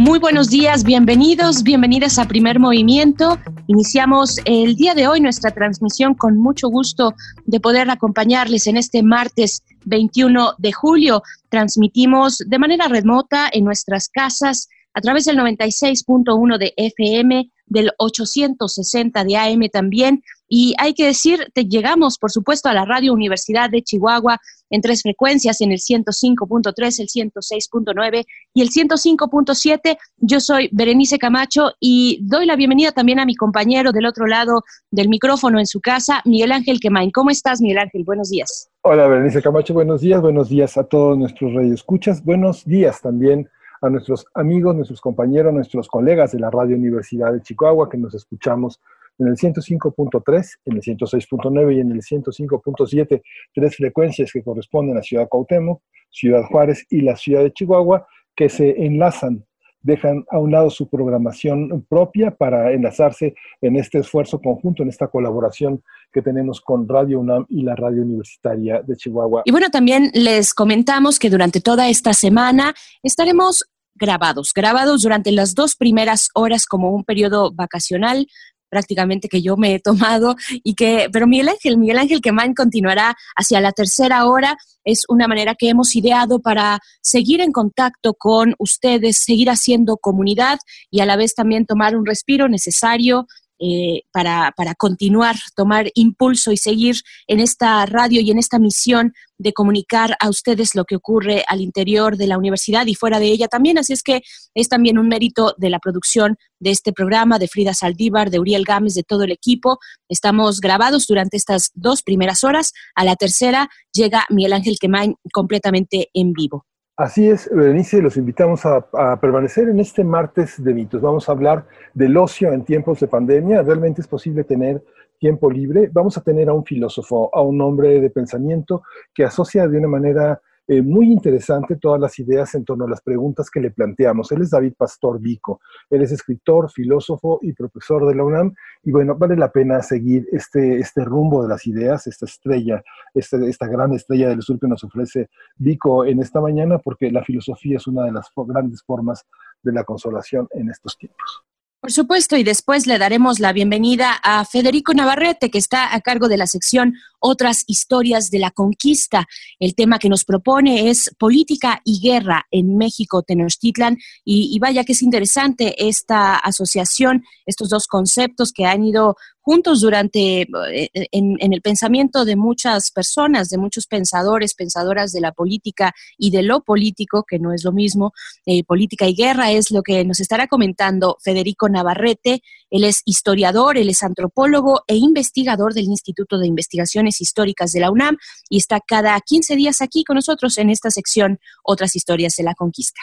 Muy buenos días, bienvenidos, bienvenidas a Primer Movimiento. Iniciamos el día de hoy nuestra transmisión con mucho gusto de poder acompañarles en este martes 21 de julio. Transmitimos de manera remota en nuestras casas a través del 96.1 de FM, del 860 de AM también. Y hay que decir, te llegamos, por supuesto, a la Radio Universidad de Chihuahua en tres frecuencias, en el 105.3, el 106.9 y el 105.7. Yo soy Berenice Camacho y doy la bienvenida también a mi compañero del otro lado del micrófono en su casa, Miguel Ángel Quemain. ¿Cómo estás, Miguel Ángel? Buenos días. Hola, Berenice Camacho. Buenos días. Buenos días a todos nuestros radioescuchas. Buenos días también a nuestros amigos, nuestros compañeros, nuestros colegas de la Radio Universidad de Chihuahua que nos escuchamos en el 105.3, en el 106.9 y en el 105.7, tres frecuencias que corresponden a Ciudad Cuauhtémoc, Ciudad Juárez y la Ciudad de Chihuahua, que se enlazan, dejan a un lado su programación propia para enlazarse en este esfuerzo conjunto, en esta colaboración que tenemos con Radio UNAM y la Radio Universitaria de Chihuahua. Y bueno, también les comentamos que durante toda esta semana estaremos grabados, grabados durante las dos primeras horas como un periodo vacacional prácticamente que yo me he tomado y que, pero Miguel Ángel, Miguel Ángel Quemán continuará hacia la tercera hora. Es una manera que hemos ideado para seguir en contacto con ustedes, seguir haciendo comunidad y a la vez también tomar un respiro necesario eh, para, para, continuar, tomar impulso y seguir en esta radio y en esta misión de comunicar a ustedes lo que ocurre al interior de la universidad y fuera de ella también. Así es que es también un mérito de la producción de este programa, de Frida Saldívar, de Uriel Gámez, de todo el equipo. Estamos grabados durante estas dos primeras horas. A la tercera llega Miguel Ángel Quemain completamente en vivo. Así es, Berenice, los invitamos a, permanecer en este martes de mitos. Vamos a hablar del ocio en tiempos de pandemia. ¿Realmente es posible tener tiempo libre? Vamos a tener a un filósofo, a un hombre de pensamiento que asocia de una manera eh, muy interesante todas las ideas en torno a las preguntas que le planteamos. Él es David Pastor Vico, él es escritor, filósofo y profesor de la UNAM, y bueno, vale la pena seguir este, este rumbo de las ideas, esta estrella, este, esta gran estrella del sur que nos ofrece Vico en esta mañana, porque la filosofía es una de las grandes formas de la consolación en estos tiempos. Por supuesto, y después le daremos la bienvenida a Federico Navarrete, que está a cargo de la sección Otras historias de la conquista. El tema que nos propone es política y guerra en México, Tenochtitlan, y, y vaya que es interesante esta asociación, estos dos conceptos que han ido juntos durante, eh, en, el pensamiento de muchas personas, de muchos pensadores, pensadoras de la política y de lo político, que no es lo mismo. Eh, política y guerra es lo que nos estará comentando Federico Navarrete. Él es historiador, él es antropólogo e investigador del Instituto de Investigaciones Históricas de la UNAM y está cada 15 días aquí con nosotros en esta sección Otras historias de la conquista.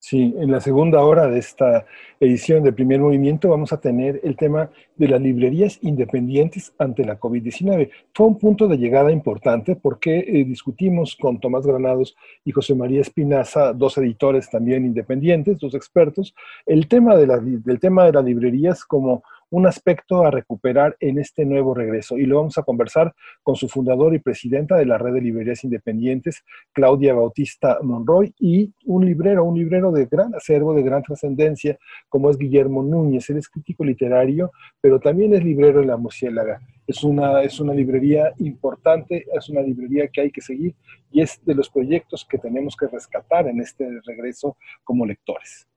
Sí, en la segunda hora de esta edición de Primer Movimiento vamos a tener el tema de las librerías independientes ante la COVID-19. Fue un punto de llegada importante porque eh, discutimos con Tomás Granados y José María Espinaza, dos editores también independientes, dos expertos, el tema de del tema de las librerías como un aspecto a recuperar en este nuevo regreso. Y lo vamos a conversar con su fundador y presidenta de la Red de Librerías Independientes, Claudia Bautista Monroy, y un librero, un librero de gran acervo, de gran trascendencia, como es Guillermo Núñez. Él es crítico literario, pero también es librero en La Murciélaga. Es una, es una librería importante, es una librería que hay que seguir y es de los proyectos que tenemos que rescatar en este regreso como lectores.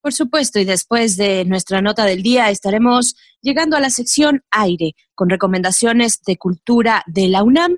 Por supuesto, y después de nuestra nota del día estaremos llegando a la sección aire con recomendaciones de cultura de la UNAM.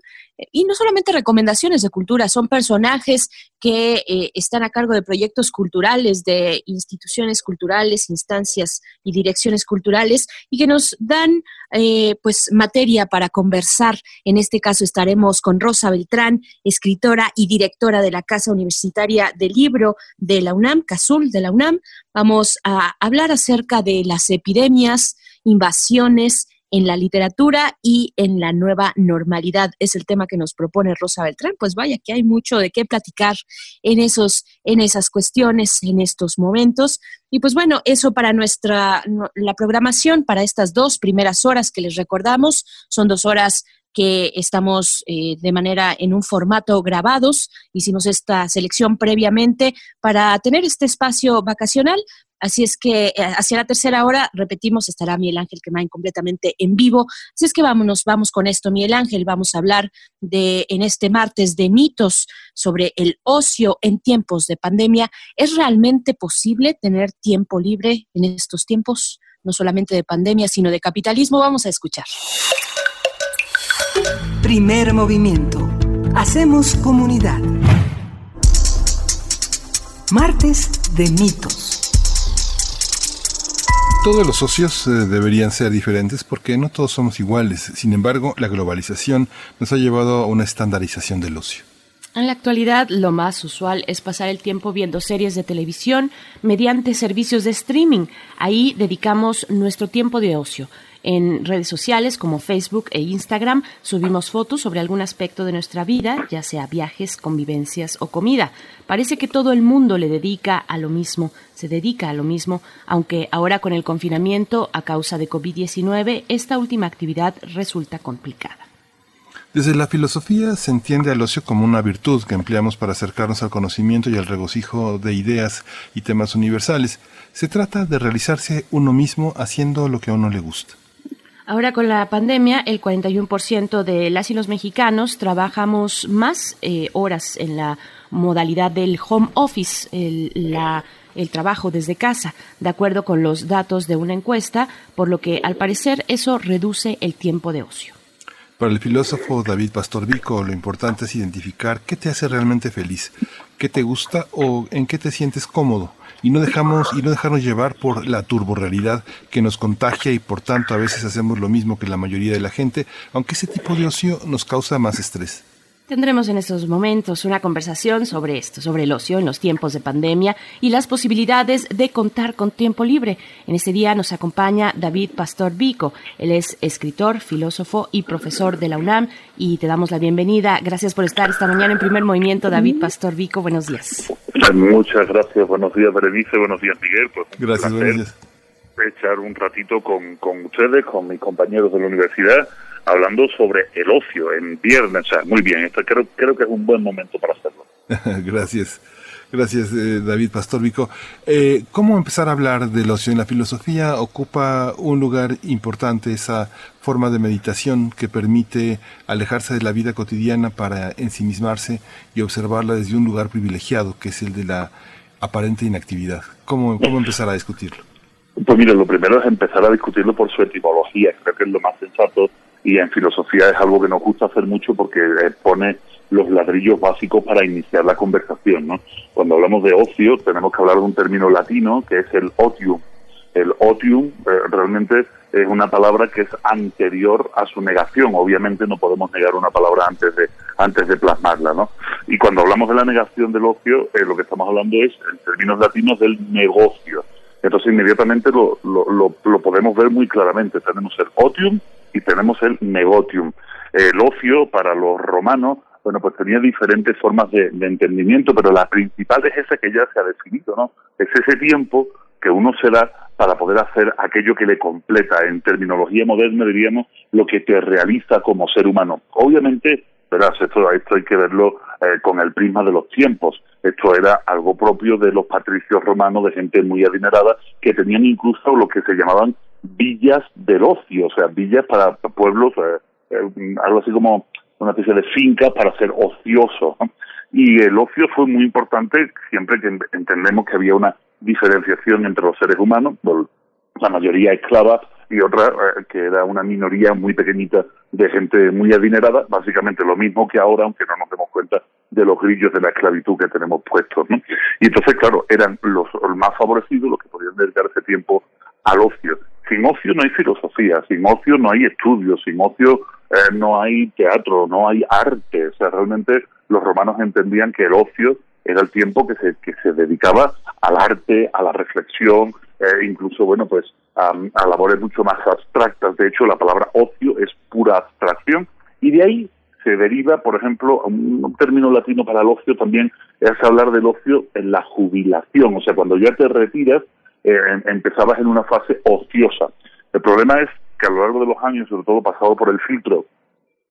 Y no solamente recomendaciones de cultura, son personajes que eh, están a cargo de proyectos culturales, de instituciones culturales, instancias y direcciones culturales, y que nos dan eh, pues materia para conversar. En este caso estaremos con Rosa Beltrán, escritora y directora de la Casa Universitaria del Libro de la UNAM, CASUL de la UNAM. Vamos a hablar acerca de las epidemias, invasiones, en la literatura y en la nueva normalidad. Es el tema que nos propone Rosa Beltrán. Pues vaya que hay mucho de qué platicar en, esos, en esas cuestiones, en estos momentos. Y pues bueno, eso para nuestra, la programación, para estas dos primeras horas que les recordamos, son dos horas que estamos eh, de manera en un formato grabados. Hicimos esta selección previamente para tener este espacio vacacional, Así es que eh, hacia la tercera hora, repetimos, estará Miguel Ángel Quemain completamente en vivo. Así es que vámonos, vamos con esto, Miguel Ángel. Vamos a hablar de, en este martes, de mitos sobre el ocio en tiempos de pandemia. ¿Es realmente posible tener tiempo libre en estos tiempos? No solamente de pandemia, sino de capitalismo. Vamos a escuchar. Primer movimiento. Hacemos comunidad. Martes de mitos. Todos los socios eh, deberían ser diferentes porque no todos somos iguales. Sin embargo, la globalización nos ha llevado a una estandarización del ocio. En la actualidad, lo más usual es pasar el tiempo viendo series de televisión mediante servicios de streaming. Ahí dedicamos nuestro tiempo de ocio. En redes sociales como Facebook e Instagram subimos fotos sobre algún aspecto de nuestra vida, ya sea viajes, convivencias o comida. Parece que todo el mundo le dedica a lo mismo, se dedica a lo mismo, aunque ahora con el confinamiento a causa de COVID-19 esta última actividad resulta complicada. Desde la filosofía se entiende al ocio como una virtud que empleamos para acercarnos al conocimiento y al regocijo de ideas y temas universales. Se trata de realizarse uno mismo haciendo lo que a uno le gusta. Ahora con la pandemia, el 41% de las y los mexicanos trabajamos más eh, horas en la modalidad del home office, el, el trabajo desde casa, de acuerdo con los datos de una encuesta, por lo que al parecer eso reduce el tiempo de ocio. Para el filósofo David Pastor Vico, lo importante es identificar qué te hace realmente feliz, qué te gusta o en qué te sientes cómodo y no dejamos y no dejarnos llevar por la turborrealidad que nos contagia y por tanto a veces hacemos lo mismo que la mayoría de la gente, aunque ese tipo de ocio nos causa más estrés. Tendremos en estos momentos una conversación sobre esto, sobre el ocio en los tiempos de pandemia y las posibilidades de contar con tiempo libre. En este día nos acompaña David Pastor Vico. Él es escritor, filósofo y profesor de la UNAM y te damos la bienvenida. Gracias por estar esta mañana en primer movimiento, David Pastor Vico. Buenos días. Muchas gracias. Buenos días, Berenice. Buenos días, Miguel. Pues gracias, gracias. Echar un ratito con, con ustedes, con mis compañeros de la universidad hablando sobre el ocio en viernes. muy bien, esto creo, creo que es un buen momento para hacerlo. Gracias. Gracias, eh, David Pastorvico. Eh, ¿Cómo empezar a hablar del ocio? En la filosofía ocupa un lugar importante esa forma de meditación que permite alejarse de la vida cotidiana para ensimismarse y observarla desde un lugar privilegiado, que es el de la aparente inactividad. ¿Cómo, cómo empezar a discutirlo? Pues mira, lo primero es empezar a discutirlo por su etimología. Creo que es lo más sensato y en filosofía es algo que nos gusta hacer mucho porque pone los ladrillos básicos para iniciar la conversación. ¿no? Cuando hablamos de ocio tenemos que hablar de un término latino que es el otium. El otium eh, realmente es una palabra que es anterior a su negación. Obviamente no podemos negar una palabra antes de antes de plasmarla, ¿no? Y cuando hablamos de la negación del ocio, eh, lo que estamos hablando es, en términos latinos, del negocio. Entonces inmediatamente lo, lo, lo podemos ver muy claramente. Tenemos el otium y tenemos el negotium. El ocio para los romanos, bueno, pues tenía diferentes formas de, entendimiento, pero la principal es esa que ya se ha definido, ¿no? Es ese tiempo que uno se da para poder hacer aquello que le completa. En terminología moderna diríamos lo que te realiza como ser humano. Obviamente, verás, esto, esto hay que verlo eh, con el prisma de los tiempos. Esto era algo propio de los patricios romanos, de gente muy adinerada, que tenían incluso lo que se llamaban villas del ocio, o sea, villas para pueblos, eh, eh, algo así como una especie de finca para ser ocioso. Y el ocio fue muy importante siempre que entendemos que había una diferenciación entre los seres humanos, la mayoría esclava, y otra eh, que era una minoría muy pequeñita de gente muy adinerada, básicamente lo mismo que ahora, aunque no nos demos cuenta de los grillos de la esclavitud que tenemos puestos. ¿no? Y entonces, claro, eran los, más favorecidos los que podían dedicarse tiempo al ocio. Sin ocio no hay filosofía, sin ocio no hay estudios, sin ocio eh, no hay teatro, no hay arte. O sea, realmente los romanos entendían que el ocio era el tiempo que se, que se dedicaba al arte, a la reflexión, eh, incluso, bueno, pues a, labores mucho más abstractas. De hecho, la palabra ocio es pura abstracción y de ahí se deriva, por ejemplo, un, término latino para el ocio también es hablar del ocio en la jubilación, o sea, cuando ya te retiras, eh, em, empezabas en una fase ociosa. El problema es que a lo largo de los años, sobre todo pasado por el filtro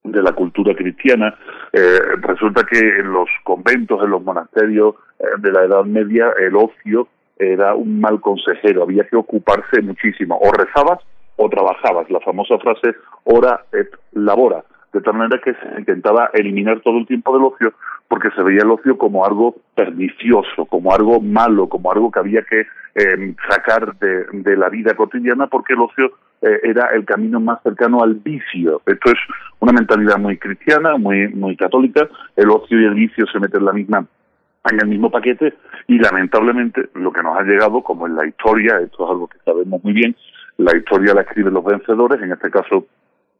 de la cultura cristiana, eh, resulta que en los conventos, en los monasterios eh, de la Edad Media, el ocio era un mal consejero, había que ocuparse muchísimo, o rezabas o trabajabas, la famosa frase ora et labora, de tal manera que se intentaba eliminar todo el tiempo del ocio porque se veía el ocio como algo pernicioso, como algo malo, como algo que había que em, sacar de, la vida cotidiana porque el ocio eh, era el camino más cercano al vicio. Esto es una mentalidad muy cristiana, muy, muy católica. El ocio y el vicio se meten en la misma en el mismo paquete y lamentablemente lo que nos ha llegado, como en la historia, esto es algo que sabemos muy bien, la historia la escriben los vencedores, en este caso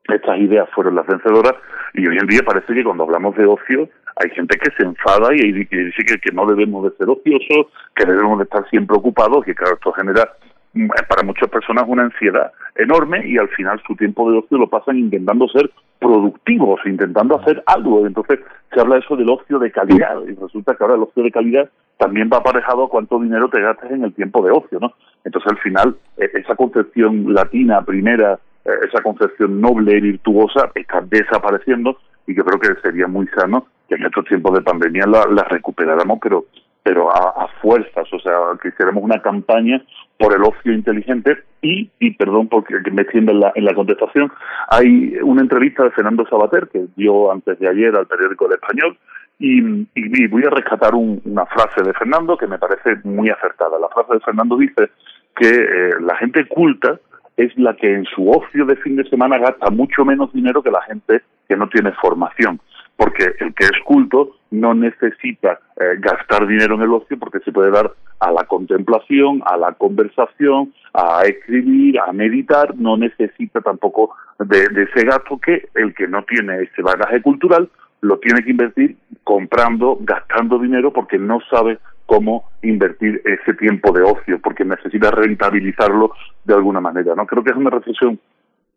estas ideas fueron las vencedoras y hoy en día parece que cuando hablamos de ocio hay gente que se enfada y dice que, que no debemos de ser ociosos, que debemos de estar siempre ocupados y claro, esto genera mm, para muchas personas una ansiedad enorme y al final su tiempo de ocio lo pasan intentando ser productivos, intentando hacer algo. Entonces se habla eso del ocio de calidad y resulta que ahora el ocio de calidad también va aparejado a cuánto dinero te gastes en el tiempo de ocio, ¿no? Entonces al final e, esa concepción latina primera, esa concepción noble y virtuosa está desapareciendo y yo creo que sería muy sano que en estos tiempos de pandemia la, la recuperáramos, pero pero a, fuerzas, o sea, que hiciéramos una campaña por el ocio inteligente y, y perdón porque me extienda en la, en la contestación, hay una entrevista de Fernando Sabater que dio antes de ayer al periódico El Español y, y, voy a rescatar una frase de Fernando que me parece muy acertada. La frase de Fernando dice que eh, la gente culta es la que en su ocio de fin de semana gasta mucho menos dinero que la gente que no tiene formación porque el que es culto no necesita eh, gastar dinero en el ocio porque se puede dar a la contemplación, a la conversación, a escribir, a meditar, no necesita tampoco de, ese gasto que el que no tiene ese bagaje cultural lo tiene que invertir comprando, gastando dinero porque no sabe cómo invertir ese tiempo de ocio, porque necesita rentabilizarlo de alguna manera. No creo que es una reflexión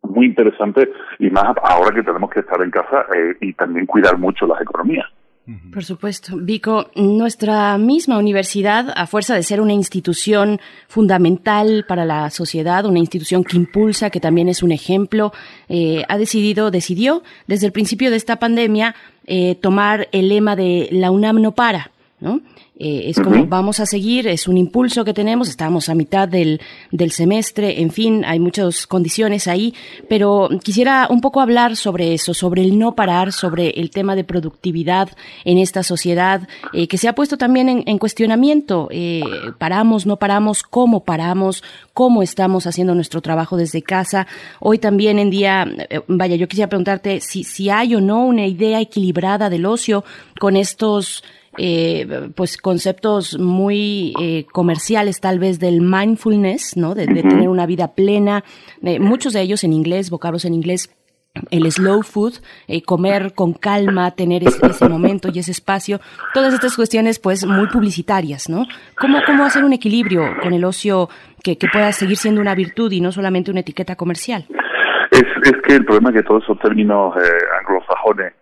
muy interesante y más ahora que tenemos que estar en casa eh, y también cuidar mucho las economías. Por supuesto. Vico, nuestra misma universidad, a fuerza de ser una institución fundamental para la sociedad, una institución que impulsa, que también es un ejemplo, eh, ha decidido, decidió desde el principio de esta pandemia eh, tomar el lema de la UNAM no para, ¿no? Eh, es como vamos a seguir, es un impulso que tenemos, estamos a mitad del, del semestre, en fin, hay muchas condiciones ahí, pero quisiera un poco hablar sobre eso, sobre el no parar, sobre el tema de productividad en esta sociedad, eh, que se ha puesto también en, cuestionamiento. Eh, paramos, no paramos, cómo paramos, cómo estamos haciendo nuestro trabajo desde casa. Hoy también en día, vaya, yo quisiera preguntarte si, si hay o no una idea equilibrada del ocio con estos eh, pues conceptos muy eh, comerciales tal vez del mindfulness, ¿no? De, tener una vida plena, eh, muchos de ellos en inglés, vocablos en inglés. El slow food, eh, comer con calma, tener ese, momento y ese espacio, todas estas cuestiones pues muy publicitarias, ¿no? ¿Cómo, cómo hacer un equilibrio con el ocio que, que pueda seguir siendo una virtud y no solamente una etiqueta comercial? Es, es que el problema es que todos esos términos anglosajones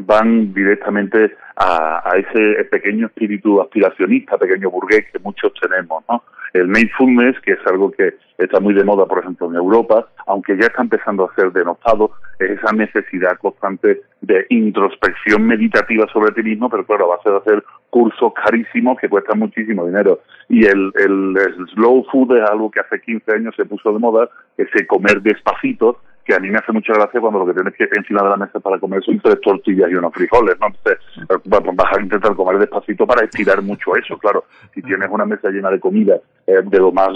van directamente a, a, ese pequeño espíritu aspiracionista, pequeño burgués que muchos tenemos, ¿no? El mindfulness, que es algo que está muy de moda, por ejemplo, en Europa, aunque ya está empezando a ser denotado, es esa necesidad constante de introspección meditativa sobre ti mismo, pero claro, va a ser hacer cursos carísimos que cuestan muchísimo dinero. Y el, el, slow food es algo que hace 15 años se puso de moda, ese comer despacito, que a mí me hace mucha gracia cuando lo que tienes que encima de la mesa para comer son tres tortillas y unos frijoles, ¿no? Entonces, eh, vas a intentar comer despacito para estirar mucho eso, claro. Si tienes una mesa llena de comida eh, de lo más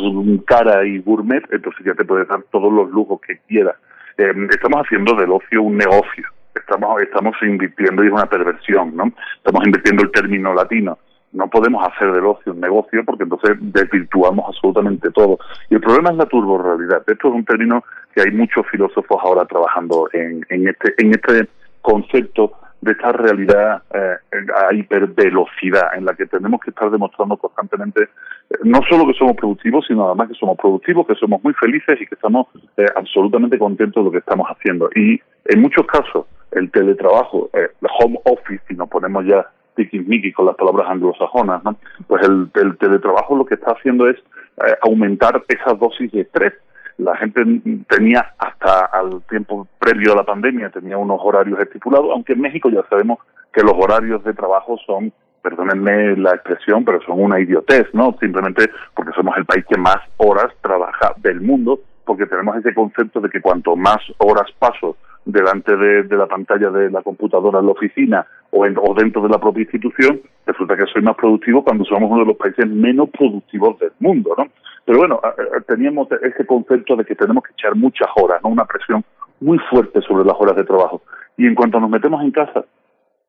cara y gourmet, entonces ya te puedes dar todos los lujos que quieras. Eh, estamos haciendo del ocio un negocio. Estamos, estamos invirtiendo, y es una perversión, ¿no? Estamos invirtiendo el término latino no podemos hacer del ocio un negocio porque entonces desvirtuamos absolutamente todo. Y el problema es la turborrealidad. Esto es un término que hay muchos filósofos ahora trabajando en, en este en este concepto de esta realidad eh, a hipervelocidad en la que tenemos que estar demostrando constantemente eh, no solo que somos productivos, sino además que somos productivos, que somos muy felices y que estamos eh, absolutamente contentos de lo que estamos haciendo. Y en muchos casos el teletrabajo, el home office, si nos ponemos ya tiquismiquis con las palabras anglosajonas, pues el, teletrabajo lo que está haciendo es eh, aumentar esas dosis de estrés. La gente tenía hasta al tiempo previo a la pandemia tenía unos horarios estipulados, aunque en México ya sabemos que los horarios de trabajo son perdónenme la expresión, pero son una idiotez, ¿no? Simplemente porque somos el país que más horas trabaja del mundo, porque tenemos ese concepto de que cuanto más horas paso delante de, la pantalla de la computadora en la oficina o, o, dentro de la propia institución, resulta que soy más productivo cuando somos uno de los países menos productivos del mundo, ¿no? Pero bueno, teníamos ese concepto de que tenemos que echar muchas horas, ¿no? Una presión muy fuerte sobre las horas de trabajo. Y en cuanto nos metemos en casa,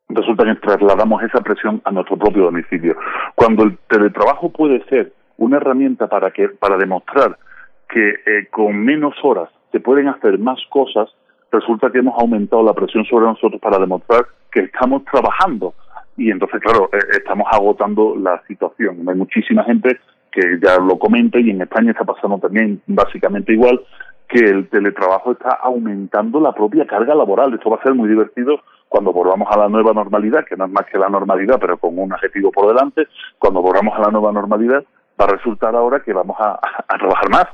resulta que trasladamos esa presión a nuestro propio domicilio. Cuando el teletrabajo puede ser una herramienta para que para demostrar que eh, con menos horas se pueden hacer más cosas, resulta que hemos aumentado la presión sobre nosotros para demostrar que estamos trabajando. Y entonces, claro, eh, estamos agotando la situación. Hay muchísima gente que ya lo comenta y en España está pasando también básicamente igual, que el teletrabajo está aumentando la propia carga laboral. Esto va a ser muy divertido cuando volvamos a la nueva normalidad, que no es más que la normalidad, pero con un adjetivo por delante, cuando volvamos a la nueva normalidad, va a resultar ahora que vamos a trabajar más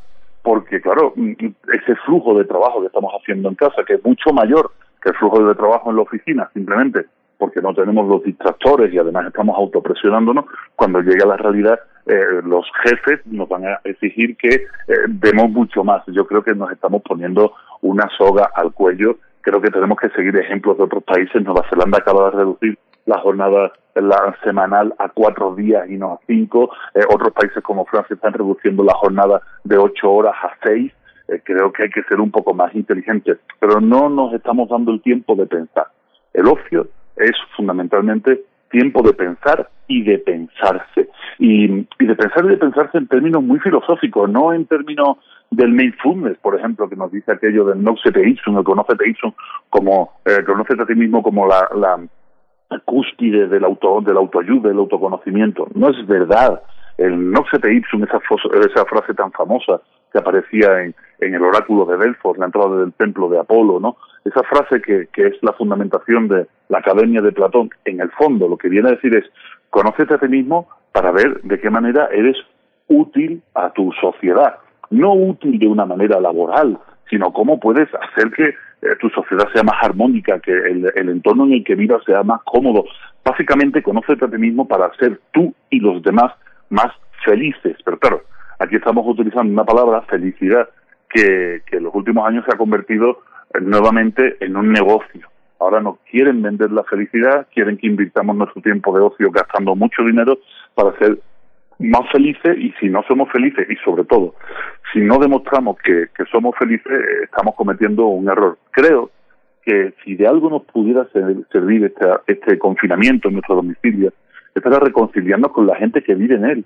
porque claro, mm, mm, ese flujo de trabajo que estamos haciendo en casa, que es mucho mayor que el flujo de trabajo en la oficina, simplemente porque no tenemos los distractores y además estamos autopresionándonos, cuando llegue la realidad, eh, los jefes nos van a exigir que eh, demos mucho más. Yo creo que nos estamos poniendo una soga al cuello. Creo que tenemos que seguir ejemplos de otros países. Nueva Zelanda acaba de reducir la jornada la semanal a cuatro días y no a cinco. Eh, otros países como Francia están reduciendo la jornada de ocho horas a seis. Eh, creo que hay que ser un poco más inteligentes, pero no nos estamos dando el tiempo de pensar. El ocio es fundamentalmente tiempo de pensar y de pensarse. Y, de pensar y de pensarse en términos muy filosóficos, no en términos del mindfulness, por ejemplo, que nos dice aquello del no se te el conoce te como, eh, a ti mismo como la, la cúspide del, auto, del autoayuda, del autoconocimiento. No es verdad. El Noxete Ipsum, esa, esa frase tan famosa que aparecía en, en el oráculo de Delfos, la entrada del templo de Apolo, ¿no? Esa frase que, que es la fundamentación de la Academia de Platón, en el fondo lo que viene a decir es, conócete a ti mismo para ver de qué manera eres útil a tu sociedad. No útil de una manera laboral, sino cómo puedes hacer que eh, tu sociedad sea más armónica, que el, entorno en el que vivas sea más cómodo. Básicamente, conócete a ti mismo para ser tú y los demás más felices. Pero claro, aquí estamos utilizando una palabra, felicidad, que, en los últimos años se ha convertido eh, nuevamente en un negocio. Ahora nos quieren vender la felicidad, quieren que invirtamos nuestro tiempo de ocio gastando mucho dinero para ser más felices y si no somos felices y sobre todo si no demostramos que, somos felices estamos cometiendo un error. Creo que si de algo nos pudiera servir este, este confinamiento en nuestro domicilio es para reconciliarnos con la gente que vive en él.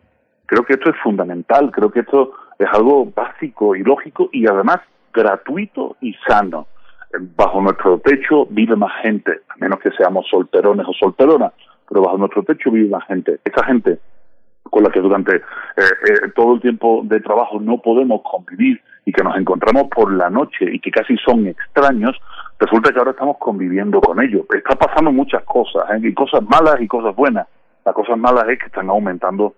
Creo que esto es fundamental, creo que esto es algo básico y lógico y además gratuito y sano. Bajo nuestro techo vive más gente, a menos que seamos solterones o solteronas, pero bajo nuestro techo vive más gente. Esa gente con la que durante eh, eh, todo el tiempo de trabajo no podemos convivir y que nos encontramos por la noche y que casi son extraños, resulta que ahora estamos conviviendo con ellos. Está pasando muchas cosas, ¿eh? y cosas malas y cosas buenas. Las cosas malas es que están aumentando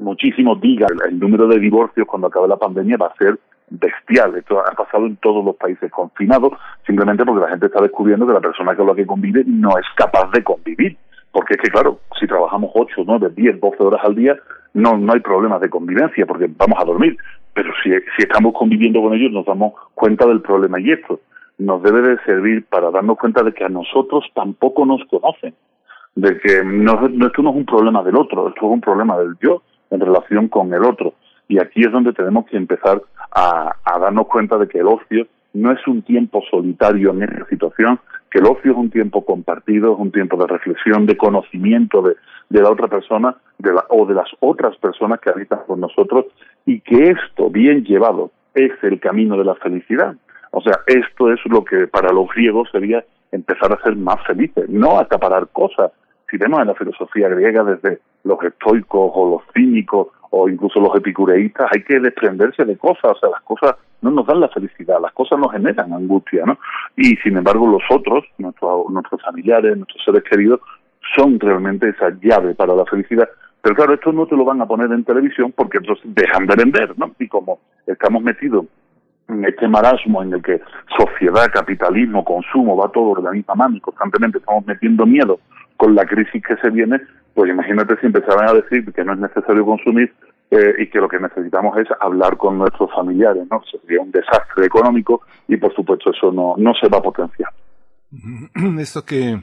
muchísimo, diga, el número de divorcios cuando acabe la pandemia va a ser bestial. Esto ha pasado en todos los países confinados, simplemente porque la gente está descubriendo que la persona con la que convive no es capaz de convivir porque es que, claro, si trabajamos 8, 9, 10, 12 horas al día, no, no hay problemas de convivencia porque vamos a dormir. Pero si, si estamos conviviendo con ellos nos damos cuenta del problema y esto nos debe de servir para darnos cuenta de que a nosotros tampoco nos conocen, de que no, esto no es un problema del otro, esto es un problema del yo en relación con el otro. Y aquí es donde tenemos que empezar a, darnos cuenta de que el ocio no es un tiempo solitario en esta situación, que el ocio es un tiempo compartido, es un tiempo de reflexión, de conocimiento de, de la otra persona de la, o de las otras personas que habitan con nosotros y que esto, bien llevado, es el camino de la felicidad. O sea, esto es lo que para los griegos sería empezar a ser más felices, no acaparar cosas. Si vemos en la filosofía griega desde los estoicos o los cínicos o incluso los epicureístas, hay que desprenderse de cosas, o sea, las cosas no nos dan la felicidad, las cosas nos generan angustia, ¿no? Y sin embargo los otros, nuestros, nuestros familiares, nuestros seres queridos, son realmente esa llave para la felicidad. Pero claro, esto no te lo van a poner en televisión porque entonces dejan de vender, ¿no? Y como estamos metidos en este marasmo en el que sociedad, capitalismo, consumo, va todo de la misma mano y constantemente estamos metiendo miedo con la crisis que se viene, pues imagínate si empezaran a decir que no es necesario consumir eh, y que lo que necesitamos es hablar con nuestros familiares, ¿no? Sería un desastre económico y por supuesto eso no, no se va a potenciar. Esto que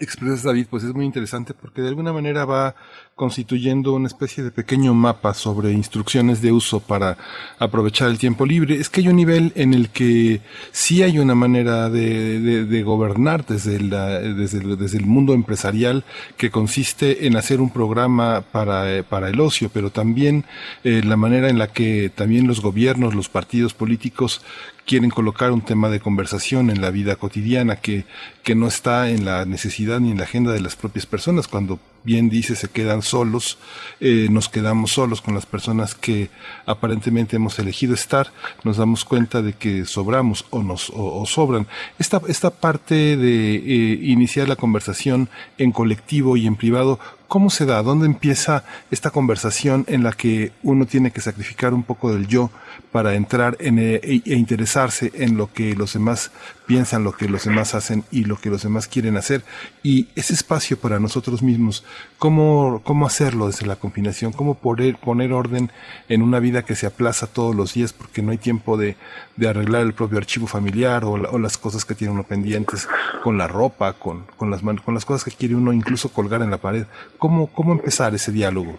expresas David, pues es muy interesante porque de alguna manera va constituyendo una especie de pequeño mapa sobre instrucciones de uso para aprovechar el tiempo libre. Es que hay un nivel en el que sí hay una manera de, gobernar desde, el, mundo empresarial que consiste en hacer un programa para, para el ocio, pero también eh, la manera en la que también los gobiernos, los partidos políticos quieren colocar un tema de conversación en la vida cotidiana que, que no está en la necesidad ni en la agenda de las propias personas. Cuando bien dice, se quedan solos, eh, nos quedamos solos con las personas que aparentemente hemos elegido estar, nos damos cuenta de que sobramos o nos o, sobran. Esta, esta parte de eh, iniciar la conversación en colectivo y en privado, ¿cómo se da? ¿Dónde empieza esta conversación en la que uno tiene que sacrificar un poco del yo para entrar en, eh, e, e interesarse en lo que los demás piensan, lo que los demás hacen y lo que los demás quieren hacer? Y ese espacio para nosotros mismos, cómo, cómo hacerlo desde la confinación, cómo poner, poner orden en una vida que se aplaza todos los días porque no hay tiempo de, de arreglar el propio archivo familiar o, o, las cosas que tiene uno pendientes con la ropa, con, con, las, con las cosas que quiere uno incluso colgar en la pared. ¿Cómo, cómo empezar ese diálogo?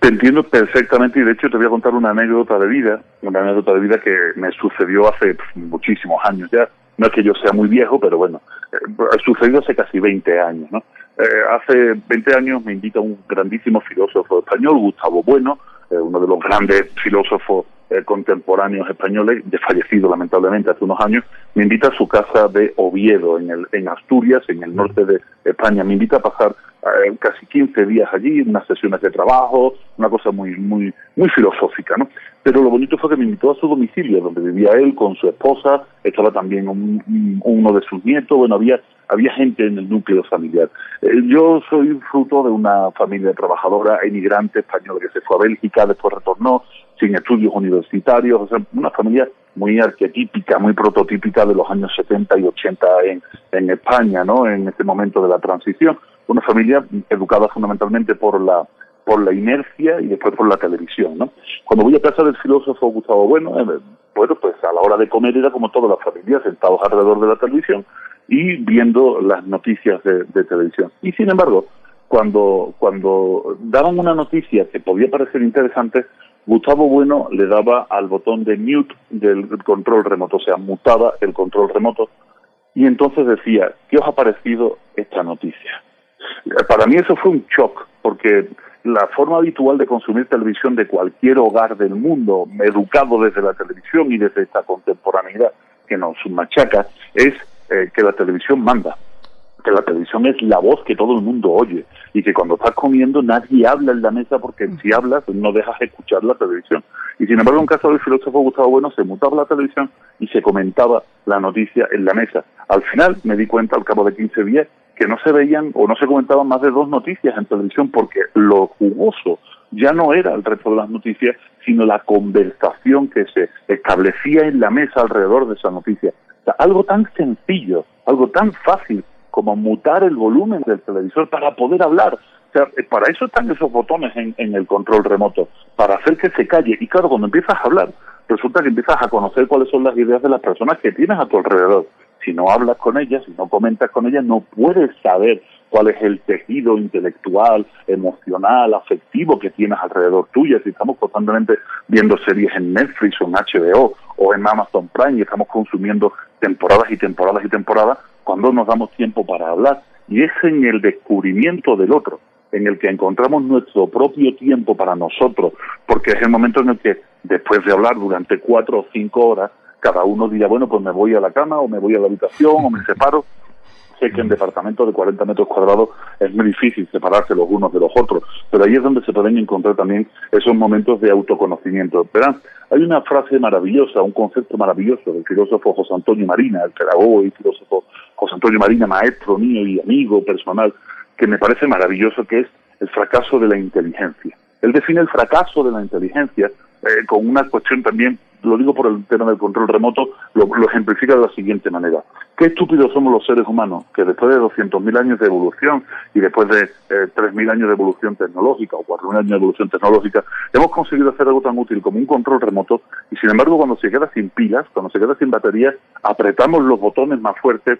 Te entiendo perfectamente y de hecho te voy a contar una anécdota de vida, una anécdota de vida que me sucedió hace muchísimos años ya. No es que yo sea muy viejo, pero bueno, eh, sucedió hace casi 20 años, ¿no? Eh, hace 20 años me invita un grandísimo filósofo español, Gustavo Bueno, eh, uno de los grandes filósofos eh, contemporáneos españoles, de fallecido lamentablemente hace unos años, me invita a su casa de Oviedo, en, el, en Asturias, en el norte de España. Me invita a pasar casi 15 días allí, unas sesiones de trabajo, una cosa muy, muy, muy filosófica, ¿no? Pero lo bonito fue que me invitó a su domicilio, donde vivía él con su esposa, estaba también uno de sus nietos, bueno, había había gente en el núcleo familiar. Eh, yo soy fruto de una familia trabajadora emigrante española que se fue a Bélgica, después retornó sin estudios universitarios, o sea, una familia muy arquetípica, muy prototípica de los años 70 y 80 en, en España, ¿no? En este momento de la transición. Una familia educada fundamentalmente por la por la inercia y después por la televisión, ¿no? Cuando voy a casa del filósofo Gustavo Bueno, eh, bueno, pues a la hora de comer era como todas las familias sentados alrededor de la televisión y viendo las noticias de, televisión. Y sin embargo, cuando, cuando daban una noticia que podía parecer interesante, Gustavo Bueno le daba al botón de mute del control remoto, o sea, mutaba el control remoto, y entonces decía, ¿qué os ha parecido esta noticia? Para mí eso fue un shock, porque la forma habitual de consumir televisión de cualquier hogar del mundo, educado desde la televisión y desde esta contemporaneidad que nos machaca, es eh, que la televisión manda, que la televisión es la voz que todo el mundo oye y que cuando estás comiendo nadie habla en la mesa porque si hablas no dejas escuchar la televisión. Y sin embargo, en caso del filósofo Gustavo Bueno, se mutaba la televisión y se comentaba la noticia en la mesa. Al final me di cuenta, al cabo de 15 días, que no se veían o no se comentaban más de dos noticias en televisión porque lo jugoso ya no era el resto de las noticias, sino la conversación que se establecía en la mesa alrededor de esa noticia algo tan sencillo, algo tan fácil como mutar el volumen del televisor para poder hablar. O sea, eh, para eso están esos botones en, el control remoto, para hacer que se calle. Y claro, cuando empiezas a hablar, resulta que empiezas a conocer cuáles son las ideas de las personas que tienes a tu alrededor. Si no hablas con ellas, si no comentas con ellas, no puedes saber cuál es el tejido intelectual, emocional, afectivo que tienes alrededor tuya. Si estamos constantemente viendo series en Netflix o en HBO o en Amazon Prime y estamos consumiendo temporadas y temporadas y temporadas, cuando nos damos tiempo para hablar. Y es en el descubrimiento del otro, en el que encontramos nuestro propio tiempo para nosotros, porque es el momento en el que después de hablar durante cuatro o cinco horas, cada uno dirá, bueno, pues me voy a la cama o me voy a la habitación o me separo. Sé que en departamentos de 40 metros cuadrados es muy difícil separarse los unos de los otros, pero ahí es donde se pueden encontrar también esos momentos de autoconocimiento. Verán, hay una frase maravillosa, un concepto maravilloso del filósofo José Antonio Marina, el pedagogo y filósofo José Antonio Marina, maestro mío y amigo personal, que me parece maravilloso, que es el fracaso de la inteligencia. Él define el fracaso de la inteligencia eh, con una cuestión también, lo digo por el tema del control remoto, lo, ejemplifica de la siguiente manera. Qué estúpidos somos los seres humanos, que después de 200.000 años de evolución y después de eh, 3.000 años de evolución tecnológica o 4.000 años de evolución tecnológica, hemos conseguido hacer algo tan útil como un control remoto y sin embargo cuando se queda sin pilas, cuando se queda sin baterías, apretamos los botones más fuertes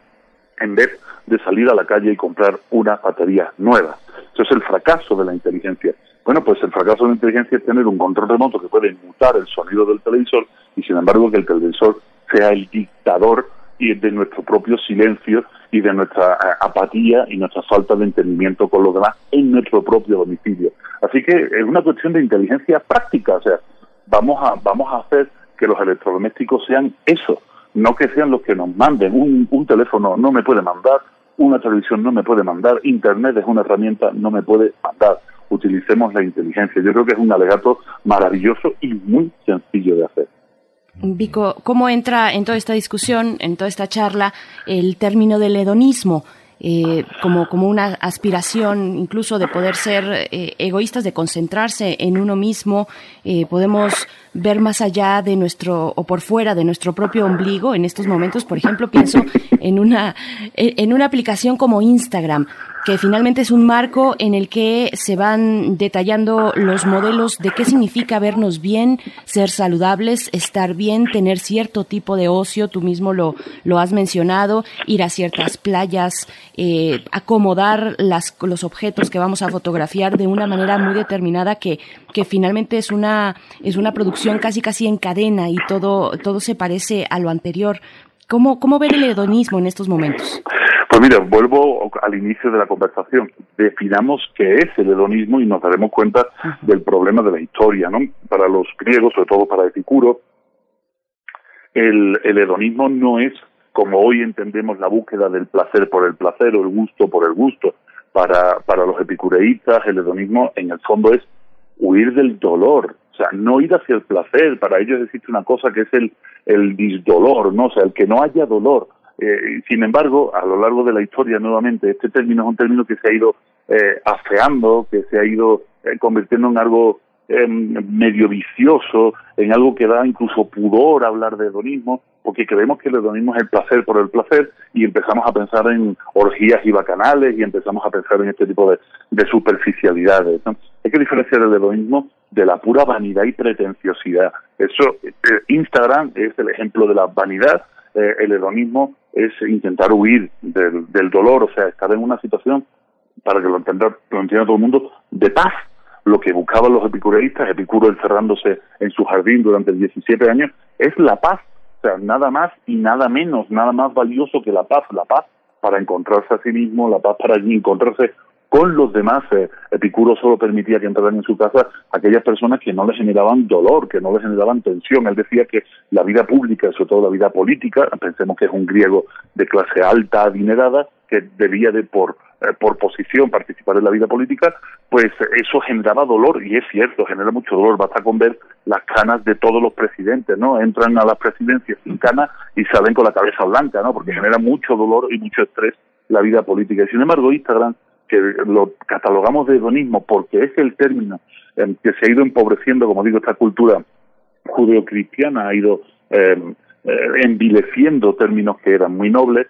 en vez de salir a la calle y comprar una batería nueva. Eso es el fracaso de la inteligencia. Bueno, pues el fracaso de la inteligencia es tener un control remoto que puede mutar el sonido del televisor y sin embargo que el televisor sea el dictador y de nuestro propio silencio y de nuestra eh, apatía y nuestra falta de entendimiento con los demás en nuestro propio domicilio. Así que es una cuestión de inteligencia práctica, o sea, vamos a, vamos a hacer que los electrodomésticos sean eso, no que sean los que nos manden. Un, un teléfono no me puede mandar, una televisión no me puede mandar, Internet es una herramienta, no me puede mandar. Utilicemos la inteligencia. Yo creo que es un alegato maravilloso y muy sencillo de hacer. Vico, ¿cómo entra en toda esta discusión, en toda esta charla, el término del hedonismo? Eh, como, como una aspiración incluso de poder ser eh, egoístas, de concentrarse en uno mismo. Eh, podemos ver más allá de nuestro o por fuera de nuestro propio ombligo en estos momentos. Por ejemplo, pienso en una, en una aplicación como Instagram que finalmente es un marco en el que se van detallando los modelos de qué significa vernos bien, ser saludables, estar bien, tener cierto tipo de ocio, tú mismo lo, lo has mencionado, ir a ciertas playas, eh, acomodar las, los objetos que vamos a fotografiar de una manera muy determinada que, que finalmente es una, es una producción casi casi en cadena y todo, todo se parece a lo anterior. ¿Cómo, cómo ver el hedonismo en estos momentos? Pues mira, vuelvo al inicio de la conversación. Definamos qué es el hedonismo y nos daremos cuenta del problema de la historia, ¿no? Para los griegos, sobre todo para Epicuro, el, el hedonismo no es como hoy entendemos la búsqueda del placer por el placer o el gusto por el gusto. Para, para los epicureístas, el hedonismo en el fondo es huir del dolor, o sea, no ir hacia el placer. Para ellos existe una cosa que es el, el disdolor, ¿no? O sea, el que no haya dolor. Eh, sin embargo, a lo largo de la historia, nuevamente, este término es un término que se ha ido eh, afeando, que se ha ido eh, convirtiendo en algo em, medio vicioso, en algo que da incluso pudor hablar de hedonismo, porque creemos que el hedonismo es el placer por el placer y empezamos a pensar en orgías y bacanales y empezamos a pensar en este tipo de, de superficialidades. Hay que diferenciar el hedonismo de la pura vanidad y pretenciosidad. Eso, eh, Instagram es el ejemplo de la vanidad, el hedonismo es intentar huir del, del, dolor, o sea, estar en una situación, para que lo entienda, lo entienda todo el mundo, de paz. Lo que buscaban los epicureístas, Epicuro encerrándose en su jardín durante 17 años, es la paz. O sea, nada más y nada menos, nada más valioso que la paz. La paz para encontrarse a sí mismo, la paz para encontrarse con los demás. Eh, Epicuro solo permitía que entraran en su casa aquellas personas que no le generaban dolor, que no le generaban tensión. Él decía que la vida pública, sobre todo la vida política, pensemos que es un griego de clase alta, adinerada, que debía de por eh, por posición participar en la vida política, pues eso generaba dolor, y es cierto, genera mucho dolor, basta con ver las canas de todos los presidentes, ¿no? Entran a la presidencia sin canas y salen con la cabeza blanca, ¿no? Porque genera mucho dolor y mucho estrés la vida política. Y sin embargo, Instagram que lo catalogamos de hedonismo porque es el término que se ha ido empobreciendo, como digo, esta cultura judeocristiana ha ido eh, eh, envileciendo términos que eran muy nobles,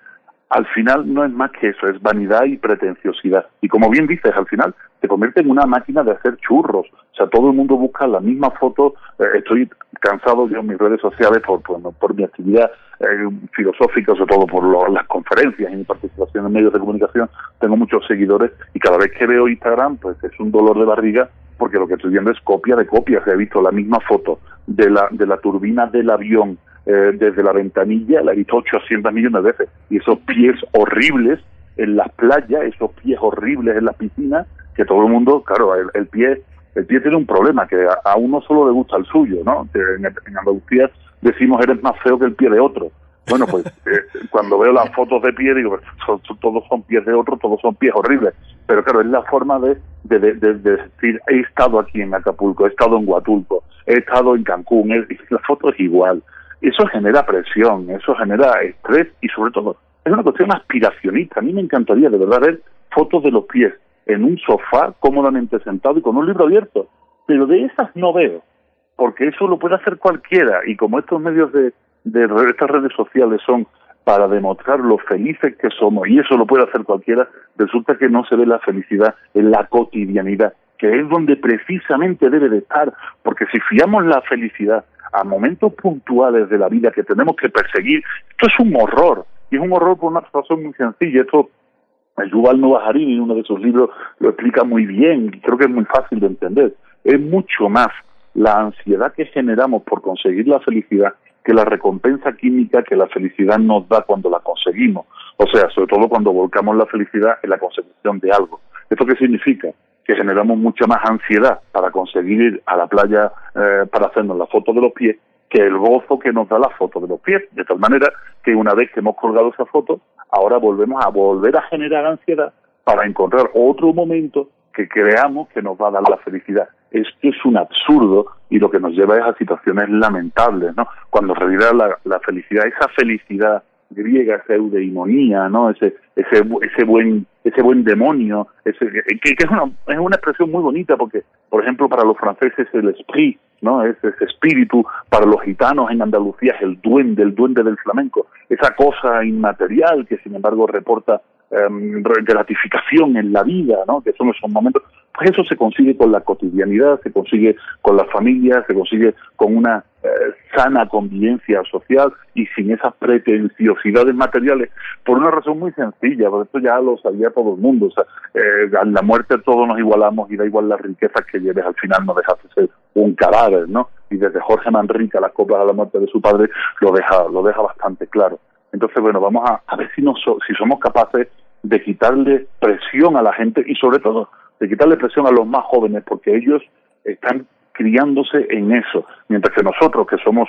al final no es más que eso, es vanidad y pretenciosidad. Y como bien dices, al final se convierte en una máquina de hacer churros. O sea, todo el mundo busca la misma foto. Eh, estoy cansado yo mis redes sociales por, por, mi actividad eh, sobre todo por las conferencias y mi participación en medios de comunicación. Tengo muchos seguidores y cada vez que veo Instagram, pues es un dolor de barriga porque lo que estoy viendo es copia de copia. Se ha visto la misma foto de la, de la turbina del avión eh, desde la ventanilla, la he visto 800 millones de veces. Y esos pies horribles en las playas, esos pies horribles en las piscinas, que todo el mundo, claro, el, pie el pie tiene un problema, que a, uno solo le gusta el suyo, ¿no? En Andalucía decimos eres más feo que el pie de otro. Bueno, pues eh, cuando veo las fotos de pie digo, todos son pies de otro, todos son pies horribles. Pero claro, es la forma de, de, de, decir, he estado aquí en Acapulco, he estado en Huatulco, he estado en Cancún, la foto es igual. Eso genera presión, eso genera estrés y sobre todo es una cuestión aspiracionista. A mí me encantaría de verdad ver fotos de los pies en un sofá cómodamente sentado y con un libro abierto. Pero de esas no veo, porque eso lo puede hacer cualquiera y como estos medios de, de estas redes sociales son para demostrar lo felices que somos y eso lo puede hacer cualquiera, resulta que no se ve la felicidad en la cotidianidad, que es donde precisamente debe de estar, porque si fiamos la felicidad a momentos puntuales de la vida que tenemos que perseguir, esto es un horror. Y es un horror por una razón muy sencilla. Esto, el Yuval Noah Harari, en uno de sus libros, lo explica muy bien y creo que es muy fácil de entender. Es mucho más la ansiedad que generamos por conseguir la felicidad que la recompensa química que la felicidad nos da cuando la conseguimos. O sea, sobre todo cuando volcamos la felicidad en la consecución de algo. ¿Esto qué significa? que generamos mucha más ansiedad para conseguir ir a la playa eh, para hacernos la foto de los pies que el gozo que nos da la foto de los pies. De tal manera que una vez que hemos colgado esa foto, ahora volvemos a volver a generar ansiedad para encontrar otro momento que creamos que nos va a dar la felicidad. Esto es un absurdo y lo que nos lleva es a situaciones lamentables, ¿no? Cuando realidad la, la felicidad, esa felicidad griega, esa eudeimonía, ¿no? Ese, ese, ese buen, ese buen demonio, ese, que, es, una, es una expresión muy bonita porque, por ejemplo, para los franceses el esprit, ¿no? Es ese espíritu, para los gitanos en Andalucía es el duende, el duende del flamenco, esa cosa inmaterial que sin embargo reporta em, gratificación en la vida, ¿no? Que son esos momentos, pues eso se consigue con la cotidianidad, se consigue con la familia, se consigue con una eh, sana convivencia social y sin esas pretenciosidades materiales, por una razón muy sencilla, porque esto ya lo sabía todo el mundo, o sea, eh, a la muerte todos nos igualamos y da igual las riquezas que lleves, al final no dejas de ser un cadáver, ¿no? Y desde Jorge Manrique las coplas a la muerte de su padre lo deja, lo deja bastante claro. Entonces, bueno, vamos a, a ver si, nos, si somos capaces de quitarle presión a la gente y sobre todo de quitarle presión a los más jóvenes, porque ellos están criándose en eso, mientras que nosotros que somos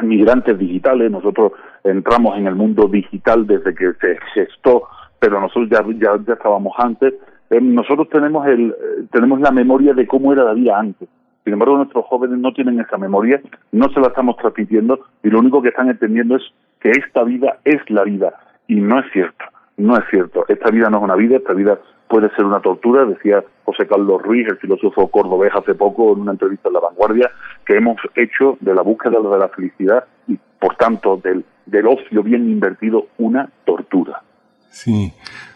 migrantes digitales, nosotros entramos en el mundo digital desde que se gestó, pero nosotros ya, ya, ya estábamos antes, eh, nosotros tenemos, el, eh, tenemos la memoria de cómo era la vida antes. Sin embargo, nuestros jóvenes no tienen esa memoria, no se la estamos transmitiendo y lo único que están entendiendo es que esta vida es la vida. Y no es cierto, no es cierto. Esta vida no es una vida, esta vida puede ser una tortura, decía José Carlos Ruiz, el filósofo cordobés, hace poco en una entrevista en La Vanguardia, que hemos hecho de la búsqueda de la felicidad y, por tanto, del, del ocio bien invertido una tortura. Sí,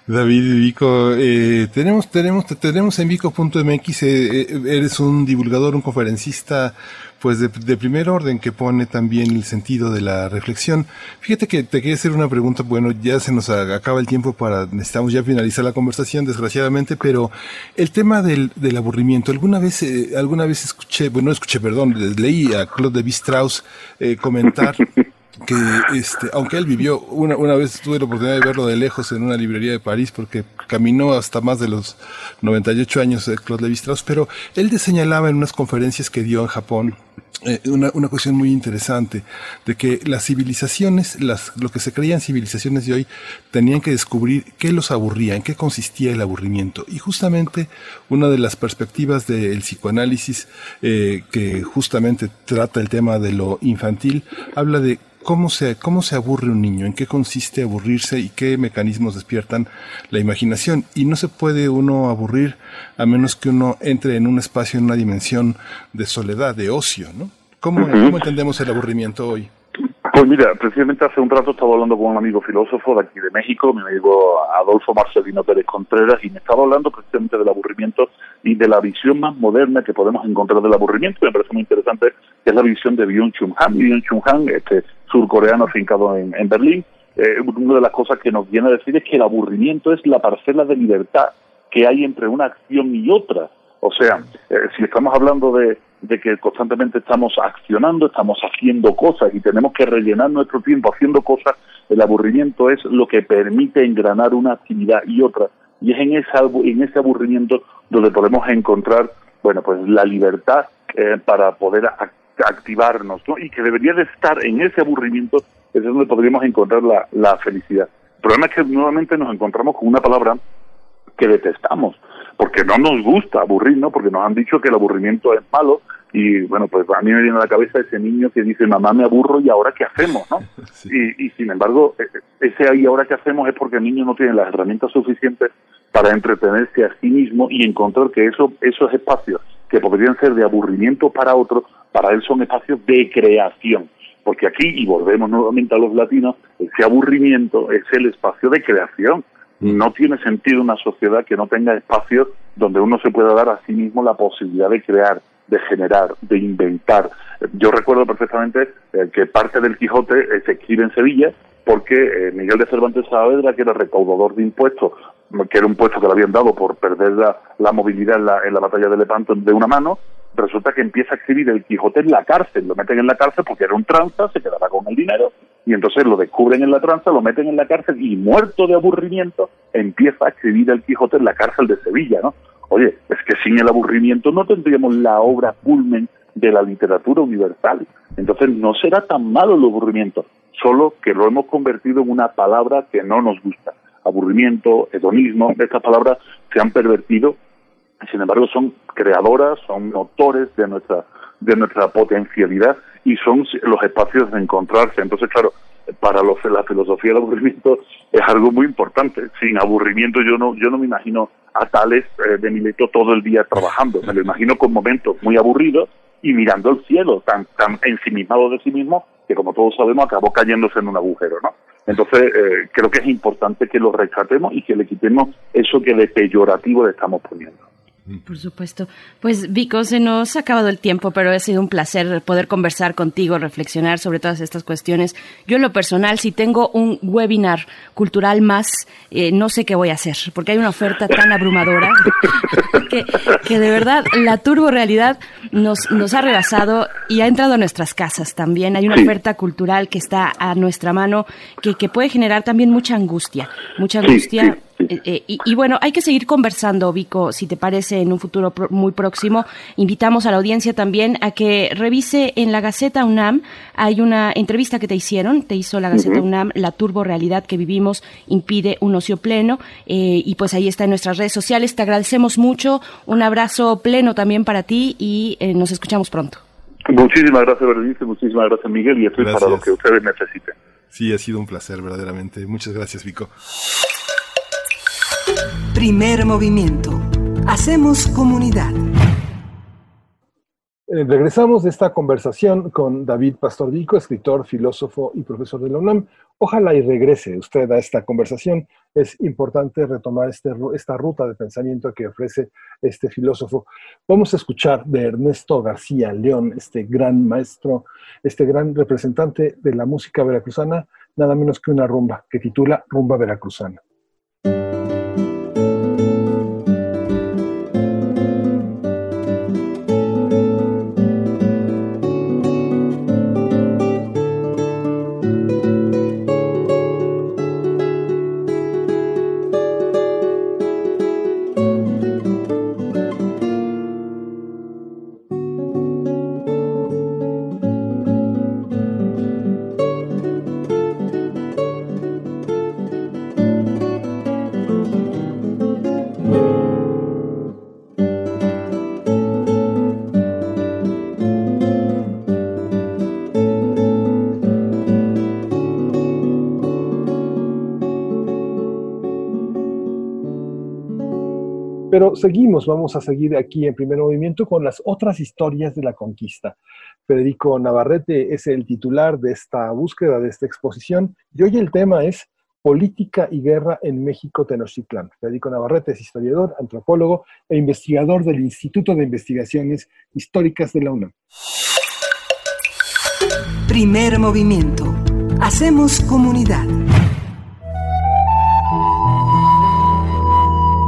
David Vico, eh, tenemos, tenemos, tenemos en Vico.mx, eh, eh, eres un divulgador, un conferencista, pues de, de, primer orden que pone también el sentido de la reflexión. Fíjate que te quería hacer una pregunta, bueno, ya se nos acaba el tiempo para, necesitamos ya finalizar la conversación, desgraciadamente, pero el tema del, del aburrimiento, alguna vez, eh, alguna vez escuché, bueno, no escuché, perdón, leí a Claude de Strauss eh, comentar que este, aunque él vivió, una, una vez tuve la oportunidad de verlo de lejos en una librería de París, porque caminó hasta más de los 98 años de Claude Lévi-Strauss, pero él señalaba en unas conferencias que dio en Japón, eh, una, una cuestión muy interesante, de que las civilizaciones, las, lo que se creían civilizaciones de hoy, tenían que descubrir qué los aburría, en qué consistía el aburrimiento. Y justamente una de las perspectivas del psicoanálisis, eh, que justamente trata el tema de lo infantil, habla de ¿Cómo se, ¿Cómo se aburre un niño? ¿En qué consiste aburrirse y qué mecanismos despiertan la imaginación? Y no se puede uno aburrir a menos que uno entre en un espacio, en una dimensión de soledad, de ocio, ¿no? ¿Cómo, ¿cómo entendemos el aburrimiento hoy? Pues mira, precisamente hace un rato estaba hablando con un amigo filósofo de aquí de México, mi amigo Adolfo Marcelino Pérez Contreras, y me estaba hablando precisamente del aburrimiento y de la visión más moderna que podemos encontrar del aburrimiento. Me parece muy interesante, que es la visión de Byung-Chul Han. Byung-Chul Han, este surcoreano afincado en, en Berlín, eh, una de las cosas que nos viene a decir es que el aburrimiento es la parcela de libertad que hay entre una acción y otra. O sea, eh, si estamos hablando de, de que constantemente estamos accionando, estamos haciendo cosas y tenemos que rellenar nuestro tiempo haciendo cosas, el aburrimiento es lo que permite engranar una actividad y otra. Y es en ese, en ese aburrimiento donde podemos encontrar, bueno, pues la libertad eh, para poder activarnos, ¿no? Y que debería de estar en ese aburrimiento, es donde podríamos encontrar la, la felicidad. El problema es que nuevamente nos encontramos con una palabra que detestamos, porque no nos gusta aburrirnos, porque nos han dicho que el aburrimiento es malo, y bueno, pues a mí me viene a la cabeza ese niño que dice, mamá me aburro y ahora qué hacemos, ¿no? Y, y sin embargo, e, e, ese ahí ahora qué hacemos es porque el niño no tiene las herramientas suficientes para entretenerse a sí mismo y encontrar que eso, esos espacios que podrían ser de aburrimiento para otros, para él son espacios de creación. Porque aquí, y volvemos nuevamente a los latinos, ese aburrimiento es el espacio de creación no tiene sentido una sociedad que no tenga espacios donde uno se pueda dar a sí mismo la posibilidad de crear, de generar, de inventar. Yo recuerdo perfectamente eh, que parte del Quijote eh, se escribe en Sevilla porque eh, Miguel de Cervantes Saavedra, que era recaudador de impuestos, que era un puesto que le habían dado por perder la, movilidad en la, en la batalla de Lepanto de una mano, resulta que empieza a escribir el Quijote en la cárcel, lo meten en la cárcel porque era un tranza, se quedaba con el dinero, y entonces lo descubren en la tranza, lo meten en la cárcel y muerto de aburrimiento empieza a escribir el Quijote en la cárcel de Sevilla, ¿no? Oye, es que sin el aburrimiento no tendríamos la obra culmen de la literatura universal. Entonces no será tan malo el aburrimiento, solo que lo hemos convertido en una palabra que no nos gusta. Aburrimiento, hedonismo, estas palabras se han pervertido sin embargo son creadoras, son motores de nuestra de nuestra potencialidad y son los espacios de encontrarse. Entonces, claro, para los, la filosofía del aburrimiento es algo muy importante. Sin aburrimiento yo no yo no me imagino a Tales eh, de Mileto todo el día trabajando. Me lo imagino con momentos muy aburridos y mirando el cielo, tan, tan ensimismado de sí mismo que como todos sabemos acabó cayéndose en un agujero, ¿no? Entonces eh, creo que es importante que lo rescatemos y que le quitemos eso que de peyorativo le estamos poniendo. Por supuesto. Pues Vico, se nos ha acabado el tiempo, pero ha sido un placer poder conversar contigo, reflexionar sobre todas estas cuestiones. Yo en lo personal, si tengo un webinar cultural más, eh, no sé qué voy a hacer, porque hay una oferta tan abrumadora que, que, de verdad la turbo realidad nos, nos ha rebasado y ha entrado a nuestras casas también. Hay una oferta cultural que está a nuestra mano que, que puede generar también mucha angustia, mucha angustia. Eh, eh, y, bueno, hay que seguir conversando, Vico, si te parece, en un futuro muy próximo. Invitamos a la audiencia también a que revise en la Gaceta UNAM. Hay una entrevista que te hicieron, te hizo la Gaceta UNAM, La turbo realidad que vivimos impide un ocio pleno. Eh, y pues ahí está en nuestras redes sociales. Te agradecemos mucho. Un abrazo pleno también para ti y nos escuchamos pronto. Muchísimas gracias, Berenice. Muchísimas gracias, Miguel. Y estoy para lo que ustedes necesiten. Sí, ha sido un placer, verdaderamente. Muchas gracias, Vico. Primer movimiento. Hacemos comunidad. Eh, regresamos de esta conversación con David Pastor Vico, escritor, filósofo y profesor de la UNAM. Ojalá y regrese usted a esta conversación. Es importante retomar este, esta ruta de pensamiento que ofrece este filósofo. Vamos a escuchar de Ernesto García León, este gran maestro, este gran representante de la música veracruzana, nada menos que una rumba que titula Rumba Veracruzana. Seguimos, vamos a seguir aquí en primer movimiento con las otras historias de la conquista. Federico Navarrete es el titular de esta búsqueda, de esta exposición, y hoy el tema es Política y Guerra en México Tenochtitlan. Federico Navarrete es historiador, antropólogo e investigador del Instituto de Investigaciones Históricas de la UNAM. Primer movimiento. Hacemos comunidad.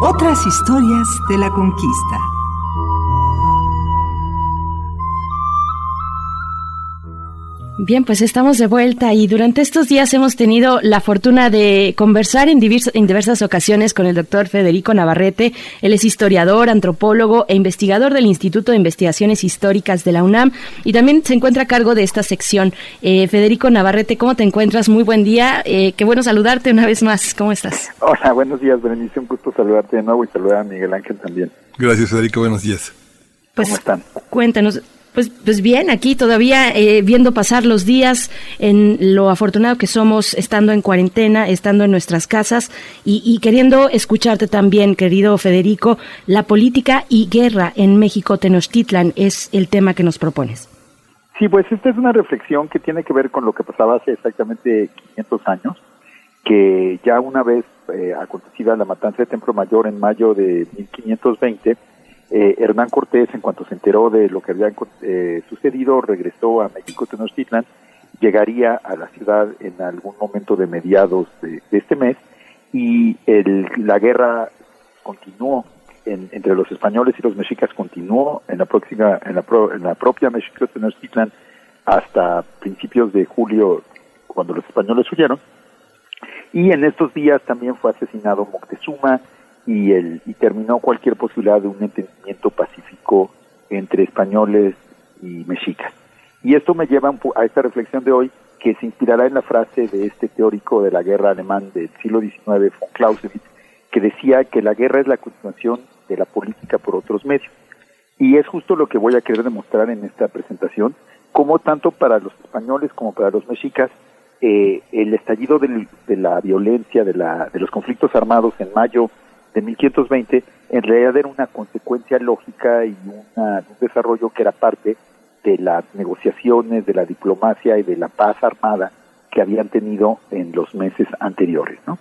Otras historias de la conquista. Bien, pues estamos de vuelta y durante estos días hemos tenido la fortuna de conversar en, diversas ocasiones con el doctor Federico Navarrete. Él es historiador, antropólogo e investigador del Instituto de Investigaciones Históricas de la UNAM y también se encuentra a cargo de esta sección. Eh, Federico Navarrete, ¿cómo te encuentras? Muy buen día. Eh, qué bueno saludarte una vez más. ¿Cómo estás? Hola, buenos días, Berenice. Un gusto saludarte de nuevo y saludar a Miguel Ángel también. Gracias, Federico. Buenos días. Pues, ¿Cómo están? Cuéntanos, pues, pues bien, aquí todavía eh, viendo pasar los días en lo afortunado que somos estando en cuarentena, estando en nuestras casas y, queriendo escucharte también, querido Federico, la política y guerra en México Tenochtitlan es el tema que nos propones. Sí, pues esta es una reflexión que tiene que ver con lo que pasaba hace exactamente 500 años, que ya una vez eh, acontecida la matanza de Templo Mayor en mayo de 1520, eh, Hernán Cortés, en cuanto se enteró de lo que había eh, sucedido, regresó a México Tenochtitlan, llegaría a la ciudad en algún momento de mediados de, este mes y la guerra continuó entre los españoles y los mexicas, continuó en la, próxima, en la, en la propia México Tenochtitlan hasta principios de julio, cuando los españoles huyeron. Y en estos días también fue asesinado Moctezuma, y, el, y terminó cualquier posibilidad de un entendimiento pacífico entre españoles y mexicas. Y esto me lleva a esta reflexión de hoy que se inspirará en la frase de este teórico de la guerra alemán del siglo XIX, von Clausewitz, que decía que la guerra es la continuación de la política por otros medios. Y es justo lo que voy a querer demostrar en esta presentación, como tanto para los españoles como para los mexicas, eh, el estallido de la violencia, de, la, de los conflictos armados en mayo de 1520 en realidad era una consecuencia lógica y un desarrollo que era parte de las negociaciones, de la diplomacia y de la paz armada que habían tenido en los meses anteriores. ¿no?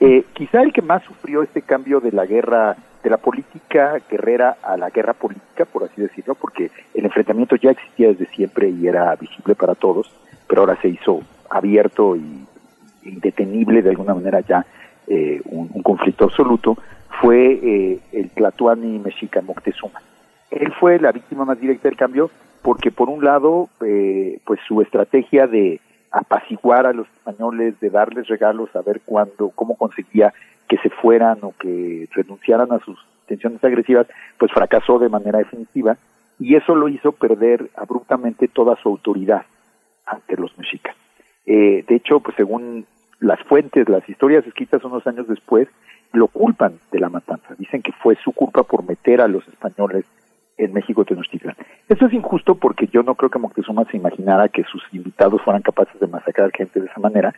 Eh, quizá el que más sufrió este cambio de la guerra, de la política guerrera a la guerra política, por así decirlo, porque el enfrentamiento ya existía desde siempre y era visible para todos, pero ahora se hizo abierto y indetenible de alguna manera ya eh, un, conflicto absoluto, fue eh, el Tlatuani Mexica Moctezuma. Él fue la víctima más directa del cambio porque por un lado, eh, pues su estrategia de apaciguar a los españoles, de darles regalos, a ver cuándo, cómo conseguía que se fueran o que renunciaran a sus tensiones agresivas, pues fracasó de manera definitiva y eso lo hizo perder abruptamente toda su autoridad ante los mexicas. de hecho, pues según las fuentes, las historias escritas unos años después, lo culpan de la matanza. Dicen que fue su culpa por meter a los españoles en México Tenochtitlan. Eso es injusto porque yo no creo que Moctezuma se imaginara que sus invitados fueran capaces de masacrar gente de esa manera,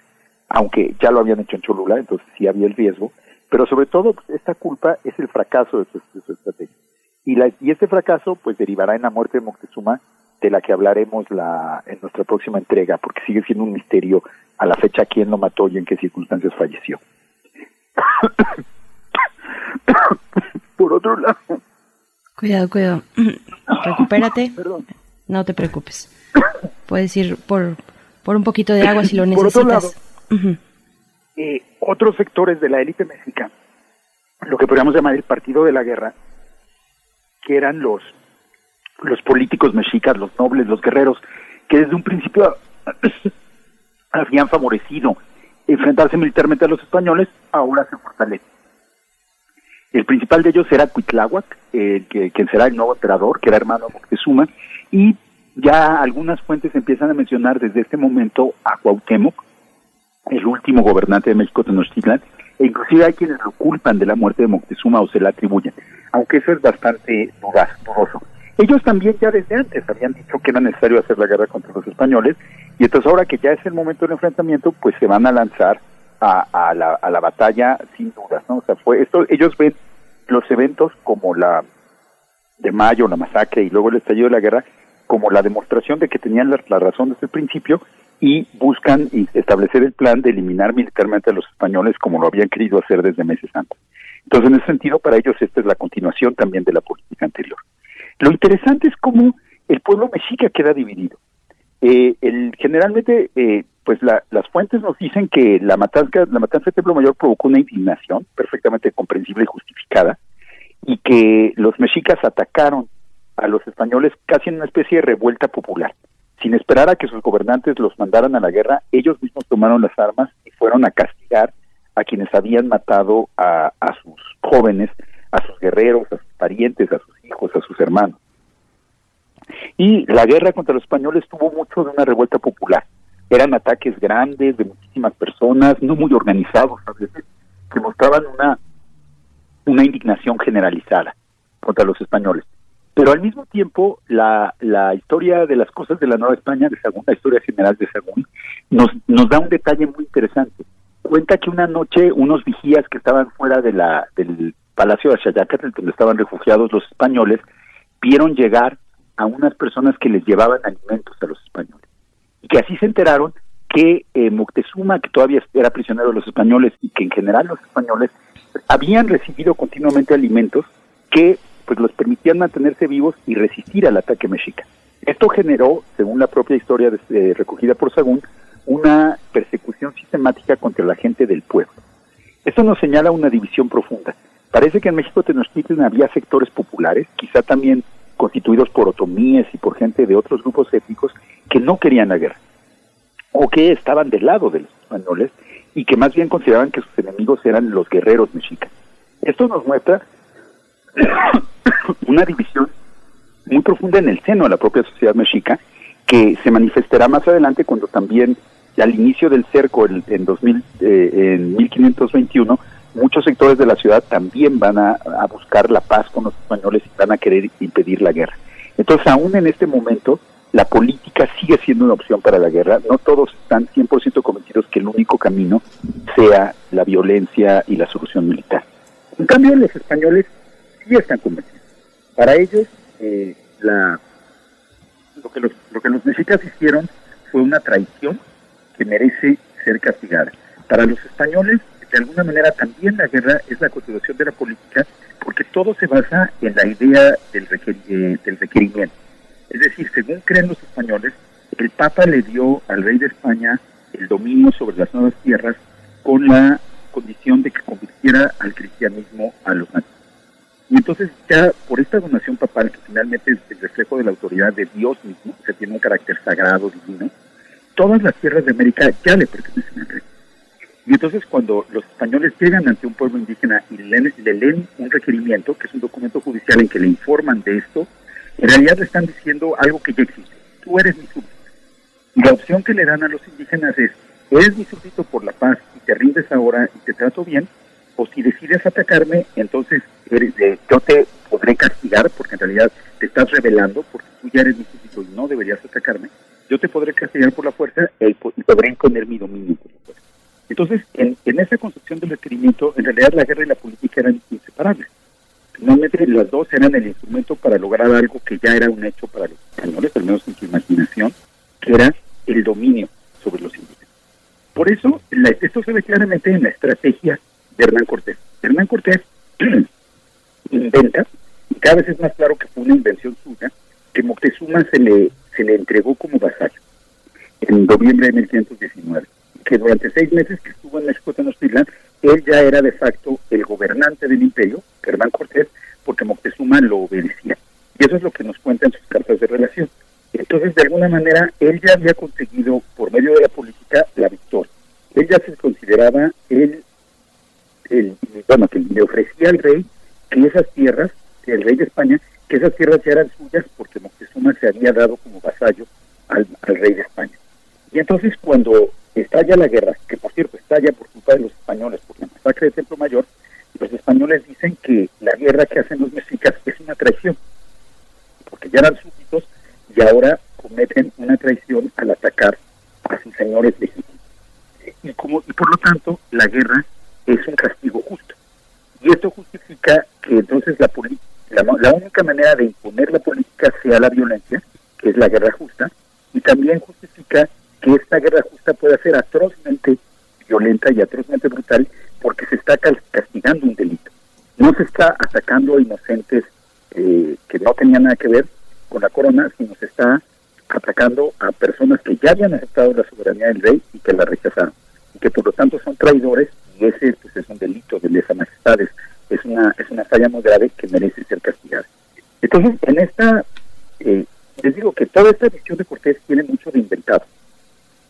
aunque ya lo habían hecho en Cholula, entonces sí había el riesgo, pero sobre todo pues, esta culpa es el fracaso de su, estrategia. Y, la, y este fracaso pues derivará en la muerte de Moctezuma, de la que hablaremos la, en nuestra próxima entrega, porque sigue siendo un misterio a la fecha quién lo mató y en qué circunstancias falleció. Por otro lado. Cuidado, cuidado. Recupérate. Perdón. No te preocupes. Puedes ir por, por un poquito de agua si lo necesitas. Por otro lado, eh, otros sectores de la élite mexicana, lo que podríamos llamar el partido de la guerra, que eran los, los políticos mexicas, los nobles, los guerreros, que desde un principio habían favorecido enfrentarse militarmente a los españoles, ahora se fortalece. El principal de ellos era Cuitláhuac, eh, que, quien será el nuevo emperador, que era hermano de Moctezuma, y ya algunas fuentes empiezan a mencionar desde este momento a Cuauhtémoc, el último gobernante de México Tenochtitlan, e inclusive hay quienes lo culpan de la muerte de Moctezuma o se la atribuyen, aunque eso es bastante dudoso. Ellos también ya desde antes habían dicho que era necesario hacer la guerra contra los españoles y entonces ahora que ya es el momento del enfrentamiento, pues se van a lanzar a, la, la batalla sin dudas, ¿no? O sea, fue esto, ellos ven los eventos como la de mayo, la masacre y luego el estallido de la guerra como la demostración de que tenían la, razón desde el principio y buscan establecer el plan de eliminar militarmente a los españoles como lo habían querido hacer desde meses antes. Entonces, en ese sentido, para ellos esta es la continuación también de la política anterior. Lo interesante es cómo el pueblo mexica queda dividido. Eh, generalmente, eh, pues las fuentes nos dicen que la matanza, la matanza de Templo Mayor provocó una indignación perfectamente comprensible y justificada, y que los mexicas atacaron a los españoles casi en una especie de revuelta popular. Sin esperar a que sus gobernantes los mandaran a la guerra, ellos mismos tomaron las armas y fueron a castigar a quienes habían matado a sus jóvenes, a sus guerreros, a sus parientes, a sus hijos, a sus hermanos. Y la guerra contra los españoles tuvo mucho de una revuelta popular. Eran ataques grandes de muchísimas personas, no muy organizados a veces, que mostraban una, una indignación generalizada contra los españoles. Pero al mismo tiempo, la, la historia de las cosas de la Nueva España, de Sagún, la historia general de Sagún, nos, nos da un detalle muy interesante. Cuenta que una noche unos vigías que estaban fuera de la, del Palacio de Axayácatl, donde estaban refugiados los españoles, vieron llegar a unas personas que les llevaban alimentos a los españoles. Y que así se enteraron que eh, Moctezuma, que todavía era prisionero de los españoles y que en general los españoles habían recibido continuamente alimentos que pues los permitían mantenerse vivos y resistir al ataque mexica. Esto generó, según la propia historia eh, recogida por Sagún, una persecución sistemática contra la gente del pueblo. Esto nos señala una división profunda. Parece que en México Tenochtitlan había sectores populares, quizá también constituidos por otomíes y por gente de otros grupos étnicos que no querían la guerra o que estaban del lado de los españoles y que más bien consideraban que sus enemigos eran los guerreros mexicas. Esto nos muestra una división muy profunda en el seno de la propia sociedad mexica que se manifestará más adelante cuando también al inicio del cerco en, en 2000 eh, en 1521 muchos sectores de la ciudad también van a, buscar la paz con los españoles y van a querer impedir la guerra. Entonces, aún en este momento, la política sigue siendo una opción para la guerra. No todos están 100% convencidos que el único camino sea la violencia y la solución militar. En cambio, los españoles sí están convencidos. Para ellos, eh, la, lo, que los, lo que los mexicas hicieron fue una traición que merece ser castigada. Para los españoles, de alguna manera también la guerra es la continuación de la política porque todo se basa en la idea del, requerimiento. Es decir, según creen los españoles, el Papa le dio al rey de España el dominio sobre las nuevas tierras con la condición de que convirtiera al cristianismo a los nativos. Y entonces ya por esta donación papal, que finalmente es el reflejo de la autoridad de Dios mismo, que tiene un carácter sagrado, divino, todas las tierras de América ya le pertenecen al rey. Y entonces cuando los españoles llegan ante un pueblo indígena y le, leen un requerimiento, que es un documento judicial en que le informan de esto, en realidad le están diciendo algo que ya existe. Tú eres mi súbdito. Y la opción que le dan a los indígenas es, eres mi súbdito por la paz y te rindes ahora y te trato bien, o si decides atacarme, entonces eres, yo te podré castigar, porque en realidad te estás revelando, porque tú ya eres mi súbdito y no deberías atacarme, yo te podré castigar por la fuerza y podré imponer mi dominio por la fuerza. Entonces, en, esa construcción del requerimiento, en realidad la guerra y la política eran inseparables. Finalmente, las dos eran el instrumento para lograr algo que ya era un hecho para los españoles, al menos en su imaginación, que era el dominio sobre los indígenas. Por eso, esto se ve claramente en la estrategia de Hernán Cortés. Hernán Cortés inventa, y cada vez es más claro que fue una invención suya, que Moctezuma se le, se le entregó como vasallo en noviembre de 1519 que durante seis meses que estuvo en México Tenochtitlan, él ya era de facto el gobernante del imperio, Germán Cortés, porque Moctezuma lo obedecía. Y eso es lo que nos cuenta en sus cartas de relación. Entonces, de alguna manera, él ya había conseguido, por medio de la política, la victoria. Él ya se consideraba el, el bueno, que le ofrecía al rey que esas tierras, el rey de España, que esas tierras ya eran suyas porque Moctezuma se había dado como vasallo al, al rey de España. Y entonces cuando estalla la guerra, que por cierto estalla por culpa de los españoles, por la masacre de Templo Mayor, los españoles dicen que la guerra que hacen los mexicas es una traición, porque ya eran súbditos y ahora cometen una traición al atacar a sus señores legítimos. Y, como, y por lo tanto, la guerra es un castigo justo. Y esto justifica que entonces la, la, la única manera de imponer la política sea la violencia, que es la guerra justa, y también justifica que esta guerra justa pueda ser atrozmente violenta y atrozmente brutal porque se está castigando un delito. No se está atacando a inocentes eh, que no tenían nada que ver con la corona, sino se está atacando a personas que ya habían aceptado la soberanía del rey y que la rechazaron, y que por lo tanto son traidores, y ese pues, es un delito de lesa majestades, es una, es una falla muy grave que merece ser castigada. Entonces, en esta, eh, les digo que toda esta visión de Cortés tiene mucho de inventado.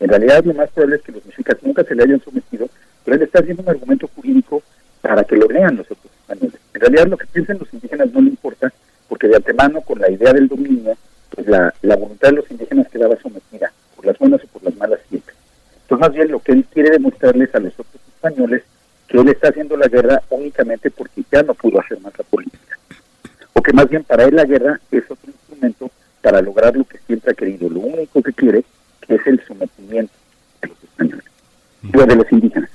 En realidad, lo más probable es que los mexicas nunca se le hayan sometido, pero él está haciendo un argumento jurídico para que lo lean los otros españoles. En realidad, lo que piensan los indígenas no le importa, porque de antemano, con la idea del dominio, pues la, la voluntad de los indígenas quedaba sometida, por las buenas o por las malas siempre. Entonces, más bien, lo que él quiere demostrarles a los otros españoles que él está haciendo la guerra únicamente porque ya no pudo hacer más la política. O que más bien para él la guerra es otro instrumento para lograr lo que siempre ha querido. Lo único que quiere es el sometimiento de los españoles, o de los indígenas.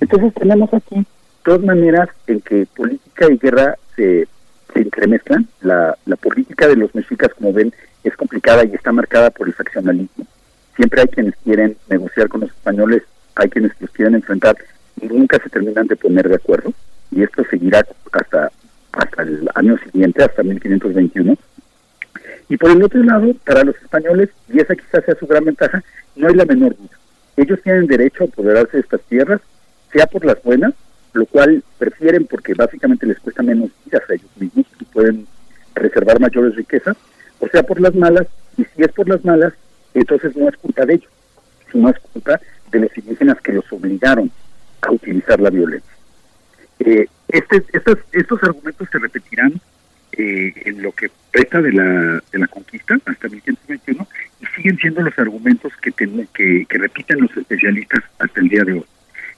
Entonces tenemos aquí dos maneras en que política y guerra se, se entremezclan. La, la política de los mexicas, como ven, es complicada y está marcada por el faccionalismo. Siempre hay quienes quieren negociar con los españoles, hay quienes los quieren enfrentar y nunca se terminan de poner de acuerdo. Y esto seguirá hasta, hasta el año siguiente, hasta 1521. Y por el otro lado, para los españoles, y esa quizás sea su gran ventaja, no hay la menor duda. Ellos tienen derecho a apoderarse de estas tierras, sea por las buenas, lo cual prefieren porque básicamente les cuesta menos vidas a ellos mismos y pueden reservar mayores riquezas, o sea por las malas, y si es por las malas, entonces no es culpa de ellos, sino es culpa de los indígenas que los obligaron a utilizar la violencia. Eh, este, estos, estos argumentos se repetirán eh, en lo que resta de la, de la conquista hasta 1521 y siguen siendo los argumentos que, que, que repiten los especialistas hasta el día de hoy.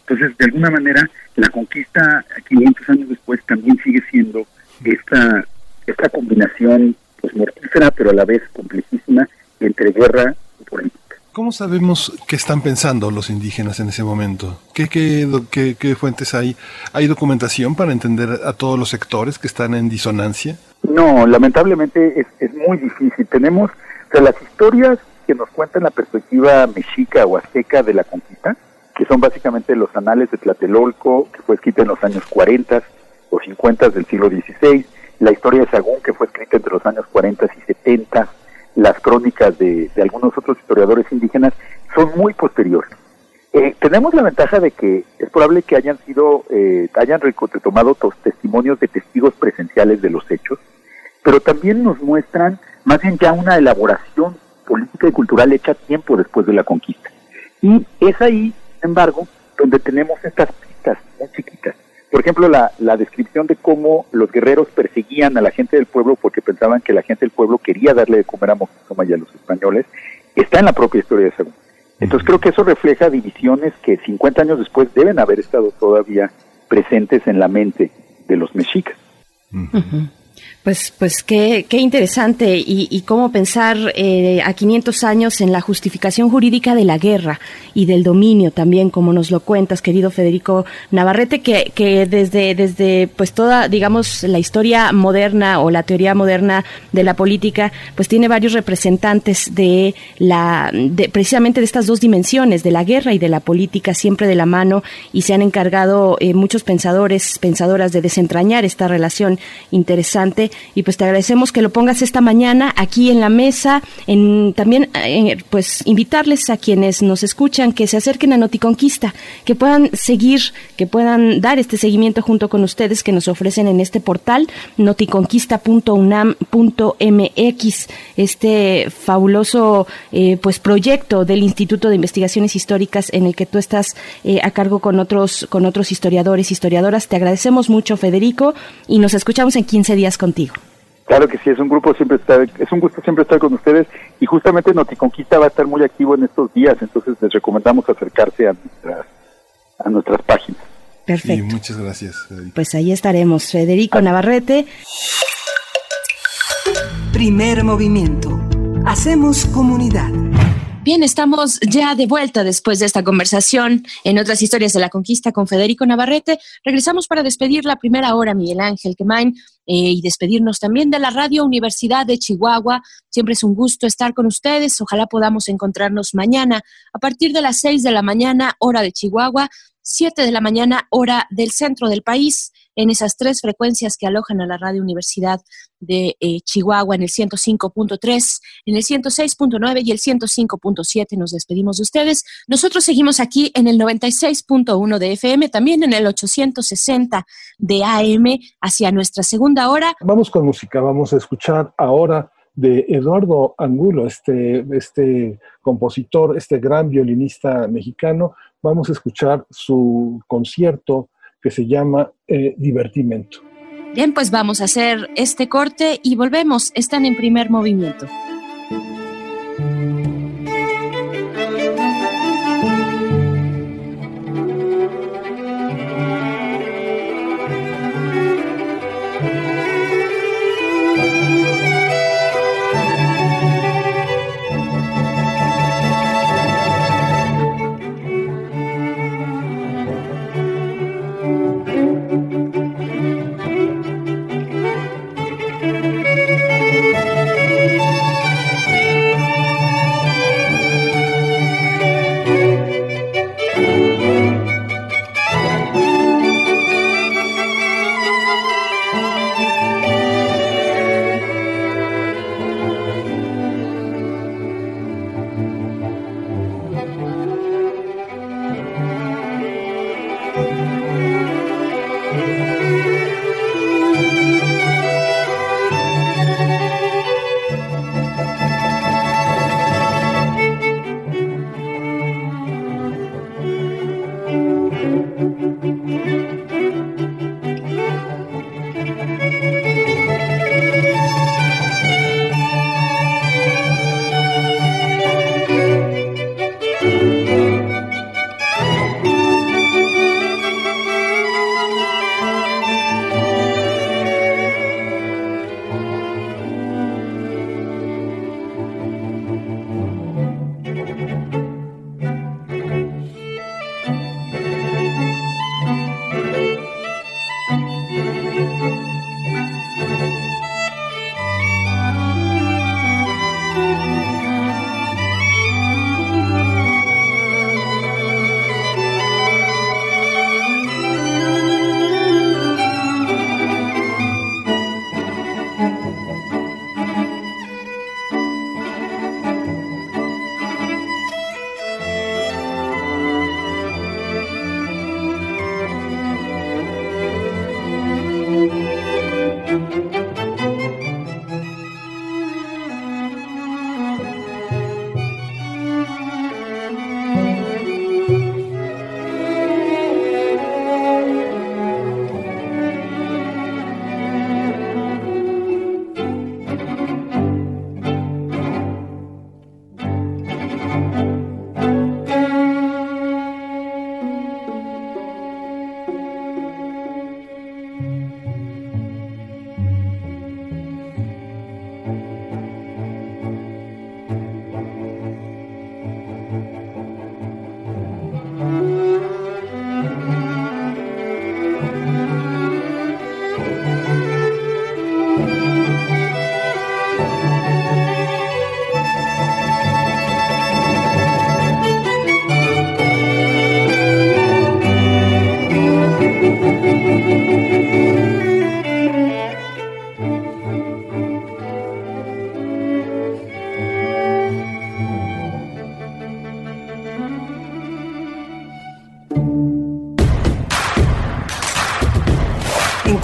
Entonces, de alguna manera, la conquista 500 años después también sigue siendo esta, esta combinación pues mortífera, pero a la vez complejísima entre guerra y política. ¿Cómo sabemos qué están pensando los indígenas en ese momento? ¿Qué, qué, qué, fuentes hay? ¿Hay documentación para entender a todos los sectores que están en disonancia? No, lamentablemente es, es muy difícil. Tenemos, las historias que nos cuentan la perspectiva mexica o azteca de la conquista, que son básicamente los anales de Tlatelolco, que fue escrita en los años 40 o 50 del siglo XVI, la historia de Sagún, que fue escrita entre los años 40 y 70, las crónicas de, algunos otros historiadores indígenas, son muy posteriores. Eh, tenemos la ventaja de que es probable que hayan sido, eh, hayan retomado testimonios de testigos presenciales de los hechos, pero también nos muestran más bien ya una elaboración política y cultural hecha tiempo después de la conquista. Y es ahí embargo, donde tenemos estas pistas muy chiquitas. Por ejemplo, la, la descripción de cómo los guerreros perseguían a la gente del pueblo porque pensaban que la gente del pueblo quería darle de comer a Moctezuma y a los españoles, está en la propia historia de Según. Entonces creo que eso refleja divisiones que 50 años después deben haber estado todavía presentes en la mente de los mexicas. Pues, pues qué, qué interesante. Y, cómo pensar eh, a 500 años en la justificación jurídica de la guerra y del dominio también, como nos lo cuentas, querido Federico Navarrete, que, que desde, desde pues toda, digamos, la historia moderna o la teoría moderna de la política, pues tiene varios representantes de la, de, precisamente de estas dos dimensiones, de la guerra y de la política, siempre de la mano, y se han encargado eh, muchos pensadores, pensadoras de desentrañar esta relación interesante y pues te agradecemos que lo pongas esta mañana aquí en la mesa, en también eh, pues invitarles a quienes nos escuchan que se acerquen a Noticonquista, que puedan seguir, que puedan dar este seguimiento junto con ustedes que nos ofrecen en este portal noticonquista.unam.mx, este fabuloso eh, pues proyecto del Instituto de Investigaciones Históricas en el que tú estás eh, a cargo con otros con otros historiadores, historiadoras. Te agradecemos mucho, Federico, y nos escuchamos en 15 días contigo. Claro que sí, es un grupo siempre estar, es un gusto siempre estar con ustedes y justamente Noticonquista va a estar muy activo en estos días, entonces les recomendamos acercarse a nuestras, a nuestras páginas. Perfecto. muchas gracias. Pues ahí estaremos, Federico Navarrete. Primer movimiento. Hacemos comunidad. Bien, estamos ya de vuelta después de esta conversación en otras historias de la conquista con Federico Navarrete. Regresamos para despedir la primera hora, Miguel Ángel Quemain, eh, y despedirnos también de la Radio Universidad de Chihuahua. Siempre es un gusto estar con ustedes. Ojalá podamos encontrarnos mañana a partir de las seis de la mañana, hora de Chihuahua, siete de la mañana, hora del centro del país en esas tres frecuencias que alojan a la Radio Universidad de eh, Chihuahua en el 105.3, en el 106.9 y el 105.7. Nos despedimos de ustedes. Nosotros seguimos aquí en el 96.1 de FM, también en el 860 de AM hacia nuestra segunda hora. Vamos con música, vamos a escuchar ahora de Eduardo Angulo, este, este compositor, este gran violinista mexicano. Vamos a escuchar su concierto que se llama eh, Divertimento. Bien, pues vamos a hacer este corte y volvemos. Están en primer movimiento.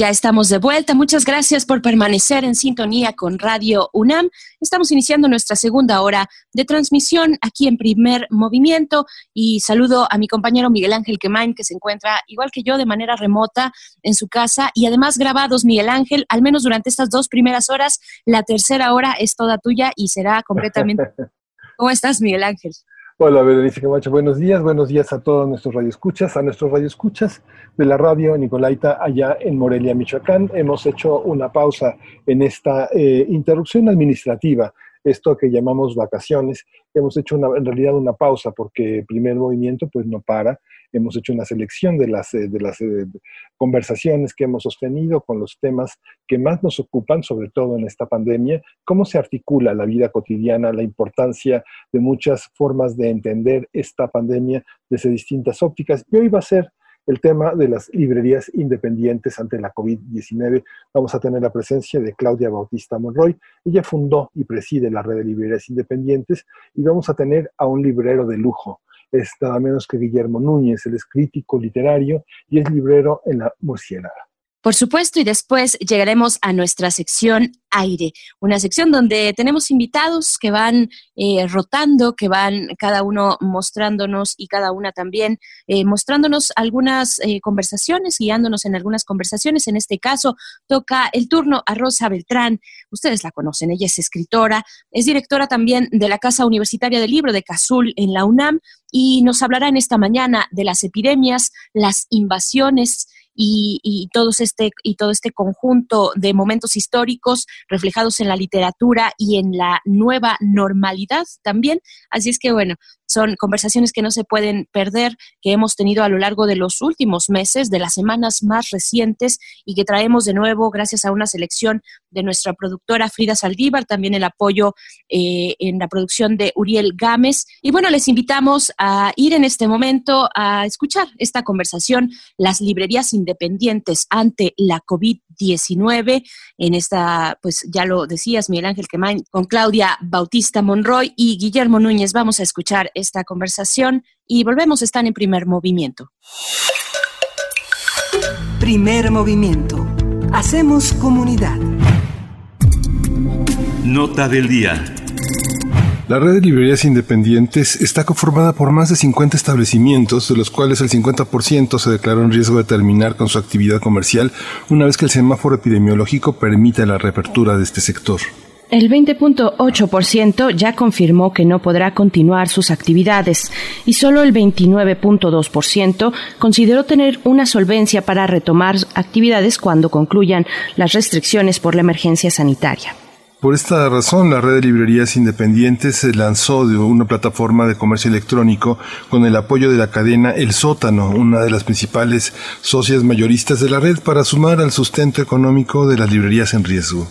Ya estamos de vuelta. Muchas gracias por permanecer en sintonía con Radio UNAM. Estamos iniciando nuestra segunda hora de transmisión aquí en primer movimiento y saludo a mi compañero Miguel Ángel Quemain que se encuentra igual que yo de manera remota en su casa y además grabados Miguel Ángel, al menos durante estas dos primeras horas. La tercera hora es toda tuya y será completamente... ¿Cómo estás Miguel Ángel? Hola, Berenice Camacho, buenos días, buenos días a todos nuestros radioescuchas, a nuestros radioescuchas de la radio Nicolaita allá en Morelia, Michoacán. Hemos hecho una pausa en esta eh, interrupción administrativa esto que llamamos vacaciones. Hemos hecho una, en realidad una pausa porque primer movimiento pues no para. Hemos hecho una selección de las, eh, de las eh, conversaciones que hemos sostenido con los temas que más nos ocupan, sobre todo en esta pandemia, cómo se articula la vida cotidiana, la importancia de muchas formas de entender esta pandemia desde distintas ópticas. Y hoy va a ser el tema de las librerías independientes ante la COVID-19. Vamos a tener la presencia de Claudia Bautista Monroy. Ella fundó y preside la red de librerías independientes y vamos a tener a un librero de lujo. Es nada menos que Guillermo Núñez, él es crítico literario y es librero en la Murciélaga. Por supuesto, y después llegaremos a nuestra sección aire, una sección donde tenemos invitados que van eh, rotando, que van cada uno mostrándonos y cada una también eh, mostrándonos algunas eh, conversaciones, guiándonos en algunas conversaciones. En este caso, toca el turno a Rosa Beltrán. Ustedes la conocen, ella es escritora, es directora también de la Casa Universitaria del Libro de Cazul en la UNAM y nos hablará en esta mañana de las epidemias, las invasiones, y, este, y todo este conjunto de momentos históricos reflejados en la literatura y en la nueva normalidad también. Así es que bueno, son conversaciones que no se pueden perder, que hemos tenido a lo largo de los últimos meses, de las semanas más recientes y que traemos de nuevo gracias a una selección de nuestra productora Frida Saldívar, también el apoyo eh, en la producción de Uriel Gámez. Y bueno, les invitamos a ir en este momento a escuchar esta conversación, las librerías independientes ante la COVID-19, en esta, pues ya lo decías, Miguel Ángel Quemain, con Claudia Bautista Monroy y Guillermo Núñez. Vamos a escuchar esta conversación y volvemos, están en primer movimiento. Primer movimiento. Hacemos comunidad. Nota del día. La red de librerías independientes está conformada por más de 50 establecimientos, de los cuales el 50% se declaró en riesgo de terminar con su actividad comercial una vez que el semáforo epidemiológico permite la reapertura de este sector. El 20.8% ya confirmó que no podrá continuar sus actividades y solo el 29.2% consideró tener una solvencia para retomar actividades cuando concluyan las restricciones por la emergencia sanitaria. Por esta razón, la red de librerías independientes se lanzó de una plataforma de comercio electrónico con el apoyo de la cadena El Sótano, una de las principales socias mayoristas de la red, para sumar al sustento económico de las librerías en riesgo.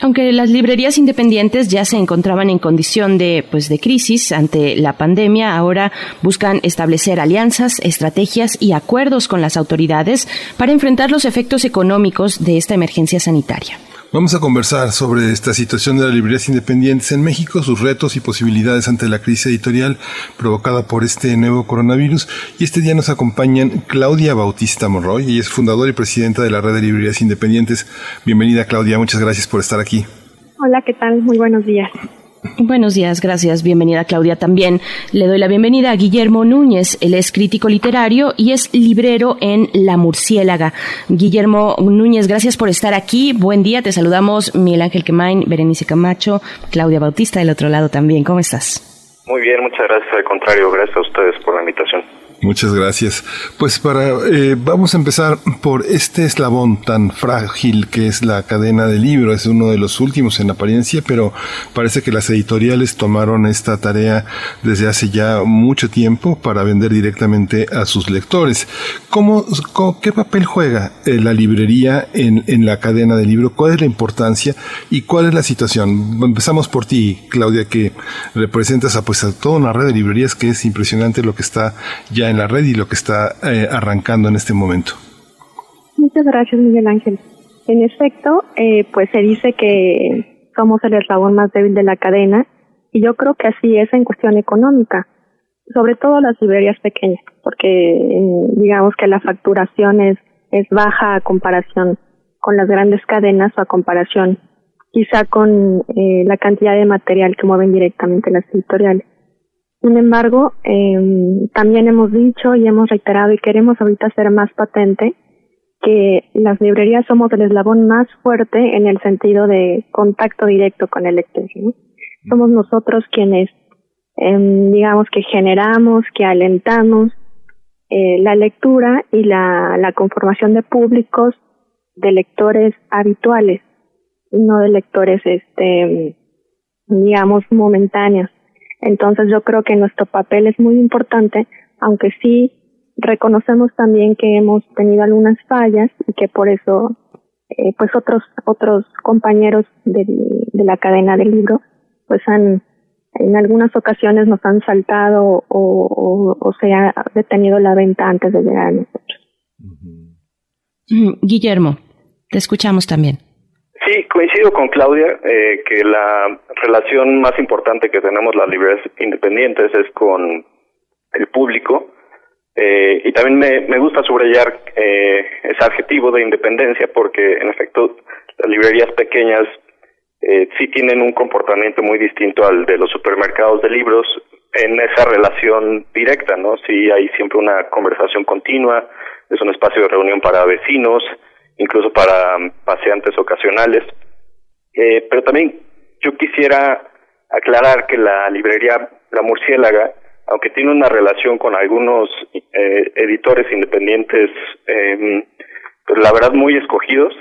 Aunque las librerías independientes ya se encontraban en condición de, pues, de crisis ante la pandemia, ahora buscan establecer alianzas, estrategias y acuerdos con las autoridades para enfrentar los efectos económicos de esta emergencia sanitaria. Vamos a conversar sobre esta situación de las librerías independientes en México, sus retos y posibilidades ante la crisis editorial provocada por este nuevo coronavirus. Y este día nos acompañan Claudia Bautista Monroy, ella es fundadora y presidenta de la red de librerías independientes. Bienvenida Claudia, muchas gracias por estar aquí. Hola, ¿qué tal? Muy buenos días. Buenos días, gracias. Bienvenida Claudia también. Le doy la bienvenida a Guillermo Núñez. Él es crítico literario y es librero en La Murciélaga. Guillermo Núñez, gracias por estar aquí. Buen día, te saludamos Miguel Ángel Quemain, Berenice Camacho, Claudia Bautista del otro lado también. ¿Cómo estás? Muy bien, muchas gracias. Al contrario, gracias a ustedes por la invitación. Muchas gracias. Pues para eh, vamos a empezar por este eslabón tan frágil que es la cadena de libro. Es uno de los últimos en apariencia, pero parece que las editoriales tomaron esta tarea desde hace ya mucho tiempo para vender directamente a sus lectores. ¿Cómo, qué papel juega eh, la librería en, en la cadena de libro? ¿Cuál es la importancia y cuál es la situación? Empezamos por ti, Claudia, que representas a pues a toda una red de librerías que es impresionante lo que está ya en la red y lo que está eh, arrancando en este momento. Muchas gracias, Miguel Ángel. En efecto, eh, pues se dice que somos el eslabón más débil de la cadena y yo creo que así es en cuestión económica, sobre todo las librerías pequeñas, porque eh, digamos que la facturación es, es baja a comparación con las grandes cadenas o a comparación quizá con la cantidad de material que mueven directamente las editoriales. Sin embargo, eh, también hemos dicho y hemos reiterado y queremos ahorita hacer más patente que las librerías somos el eslabón más fuerte en el sentido de contacto directo con el lector. Somos nosotros quienes em, digamos que generamos, que alentamos eh, la lectura y la, la conformación de públicos de lectores habituales, no de lectores, este, digamos, momentáneos. Entonces yo creo que nuestro papel es muy importante, aunque sí reconocemos también que hemos tenido algunas fallas y que por eso eh, pues otros otros compañeros de, la cadena del libro pues han en algunas ocasiones nos han saltado o, o, o se ha detenido la venta antes de llegar a nosotros. Guillermo, te escuchamos también. Sí, coincido con Claudia eh, que la relación más importante que tenemos las librerías independientes es con el público eh, y también me, me gusta subrayar eh, ese adjetivo de independencia porque en efecto las librerías pequeñas eh, sí tienen un comportamiento muy distinto al de los supermercados de libros en esa relación directa, ¿no? Sí hay siempre una conversación continua, es un espacio de reunión para vecinos, incluso para paseantes ocasionales. Eh, pero también yo quisiera aclarar que la librería La Murciélaga, aunque tiene una relación con algunos eh, editores independientes, eh, pues la verdad muy escogidos,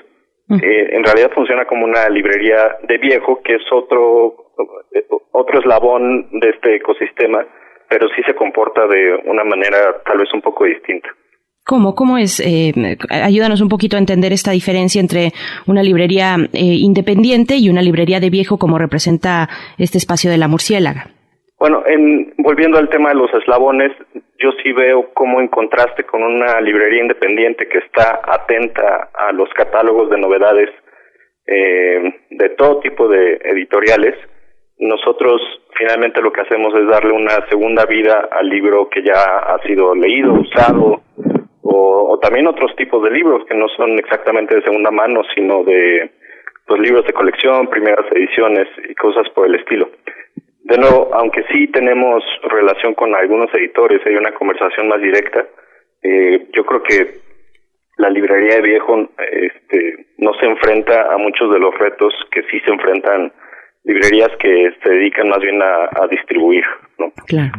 eh, en realidad funciona como una librería de viejo, que es otro, otro eslabón de este ecosistema, pero sí se comporta de una manera tal vez un poco distinta. ¿Cómo? ¿Cómo es? Eh, ayúdanos un poquito a entender esta diferencia entre una librería eh, independiente y una librería de viejo, como representa este espacio de la murciélaga. Bueno, en, volviendo al tema de los eslabones, yo sí veo como en contraste con una librería independiente que está atenta a los catálogos de novedades eh, de todo tipo de editoriales, nosotros finalmente lo que hacemos es darle una segunda vida al libro que ya ha sido leído, usado, o, también otros tipos de libros que no son exactamente de segunda mano, sino de pues libros de colección, primeras ediciones y cosas por el estilo. De nuevo, aunque sí tenemos relación con algunos editores, hay una conversación más directa, eh, yo creo que la librería de viejo este, no se enfrenta a muchos de los retos que sí se enfrentan librerías que se dedican más bien a, distribuir. ¿no? Claro.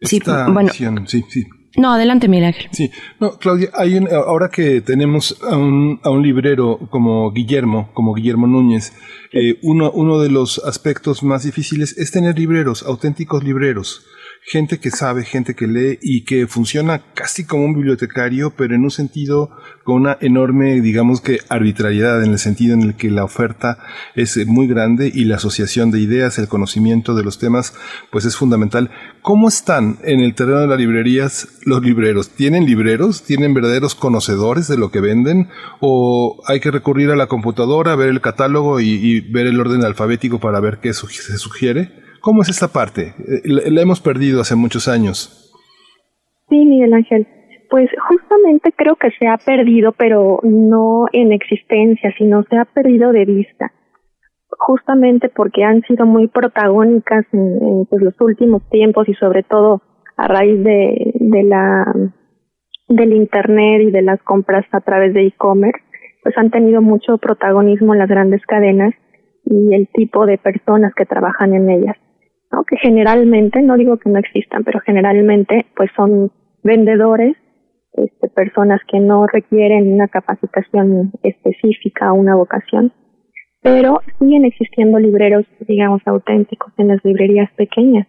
Sí, bueno. sí, sí. No, adelante, Ángel. Sí, no, Claudia, hay ahora que tenemos a un, a un librero como Guillermo, como Guillermo Núñez, eh, uno, uno de los aspectos más difíciles es tener libreros, auténticos libreros gente que sabe, gente que lee y que funciona casi como un bibliotecario, pero en un sentido con una enorme, digamos que arbitrariedad, en el sentido en el que la oferta es muy grande y la asociación de ideas, el conocimiento de los temas, pues es fundamental. ¿Cómo están en el terreno de las librerías los libreros? ¿Tienen libreros? ¿Tienen verdaderos conocedores de lo que venden? ¿O hay que recurrir a la computadora, ver el catálogo y, ver el orden alfabético para ver qué se sugiere? ¿Cómo es esta parte? Eh, la, hemos perdido hace muchos años. Sí, Miguel Ángel. Pues justamente creo que se ha perdido, pero no en existencia, sino se ha perdido de vista. Justamente porque han sido muy protagónicas en, pues, los últimos tiempos y sobre todo a raíz de, la del internet y de las compras a través de e-commerce, pues han tenido mucho protagonismo las grandes cadenas y el tipo de personas que trabajan en ellas que generalmente, no digo que no existan, pero generalmente pues son vendedores, este, personas que no requieren una capacitación específica, una vocación, pero siguen existiendo libreros, digamos, auténticos en las librerías pequeñas,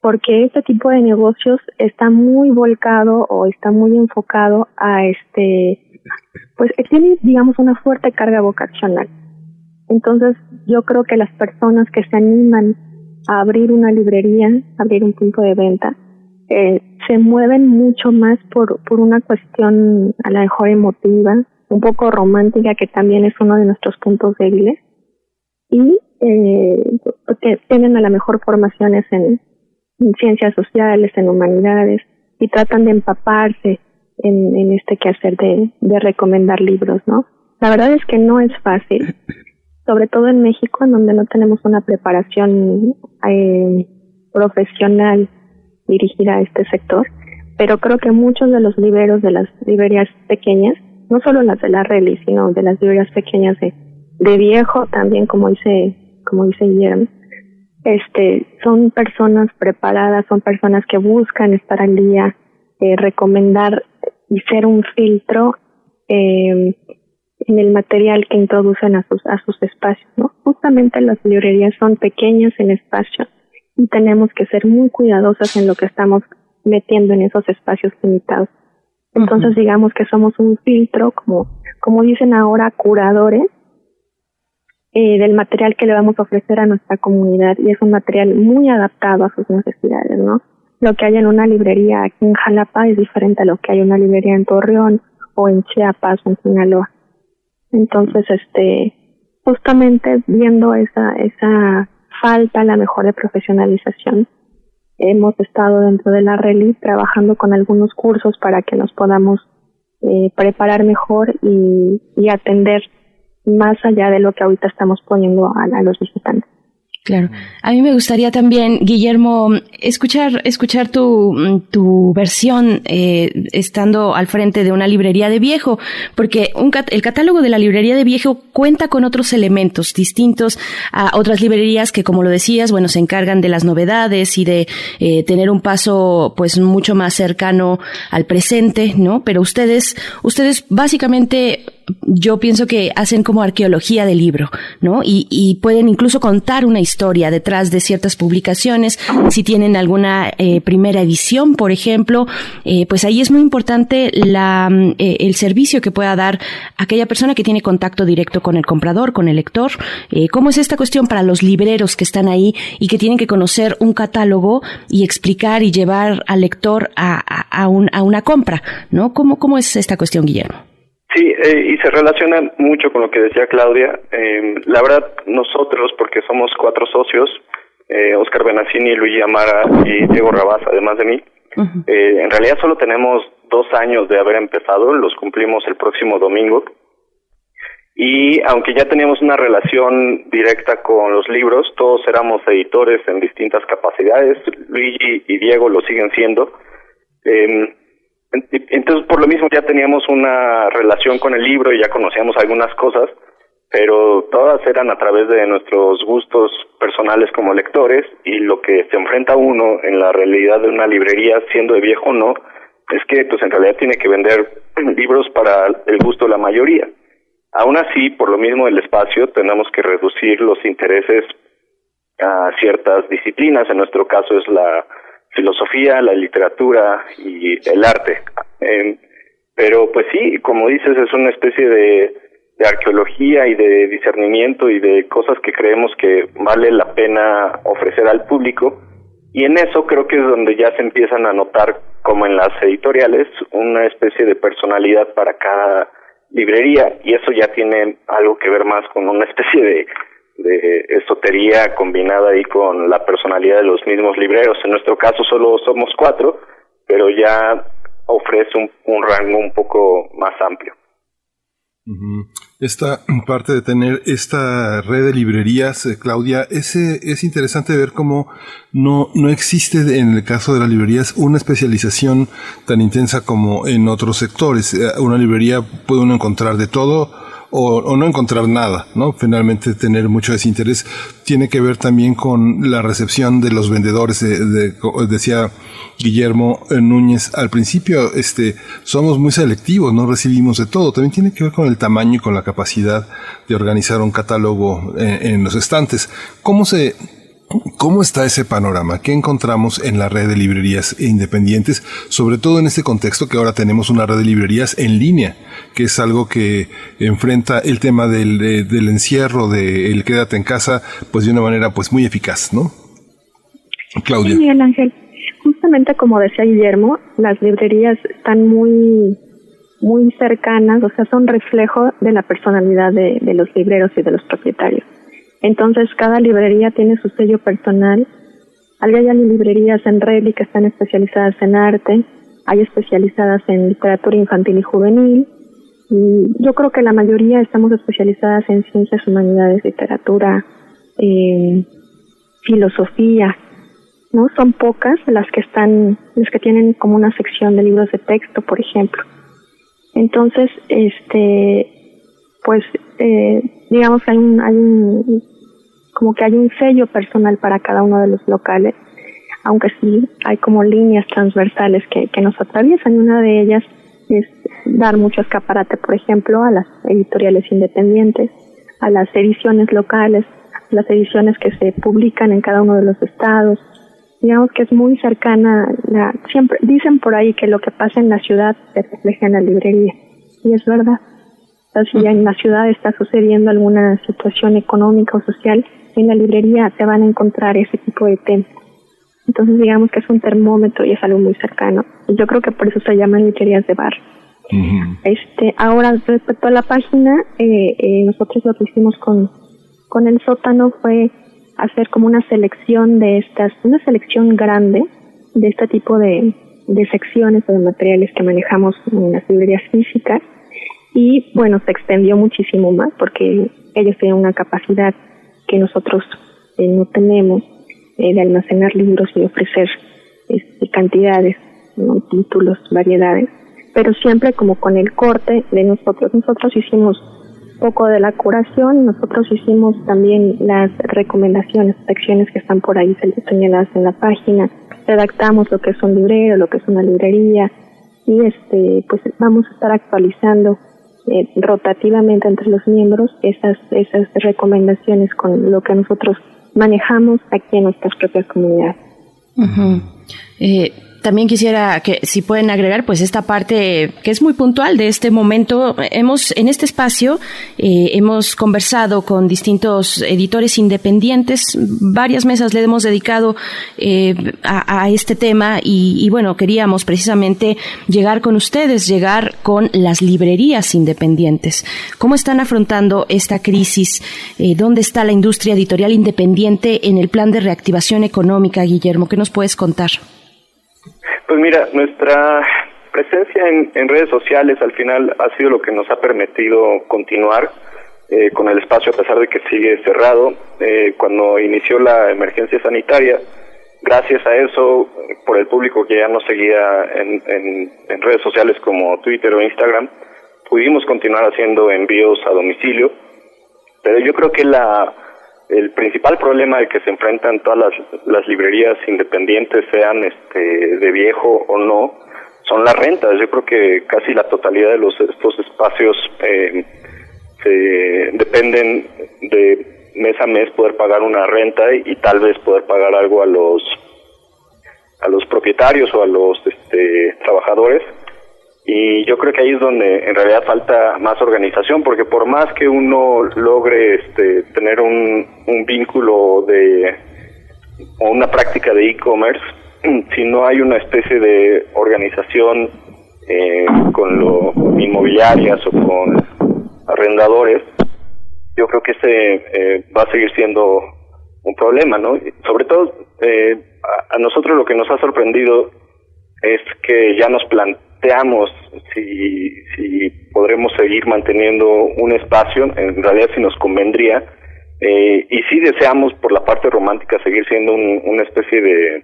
porque este tipo de negocios está muy volcado o está muy enfocado a este, pues tiene, digamos, una fuerte carga vocacional. Entonces, yo creo que las personas que se animan abrir una librería, abrir un punto de venta, eh, se mueven mucho más por, por una cuestión a lo mejor emotiva, un poco romántica, que también es uno de nuestros puntos débiles, y eh, tienen a lo mejor formaciones en, ciencias sociales, en humanidades, y tratan de empaparse en, en este quehacer de, de recomendar libros, ¿no? La verdad es que no es fácil sobre todo en México, en donde no tenemos una preparación eh, profesional dirigida a este sector, pero creo que muchos de los liberos de las librerías pequeñas, no solo las de la Reli, sino de las librerías pequeñas de, de viejo también, como dice, como dice Guillermo, este, son personas preparadas, son personas que buscan estar al día, eh, recomendar y ser un filtro eh, en el material que introducen a sus, a sus espacios, ¿no? Justamente las librerías son pequeñas en espacio y tenemos que ser muy cuidadosas en lo que estamos metiendo en esos espacios limitados. Entonces digamos que somos un filtro, como, como dicen ahora, curadores eh, del material que le vamos a ofrecer a nuestra comunidad y es un material muy adaptado a sus necesidades, ¿no? Lo que hay en una librería aquí en Jalapa es diferente a lo que hay en una librería en Torreón o en Chiapas o en Sinaloa. Entonces, este, justamente viendo esa, esa falta, la mejor de profesionalización, hemos estado dentro de la RELI trabajando con algunos cursos para que nos podamos eh, preparar mejor y, atender más allá de lo que ahorita estamos poniendo a los visitantes. Claro. A mí me gustaría también, Guillermo, escuchar, escuchar tu, tu versión eh, estando al frente de una librería de viejo, porque un, el catálogo de la librería de viejo cuenta con otros elementos distintos a otras librerías que, como lo decías, bueno, se encargan de las novedades y de eh, tener un paso, pues, mucho más cercano al presente, ¿no? Pero ustedes, ustedes básicamente yo pienso que hacen como arqueología del libro, ¿no? Y, y, pueden incluso contar una historia detrás de ciertas publicaciones. Si tienen alguna eh, primera edición, por ejemplo, eh, pues ahí es muy importante la, eh, el servicio que pueda dar aquella persona que tiene contacto directo con el comprador, con el lector. Eh, ¿Cómo es esta cuestión para los libreros que están ahí y que tienen que conocer un catálogo y explicar y llevar al lector a, a, a una compra, ¿no? ¿Cómo, ¿Cómo es esta cuestión, Guillermo? Sí, eh, y se relaciona mucho con lo que decía Claudia. Eh, la verdad, nosotros, porque somos cuatro socios, eh, Oscar Benaccini, Luigi Amara y Diego Rabaz, además de mí, eh, en realidad solo tenemos dos años de haber empezado, los cumplimos el próximo domingo. Y aunque ya teníamos una relación directa con los libros, todos éramos editores en distintas capacidades, Luigi y Diego lo siguen siendo. Eh, entonces, por lo mismo ya teníamos una relación con el libro y ya conocíamos algunas cosas, pero todas eran a través de nuestros gustos personales como lectores y lo que se enfrenta uno en la realidad de una librería, siendo de viejo o no, es que pues en realidad tiene que vender libros para el gusto de la mayoría. Aún así, por lo mismo del espacio, tenemos que reducir los intereses a ciertas disciplinas, en nuestro caso es la filosofía, la literatura y el arte. Eh, pero pues sí, como dices, es una especie de arqueología y de discernimiento y de cosas que creemos que vale la pena ofrecer al público. Y en eso creo que es donde ya se empiezan a notar, como en las editoriales, una especie de personalidad para cada librería y eso ya tiene algo que ver más con una especie de de esotería combinada ahí con la personalidad de los mismos libreros. En nuestro caso solo somos cuatro, pero ya ofrece un, un rango un poco más amplio. Esta parte de tener esta red de librerías, eh, Claudia, es, es interesante ver cómo no, no existe en el caso de las librerías una especialización tan intensa como en otros sectores. Eh, una librería puede uno encontrar de todo, o, no encontrar nada, ¿no? Finalmente tener mucho desinterés tiene que ver también con la recepción de los vendedores, de, decía Guillermo Núñez al principio, este, somos muy selectivos, no recibimos de todo, también tiene que ver con el tamaño y con la capacidad de organizar un catálogo en, en los estantes. ¿Cómo se, ¿Cómo está ese panorama? ¿Qué encontramos en la red de librerías independientes? Sobre todo en este contexto que ahora tenemos una red de librerías en línea, que es algo que enfrenta el tema del, del encierro, del quédate en casa, pues de una manera pues muy eficaz, ¿no? Claudia. Sí, Miguel Ángel. Justamente como decía Guillermo, las librerías están muy muy cercanas, o sea, son reflejo de la personalidad de, de los libreros y de los propietarios. Entonces, cada librería tiene su sello personal. Hay librerías en Reli que están especializadas en arte, hay especializadas en literatura infantil y juvenil, y yo creo que la mayoría estamos especializadas en ciencias, humanidades, literatura, eh, filosofía, ¿no? Son pocas las que están, las que tienen como una sección de libros de texto, por ejemplo. Entonces, este, pues, eh, digamos hay un, hay un como que hay un sello personal para cada uno de los locales, aunque sí hay como líneas transversales que, que nos atraviesan. Una de ellas es dar mucho escaparate, por ejemplo, a las editoriales independientes, a las ediciones locales, las ediciones que se publican en cada uno de los estados. Digamos que es muy cercana, la, siempre dicen por ahí que lo que pasa en la ciudad se refleja en la librería, y es verdad. si en la ciudad está sucediendo alguna situación económica o social, en la librería te van a encontrar ese tipo de temas. Entonces digamos que es un termómetro y es algo muy cercano. Y yo creo que por eso se llaman librerías de bar. Este, ahora respecto a la página, eh, eh, nosotros lo que hicimos con, con el sótano fue hacer como una selección de estas, una selección grande de este tipo de, de secciones o de materiales que manejamos en las librerías físicas y bueno, se extendió muchísimo más porque ellos tienen una capacidad que nosotros eh, no tenemos eh, de almacenar libros y ofrecer este, cantidades, títulos, variedades, pero siempre como con el corte de nosotros. Nosotros hicimos poco de la curación, nosotros hicimos también las recomendaciones, secciones que están por ahí señaladas en la página, redactamos lo que es un librero, lo que es una librería y este pues vamos a estar actualizando eh, rotativamente entre los miembros esas esas recomendaciones con lo que nosotros manejamos aquí en nuestras propias comunidades. También quisiera que si pueden agregar pues esta parte que es muy puntual de este momento. Hemos en este espacio eh, hemos conversado con distintos editores independientes. Varias mesas le hemos dedicado eh, a, este tema y, bueno queríamos precisamente llegar con ustedes, llegar con las librerías independientes. ¿Cómo están afrontando esta crisis? Eh, ¿Dónde está la industria editorial independiente en el plan de reactivación económica, Guillermo? ¿Qué nos puedes contar? Pues mira, nuestra presencia en, redes sociales al final ha sido lo que nos ha permitido continuar eh, con el espacio a pesar de que sigue cerrado. Eh, cuando inició la emergencia sanitaria, gracias a eso, por el público que ya nos seguía en, en redes sociales como Twitter o Instagram, pudimos continuar haciendo envíos a domicilio. Pero yo creo que la el principal problema al que se enfrentan todas las, librerías independientes, sean este, de viejo o no, son las rentas. Yo creo que casi la totalidad de los estos espacios eh, dependen de mes a mes poder pagar una renta y, tal vez poder pagar algo a los a los propietarios o a los este, trabajadores y yo creo que ahí es donde en realidad falta más organización, porque por más que uno logre este, tener un, un vínculo de o una práctica de e-commerce, si no hay una especie de organización eh, con lo inmobiliarias o con arrendadores, yo creo que ese eh, va a seguir siendo un problema, ¿no? Sobre todo eh, a, a nosotros lo que nos ha sorprendido es que ya nos planteamos si, podremos seguir manteniendo un espacio, en realidad si nos convendría, eh, y si deseamos por la parte romántica seguir siendo una especie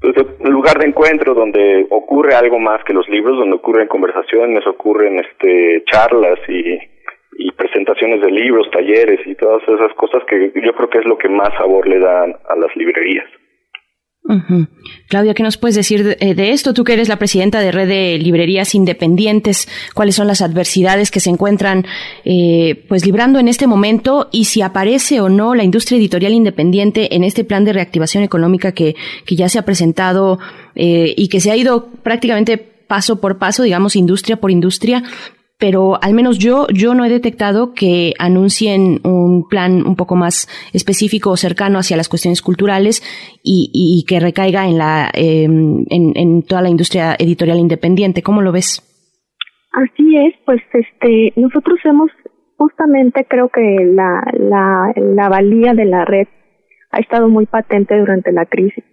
pues, de, lugar de encuentro donde ocurre algo más que los libros, donde ocurren conversaciones, ocurren este charlas y, y presentaciones de libros, talleres y todas esas cosas que yo creo que es lo que más sabor le dan a las librerías. Claudia, ¿qué nos puedes decir eh, de, esto? Tú que eres la presidenta de Red de Librerías Independientes, ¿cuáles son las adversidades que se encuentran eh, pues librando en este momento y si aparece o no la industria editorial independiente en este plan de reactivación económica que, que ya se ha presentado eh, y que se ha ido prácticamente paso por paso, digamos, industria por industria, pero al menos yo, yo no he detectado que anuncien un plan un poco más específico o cercano hacia las cuestiones culturales y, y que recaiga en la em, en, en, toda la industria editorial independiente. ¿Cómo lo ves? Así es, pues este nosotros hemos justamente creo que la, la, la valía de la red ha estado muy patente durante la crisis.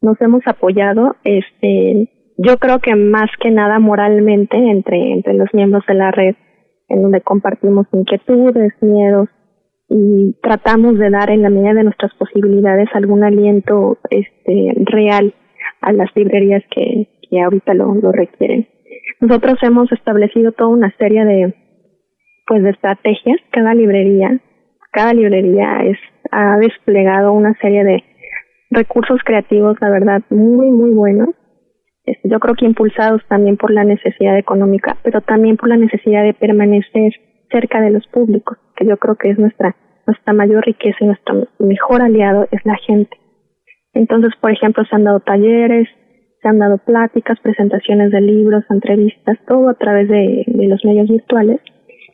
Nos hemos apoyado este yo creo que más que nada moralmente entre, entre los miembros de la red, en donde compartimos inquietudes, miedos y tratamos de dar en la medida de nuestras posibilidades algún aliento este real a las librerías que, que ahorita lo, lo requieren. Nosotros hemos establecido toda una serie de pues de estrategias, cada librería, cada librería es ha desplegado una serie de recursos creativos, la verdad, muy, muy buenos. Este, yo creo que impulsados también por la necesidad económica, pero también por la necesidad de permanecer cerca de los públicos, que yo creo que es nuestra, nuestra mayor riqueza y nuestro mejor aliado es la gente. Entonces, por ejemplo, se han dado talleres, se han dado pláticas, presentaciones de libros, entrevistas, todo a través de, de los medios virtuales.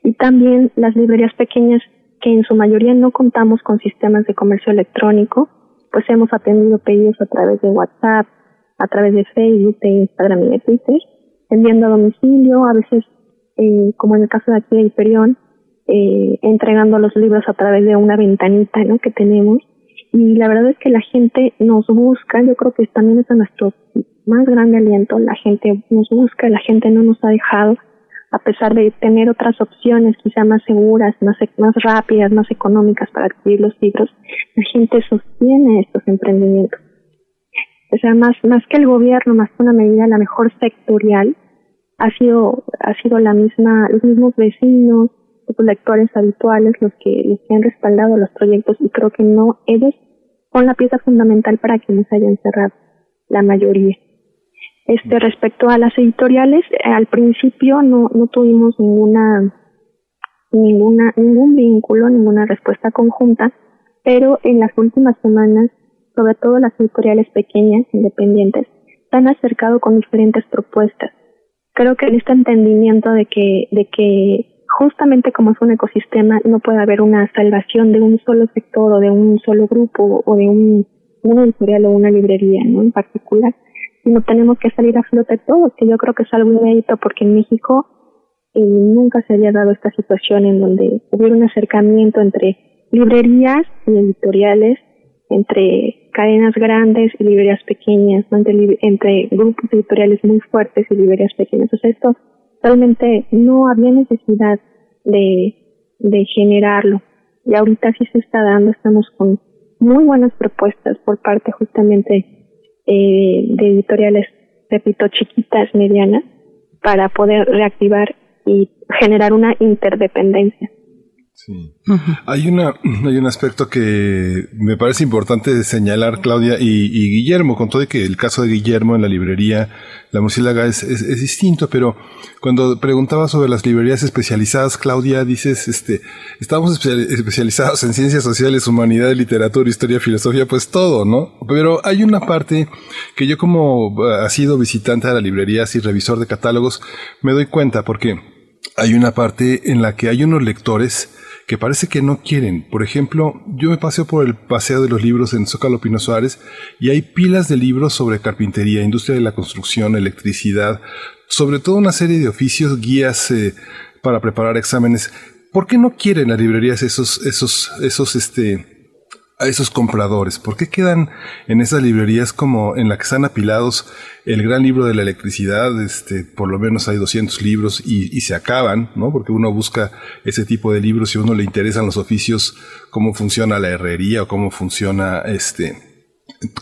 Y también las librerías pequeñas, que en su mayoría no contamos con sistemas de comercio electrónico, pues hemos atendido pedidos a través de WhatsApp, a través de Facebook, de Instagram y de Twitter, enviando a domicilio, a veces, eh, como en el caso de aquí de Hiperión, eh, entregando los libros a través de una ventanita que tenemos. Y la verdad es que la gente nos busca, yo creo que también es nuestro más grande aliento, la gente nos busca, la gente no nos ha dejado, a pesar de tener otras opciones quizá más seguras, más, más rápidas, más económicas para adquirir los libros, la gente sostiene estos emprendimientos. O sea, más, más que el gobierno, más que una medida a la mejor sectorial, ha sido, ha sido la misma, los mismos vecinos, los lectores habituales los que, los que han respaldado los proyectos y creo que no ellos son la pieza fundamental para que nos hayan cerrado la mayoría. Este, respecto a las editoriales, al principio no, no tuvimos ninguna, ninguna, ningún vínculo, ninguna respuesta conjunta, pero en las últimas semanas sobre todo las editoriales pequeñas, independientes, se han acercado con diferentes propuestas. Creo que en este entendimiento de que, de que justamente como es un ecosistema, no puede haber una salvación de un solo sector o de un solo grupo o de un, editorial o una librería ¿no? en particular, sino tenemos que salir a flote todos, que yo creo que es algo inédito porque en México eh, nunca se había dado esta situación en donde hubiera un acercamiento entre librerías y editoriales entre cadenas grandes y librerías pequeñas, entre, grupos editoriales muy fuertes y librerías pequeñas. O sea, esto realmente no había necesidad de, de generarlo. Y ahorita sí se está dando, estamos con muy buenas propuestas por parte justamente eh, de editoriales, repito, chiquitas, medianas, para poder reactivar y generar una interdependencia. Sí. Hay una, hay un aspecto que me parece importante señalar, Claudia y, Guillermo, con todo y que el caso de Guillermo en la librería La Murciélaga es, es, distinto, pero cuando preguntaba sobre las librerías especializadas, Claudia, dices, este, estamos especializados en ciencias sociales, humanidad, literatura, historia, filosofía, pues todo, ¿no? Pero hay una parte que yo como ha sido visitante de la librería y revisor de catálogos, me doy cuenta porque hay una parte en la que hay unos lectores que parece que no quieren. Por ejemplo, yo me paseo por el paseo de los libros en Zócalo Pino Suárez y hay pilas de libros sobre carpintería, industria de la construcción, electricidad, sobre todo una serie de oficios, guías eh, para preparar exámenes. ¿Por qué no quieren las librerías esos, esos, esos, este, a esos compradores? ¿Por qué quedan en esas librerías como en la que están apilados el gran libro de la electricidad? Este, por lo menos hay 200 libros y, se acaban, ¿no? Porque uno busca ese tipo de libros y a uno le interesan los oficios, cómo funciona la herrería o cómo funciona este,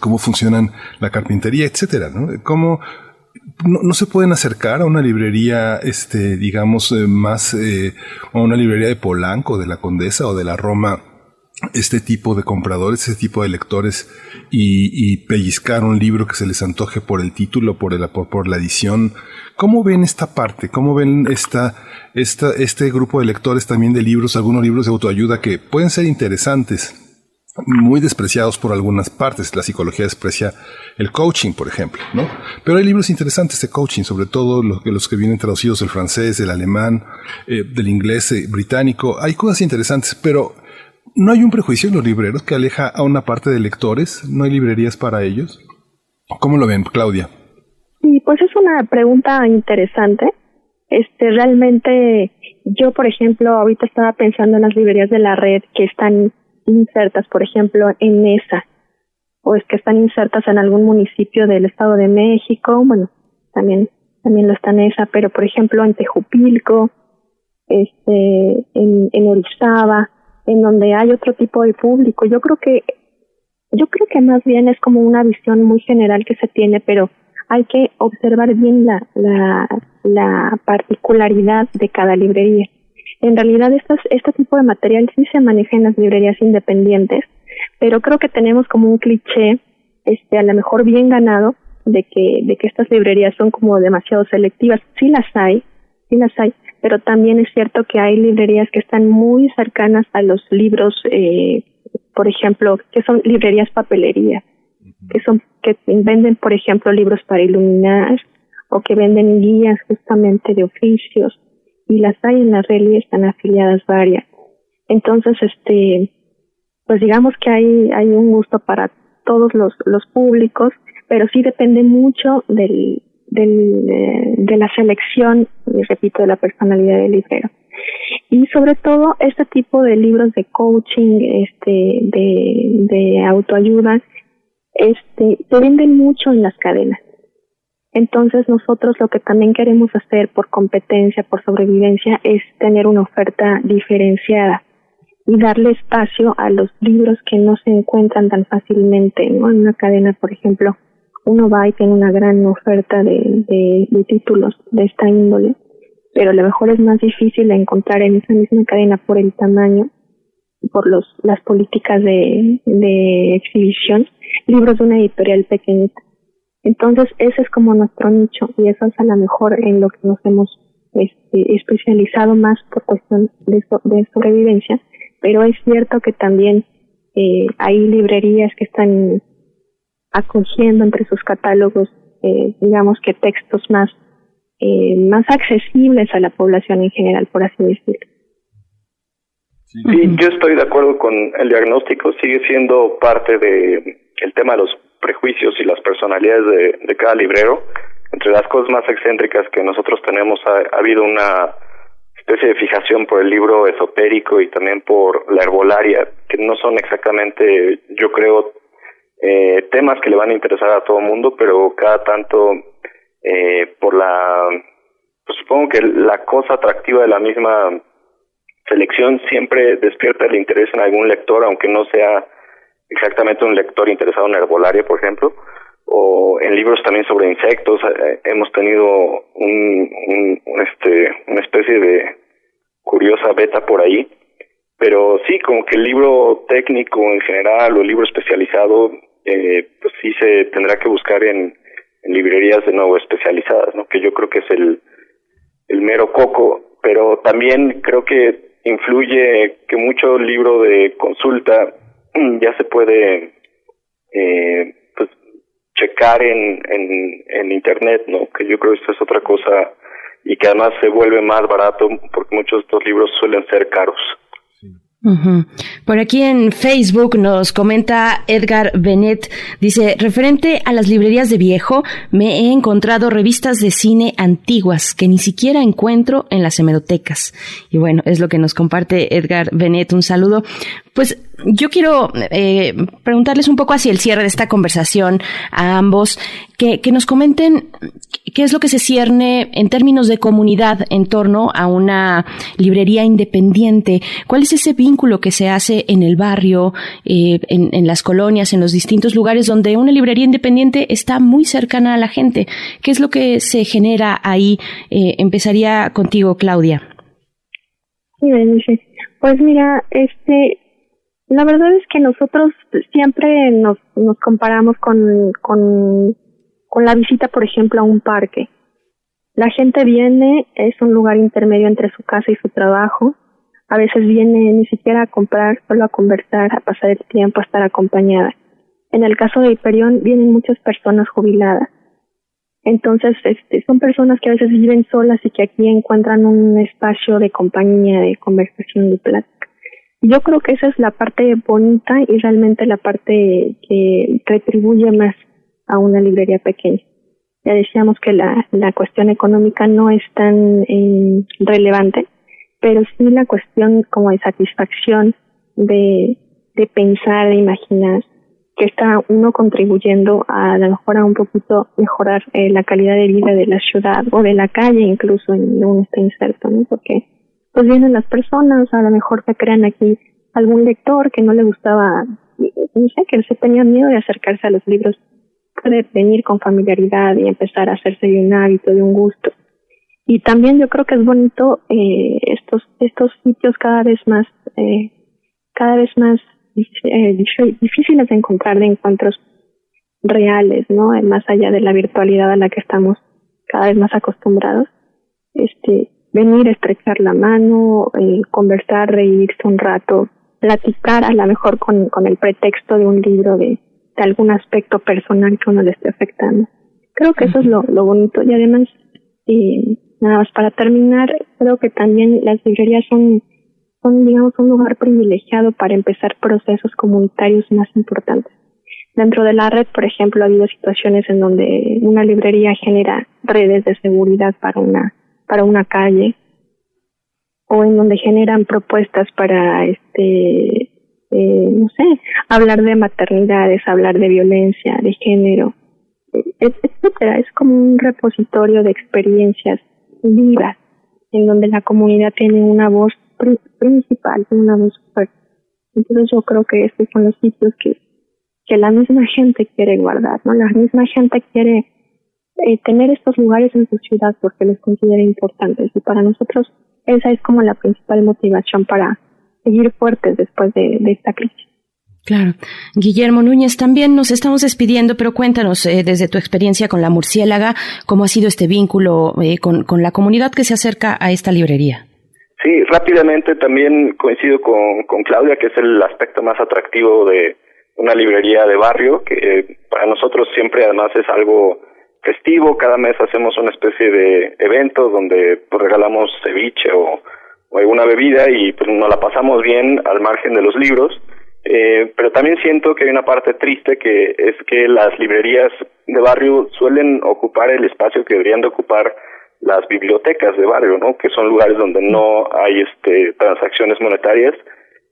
cómo funcionan la carpintería, etcétera, ¿no? ¿Cómo, no, se pueden acercar a una librería, este, digamos, eh, más, eh, a una librería de Polanco, de la Condesa o de la Roma, este tipo de compradores, este tipo de lectores y, pellizcar un libro que se les antoje por el título, por, el, por, la edición. ¿Cómo ven esta parte? ¿Cómo ven esta, esta, este grupo de lectores también de libros, algunos libros de autoayuda que pueden ser interesantes? muy despreciados por algunas partes. La psicología desprecia el coaching, por ejemplo, ¿no? Pero hay libros interesantes de coaching, sobre todo los que, los que vienen traducidos del francés, del alemán, eh, del inglés eh, británico. Hay cosas interesantes, pero ¿No hay un prejuicio en los libreros que aleja a una parte de lectores? ¿No hay librerías para ellos? ¿Cómo lo ven, Claudia? Sí, pues es una pregunta interesante. Este, realmente, yo, por ejemplo, ahorita estaba pensando en las librerías de la red que están insertas, por ejemplo, en esa, o es que están insertas en algún municipio del Estado de México, bueno, también, también lo está en esa, pero por ejemplo en Tejupilco, este, en, en Orizaba, en donde hay otro tipo de público. Yo creo que yo creo que más bien es como una visión muy general que se tiene, pero hay que observar bien la, la, la particularidad de cada librería. En realidad, estas, este tipo de material sí se maneja en las librerías independientes, pero creo que tenemos como un cliché, este, a lo mejor bien ganado, de que, de que estas librerías son como demasiado selectivas. Sí las hay, sí las hay, pero también es cierto que hay librerías que están muy cercanas a los libros, eh, por ejemplo, que son librerías papelería, que son que venden, por ejemplo, libros para iluminar o que venden guías justamente de oficios y las hay en la red y están afiliadas varias. Entonces, este, pues digamos que hay hay un gusto para todos los los públicos, pero sí depende mucho del del, eh, de la selección, y repito, de la personalidad del librero. Y sobre todo este tipo de libros de coaching, este, de, de autoayuda, este, se venden mucho en las cadenas. Entonces nosotros lo que también queremos hacer por competencia, por sobrevivencia, es tener una oferta diferenciada y darle espacio a los libros que no se encuentran tan fácilmente, ¿no? En una cadena, por ejemplo, uno va y tiene una gran oferta de, de, títulos de esta índole, pero a lo mejor es más difícil encontrar en esa misma cadena por el tamaño, por los, las políticas de, de exhibición, libros de una editorial pequeñita. Entonces, ese es como nuestro nicho y eso es a lo mejor en lo que nos hemos este, especializado más por cuestión de, de sobrevivencia, pero es cierto que también eh, hay librerías que están acogiendo entre sus catálogos, eh, digamos que textos más, eh, más accesibles a la población en general, por así decirlo. Sí, yo estoy de acuerdo con el diagnóstico, sigue siendo parte de el tema de los prejuicios y las personalidades de, de cada librero. Entre las cosas más excéntricas que nosotros tenemos ha, ha habido una especie de fijación por el libro esotérico y también por la herbolaria, que no son exactamente, yo creo, eh, temas que le van a interesar a todo el mundo, pero cada tanto eh, por la, pues supongo que la cosa atractiva de la misma selección siempre despierta el interés en algún lector, aunque no sea exactamente un lector interesado en herbolaria, por ejemplo, o en libros también sobre insectos. Eh, hemos tenido un, un, este, una especie de curiosa beta por ahí. Pero sí, como que el libro técnico en general o el libro especializado eh, pues sí se tendrá que buscar en, librerías de nuevo especializadas, ¿no? Que yo creo que es el, el mero coco, pero también creo que influye que mucho libro de consulta ya se puede eh, pues checar en, en, en internet, ¿no? Que yo creo que esto es otra cosa y que además se vuelve más barato porque muchos de estos libros suelen ser caros. Por aquí en Facebook nos comenta Edgar Benet, dice, referente a las librerías de viejo, me he encontrado revistas de cine antiguas que ni siquiera encuentro en las hemerotecas. Y bueno, es lo que nos comparte Edgar Benet, un saludo. Pues yo quiero eh, preguntarles un poco hacia el cierre de esta conversación a ambos, que, que nos comenten qué es lo que se cierne en términos de comunidad en torno a una librería independiente, cuál es ese vínculo que se hace en el barrio, eh, en, en, las colonias, en los distintos lugares donde una librería independiente está muy cercana a la gente, qué es lo que se genera ahí. Eh, empezaría contigo, Claudia. Pues mira, este, la verdad es que nosotros siempre nos, nos comparamos con, con, con la visita, por ejemplo, a un parque. La gente viene, es un lugar intermedio entre su casa y su trabajo. A veces viene ni siquiera a comprar, solo a conversar, a pasar el tiempo, a estar acompañada. En el caso de Hiperión vienen muchas personas jubiladas. Entonces, este, son personas que a veces viven solas y que aquí encuentran un espacio de compañía, de conversación, de plática. Yo creo que esa es la parte bonita y realmente la parte que retribuye más a una librería pequeña. Ya decíamos que la, la cuestión económica no es tan eh, relevante, pero sí la cuestión como de satisfacción, de, de pensar, de imaginar, que está uno contribuyendo a, a lo mejor a un poquito mejorar eh, la calidad de vida de la ciudad o de la calle incluso en donde uno está inserto, ¿no? Porque pues vienen las personas, a lo mejor se crean aquí algún lector que no le gustaba, no sé, que se tenía miedo de acercarse a los libros, puede venir con familiaridad y empezar a hacerse de un hábito, de un gusto. Y también yo creo que es bonito eh, estos estos sitios cada vez más eh, cada vez más eh, difíciles de encontrar de encuentros reales, ¿no? Más allá de la virtualidad a la que estamos cada vez más acostumbrados. Este, venir, estrechar la mano, eh, conversar, reírse un rato, platicar a lo mejor con, con el pretexto de un libro de, de algún aspecto personal que uno le esté afectando. Creo que eso es lo, lo bonito y además, eh, nada más para terminar, creo que también las librerías son, son, digamos, un lugar privilegiado para empezar procesos comunitarios más importantes. Dentro de la red, por ejemplo, ha habido situaciones en donde una librería genera redes de seguridad para una, para una calle o en donde generan propuestas para, este, eh, no sé, hablar de maternidades, hablar de violencia, de género, etcétera. Es como un repositorio de experiencias vivas en donde la comunidad tiene una voz principal, una voz fuerte. Entonces yo creo que estos son los sitios que, que la misma gente quiere guardar, ¿no? La misma gente quiere eh, tener estos lugares en su ciudad porque los considera importantes y para nosotros esa es como la principal motivación para seguir fuertes después de, de esta crisis. Claro. Guillermo Núñez, también nos estamos despidiendo, pero cuéntanos eh, desde tu experiencia con la murciélaga, cómo ha sido este vínculo eh, con, con, la comunidad que se acerca a esta librería. Sí, rápidamente también coincido con, con Claudia, que es el aspecto más atractivo de una librería de barrio, que eh, para nosotros siempre además es algo festivo, cada mes hacemos una especie de evento donde pues, regalamos ceviche o, alguna bebida y pues nos la pasamos bien al margen de los libros eh, pero también siento que hay una parte triste que es que las librerías de barrio suelen ocupar el espacio que deberían de ocupar las bibliotecas de barrio, ¿no? Que son lugares donde no hay este transacciones monetarias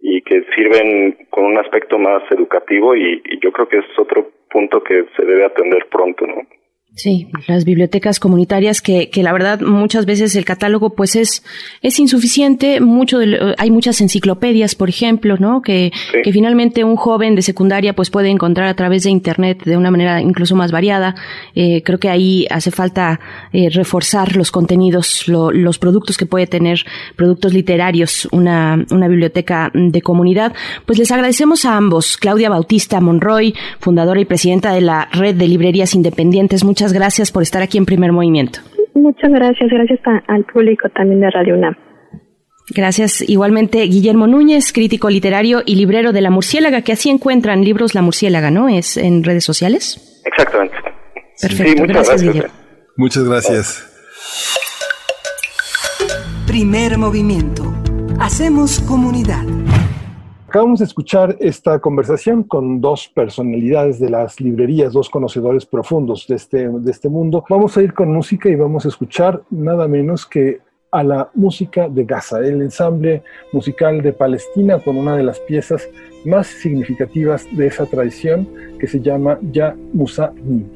y que sirven con un aspecto más educativo y yo creo que es otro punto que se debe atender pronto, ¿no? Sí, las bibliotecas comunitarias que, que la verdad muchas veces el catálogo pues es, es insuficiente, mucho hay muchas enciclopedias, por ejemplo, ¿no? Que, que finalmente un joven de secundaria pues puede encontrar a través de internet de una manera incluso más variada. Eh, creo que ahí hace falta eh, reforzar los contenidos, los productos que puede tener, productos literarios, una, una biblioteca de comunidad. Pues les agradecemos a ambos, Claudia Bautista Monroy, fundadora y presidenta de la Red de Librerías Independientes. Muchas gracias por estar aquí en Primer Movimiento. Muchas gracias, gracias al público también de Radio UNAM. Gracias igualmente Guillermo Núñez, crítico literario y librero de La Murciélaga, que así encuentran libros La Murciélaga, ¿no? ¿Es en redes sociales? Exactamente. Perfecto, muchas gracias. Guillermo. Muchas gracias. Primer movimiento. Hacemos comunidad. Acabamos de escuchar esta conversación con dos personalidades de las librerías, dos conocedores profundos de este, de este mundo. Vamos a ir con música y vamos a escuchar nada menos que a la música de Gaza, el ensamble musical de Palestina con una de las piezas más significativas de esa tradición que se llama Ya Musa Ni.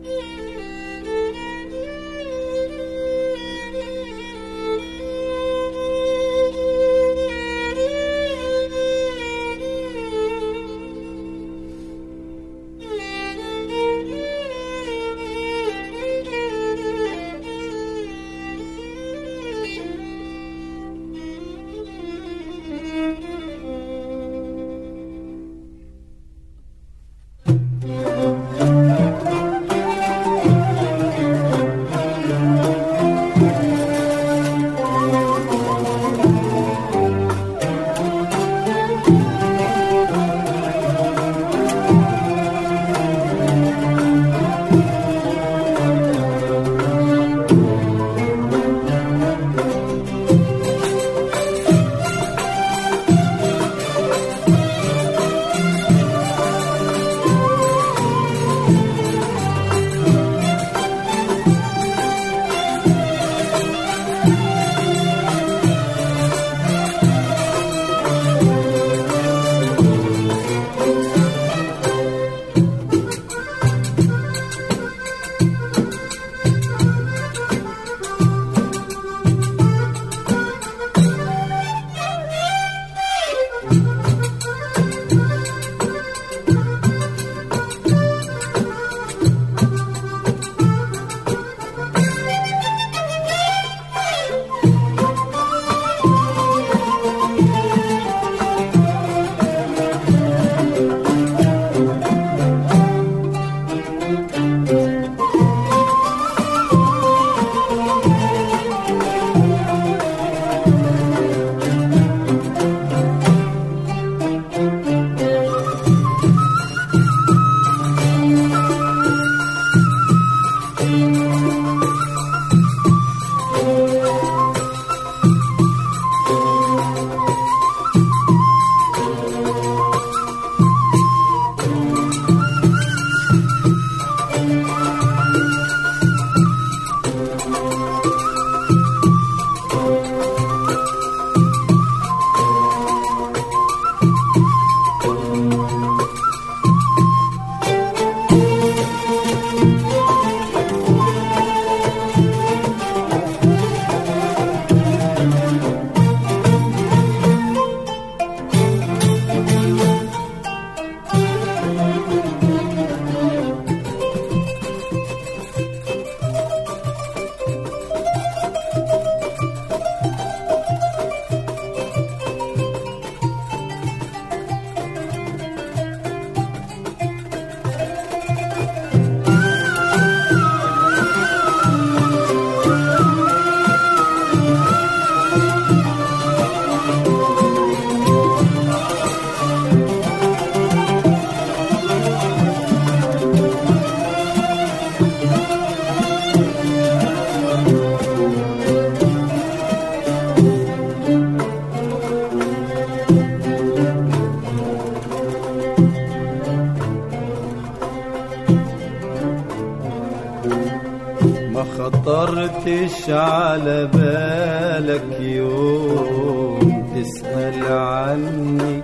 على بالك يوم تسأل عني.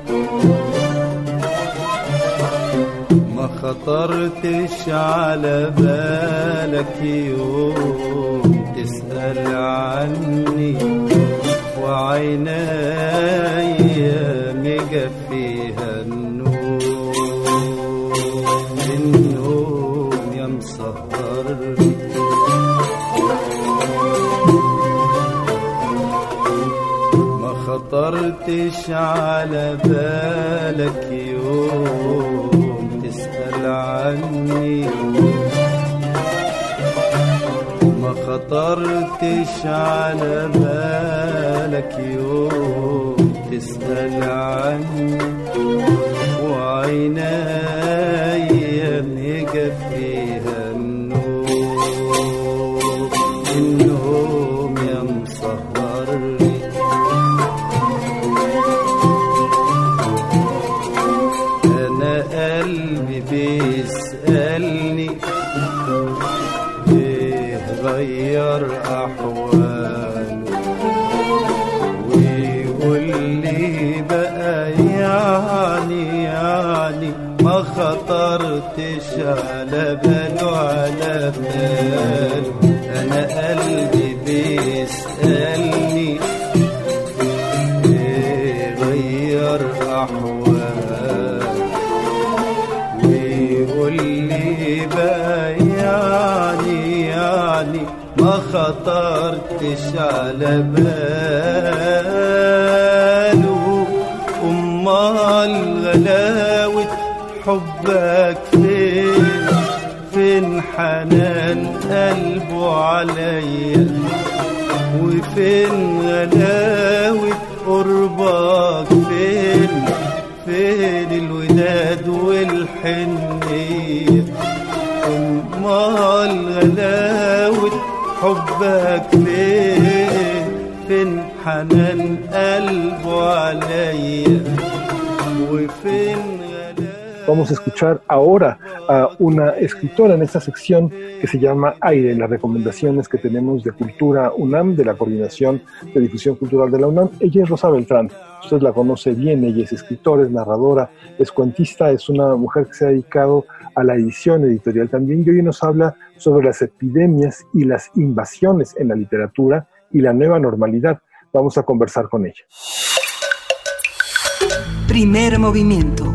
ما خطرتش على بالك يوم تسأل عني. وعيناي مجفيها خطرتش على بالك يوم تسأل عني. ما خطرتش على بالك يوم تسأل عني. وعيناي على باله أنا قلبي بيسألني إيه غير احواله ويقول بقى يعني يعني ما خطرتش على باله امال غلاوة حبك حنان قلبه عليا وفين غلاوة قربك؟ فين؟ فين الوداد والحنية؟ أمال غلاوة حبك فين فين حنان قلبه عليا؟ وفين Vamos a escuchar ahora a una escritora en esta sección que se llama Aire, las recomendaciones que tenemos de Cultura UNAM, de la Coordinación de Difusión Cultural de la UNAM. Ella es Rosa Beltrán, usted la conoce bien, ella es escritora, es narradora, es cuentista, es una mujer que se ha dedicado a la edición editorial también y hoy nos habla sobre las epidemias y las invasiones en la literatura y la nueva normalidad. Vamos a conversar con ella. Primer movimiento.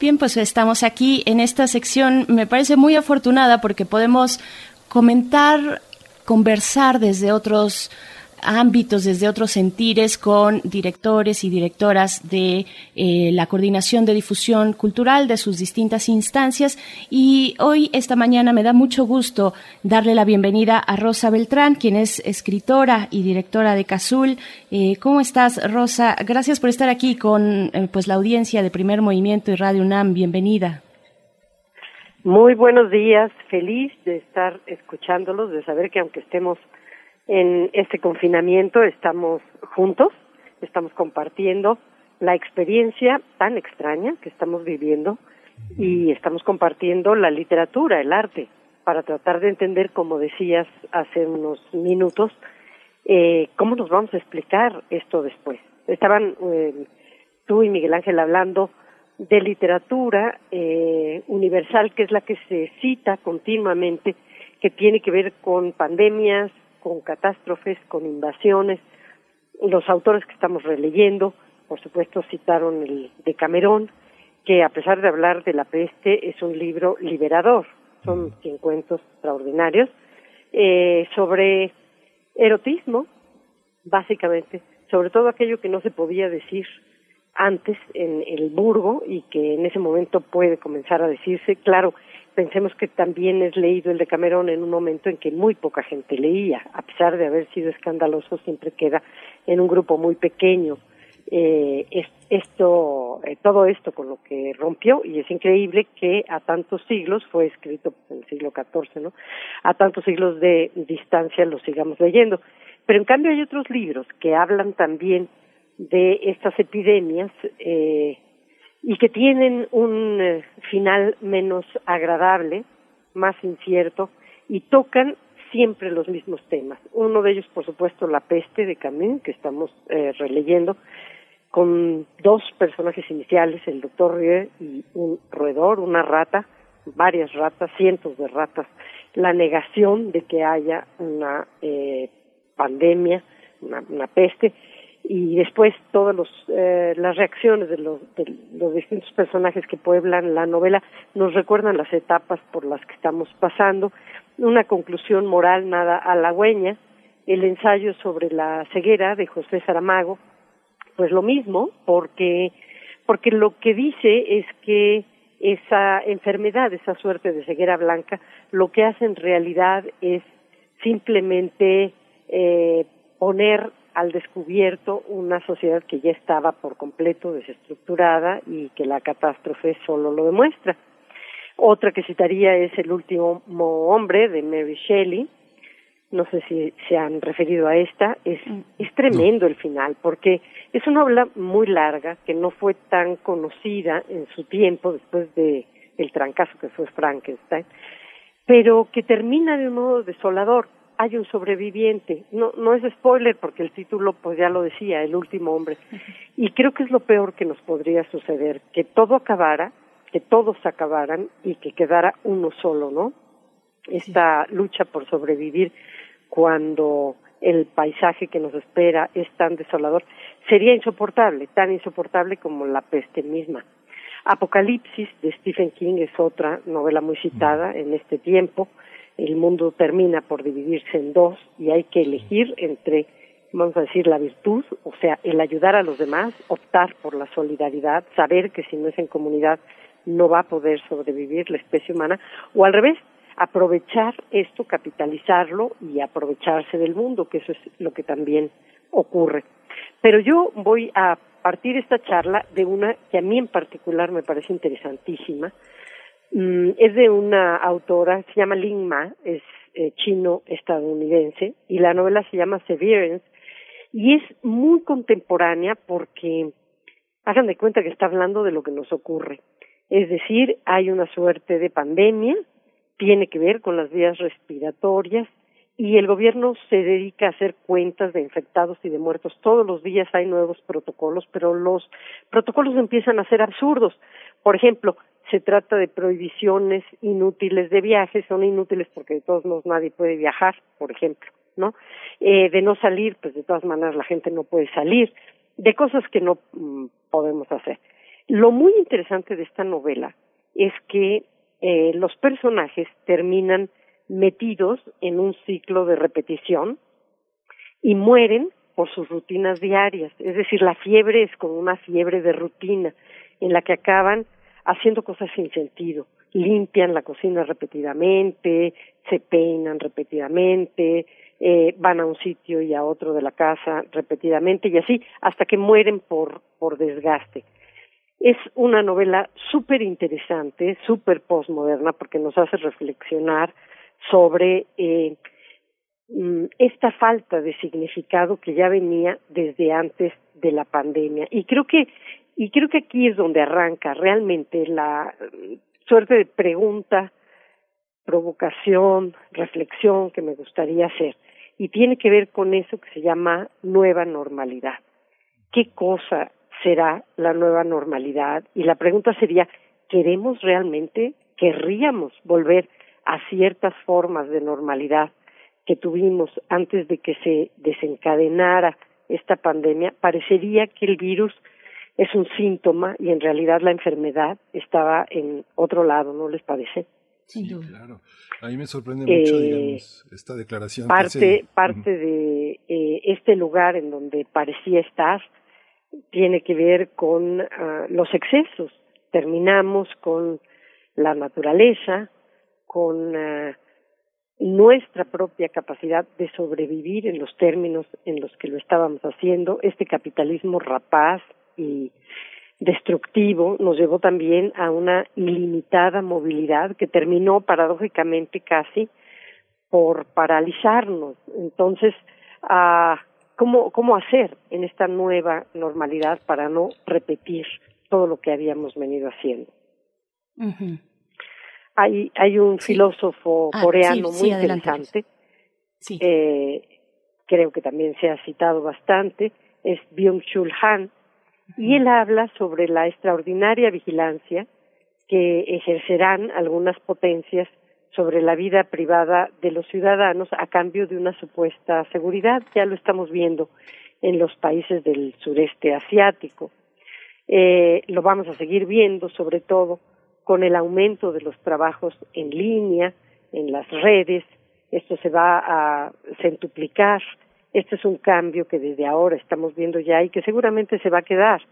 Bien, pues estamos aquí en esta sección. Me parece muy afortunada porque podemos comentar, conversar desde otros ámbitos, desde otros sentires, con directores y directoras de eh, la coordinación de difusión cultural de sus distintas instancias. Y hoy, esta mañana, me da mucho gusto darle la bienvenida a Rosa Beltrán, quien es escritora y directora de Cazul. Eh, ¿Cómo estás, Rosa? Gracias por estar aquí con eh, pues la audiencia de Primer Movimiento y Radio UNAM. Bienvenida. Muy buenos días, feliz de estar escuchándolos, de saber que aunque estemos en este confinamiento estamos juntos, estamos compartiendo la experiencia tan extraña que estamos viviendo y estamos compartiendo la literatura, el arte, para tratar de entender, como decías hace unos minutos, eh, cómo nos vamos a explicar esto después. Estaban eh, tú y Miguel Ángel hablando de literatura eh, universal, que es la que se cita continuamente, que tiene que ver con pandemias, con catástrofes, con invasiones. Los autores que estamos releyendo, por supuesto, citaron el de Camerón, que a pesar de hablar de la peste, es un libro liberador. Son cien cuentos extraordinarios eh, sobre erotismo, básicamente, sobre todo aquello que no se podía decir antes en el Burgo y que en ese momento puede comenzar a decirse, claro, pensemos que también es leído el de Camerón en un momento en que muy poca gente leía, a pesar de haber sido escandaloso, siempre queda en un grupo muy pequeño. Eh, esto, eh, todo esto con lo que rompió y es increíble que a tantos siglos fue escrito en el siglo XIV, ¿no? A tantos siglos de distancia lo sigamos leyendo. Pero en cambio hay otros libros que hablan también de estas epidemias eh, y que tienen un eh, final menos agradable, más incierto y tocan siempre los mismos temas. Uno de ellos, por supuesto, la peste de Camus, que estamos eh, releyendo, con dos personajes iniciales, el doctor Rieu y un roedor, una rata, varias ratas, cientos de ratas, la negación de que haya una eh, pandemia, una, peste, y después todas eh, las reacciones de los, de los distintos personajes que pueblan la novela nos recuerdan las etapas por las que estamos pasando, una conclusión moral nada halagüeña, el ensayo sobre la ceguera de José Saramago, pues lo mismo, porque, porque lo que dice es que esa enfermedad, esa suerte de ceguera blanca, lo que hace en realidad es simplemente eh, poner al descubierto una sociedad que ya estaba por completo desestructurada y que la catástrofe solo lo demuestra. Otra que citaría es El último hombre de Mary Shelley, no sé si se han referido a esta, es, mm. es tremendo el final, porque es una obra muy larga que no fue tan conocida en su tiempo después de el trancazo que fue Frankenstein, pero que termina de un modo desolador. Hay un sobreviviente, no, no es spoiler porque el título pues ya lo decía, el último hombre. Y creo que es lo peor que nos podría suceder, que todo acabara, que todos acabaran y que quedara uno solo, ¿no? Esta lucha por sobrevivir cuando el paisaje que nos espera es tan desolador, sería insoportable, tan insoportable como la peste misma. Apocalipsis de Stephen King es otra novela muy citada en este tiempo. El mundo termina por dividirse en dos y hay que elegir entre, vamos a decir, la virtud, o sea, el ayudar a los demás, optar por la solidaridad, saber que si no es en comunidad no va a poder sobrevivir la especie humana, o al revés, aprovechar esto, capitalizarlo y aprovecharse del mundo, que eso es lo que también ocurre. Pero yo voy a partir esta charla de una que a mí en particular me parece interesantísima. Mm, es de una autora, se llama Lin Ma, es eh, chino-estadounidense, y la novela se llama Severance, y es muy contemporánea porque hagan de cuenta que está hablando de lo que nos ocurre. Es decir, hay una suerte de pandemia tiene que ver con las vías respiratorias y el gobierno se dedica a hacer cuentas de infectados y de muertos. Todos los días hay nuevos protocolos, pero los protocolos empiezan a ser absurdos. Por ejemplo, se trata de prohibiciones inútiles de viajes, son inútiles porque de todos modos nadie puede viajar, por ejemplo, ¿no? Eh, de no salir, pues de todas maneras la gente no puede salir, de cosas que no mm, podemos hacer. Lo muy interesante de esta novela es que eh, los personajes terminan metidos en un ciclo de repetición y mueren por sus rutinas diarias. Es decir, la fiebre es como una fiebre de rutina en la que acaban haciendo cosas sin sentido. Limpian la cocina repetidamente, se peinan repetidamente, eh, van a un sitio y a otro de la casa repetidamente y así hasta que mueren por, por desgaste. Es una novela súper interesante, súper postmoderna, porque nos hace reflexionar sobre eh, mm, esta falta de significado que ya venía desde antes de la pandemia. Y creo que, y creo que aquí es donde arranca realmente la mm, suerte de pregunta, provocación, reflexión que me gustaría hacer. Y tiene que ver con eso que se llama nueva normalidad. ¿Qué cosa será la nueva normalidad. Y la pregunta sería, ¿queremos realmente, querríamos volver a ciertas formas de normalidad que tuvimos antes de que se desencadenara esta pandemia? Parecería que el virus es un síntoma y en realidad la enfermedad estaba en otro lado, ¿no les parece? Sí, claro. A mí me sorprende mucho, eh, digamos, esta declaración. Parte, parte de eh, este lugar en donde parecía estar tiene que ver con ah, los excesos. Terminamos con la naturaleza, con ah, nuestra propia capacidad de sobrevivir en los términos en los que lo estábamos haciendo. Este capitalismo rapaz y destructivo nos llevó también a una ilimitada movilidad que terminó paradójicamente casi por paralizarnos. Entonces, ah, ¿cómo, ¿cómo hacer en esta nueva normalidad para no repetir todo lo que habíamos venido haciendo? hay, hay un filósofo ah, coreano muy interesante, eh, creo que también se ha citado bastante, es Byung-Chul Han, y él habla sobre la extraordinaria vigilancia que ejercerán algunas potencias sobre la vida privada de los ciudadanos a cambio de una supuesta seguridad. Ya lo estamos viendo en los países del sureste asiático. Eh, lo vamos a seguir viendo, sobre todo con el aumento de los trabajos en línea, en las redes. Esto se va a centuplicar. Este es un cambio que desde ahora estamos viendo ya y que seguramente se va a quedar.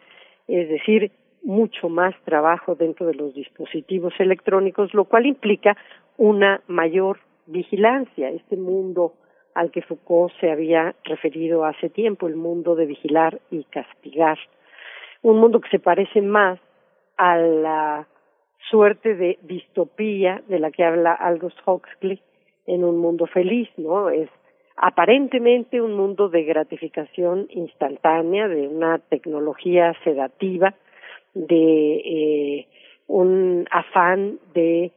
Es decir, mucho más trabajo dentro de los dispositivos electrónicos, lo cual implica una mayor vigilancia. Este mundo al que Foucault se había referido hace tiempo, el mundo de vigilar y castigar. Un mundo que se parece más a la suerte de distopía de la que habla Aldous Huxley en un mundo feliz, ¿no? Es aparentemente un mundo de gratificación instantánea, de una tecnología sedativa, de eh, un afán de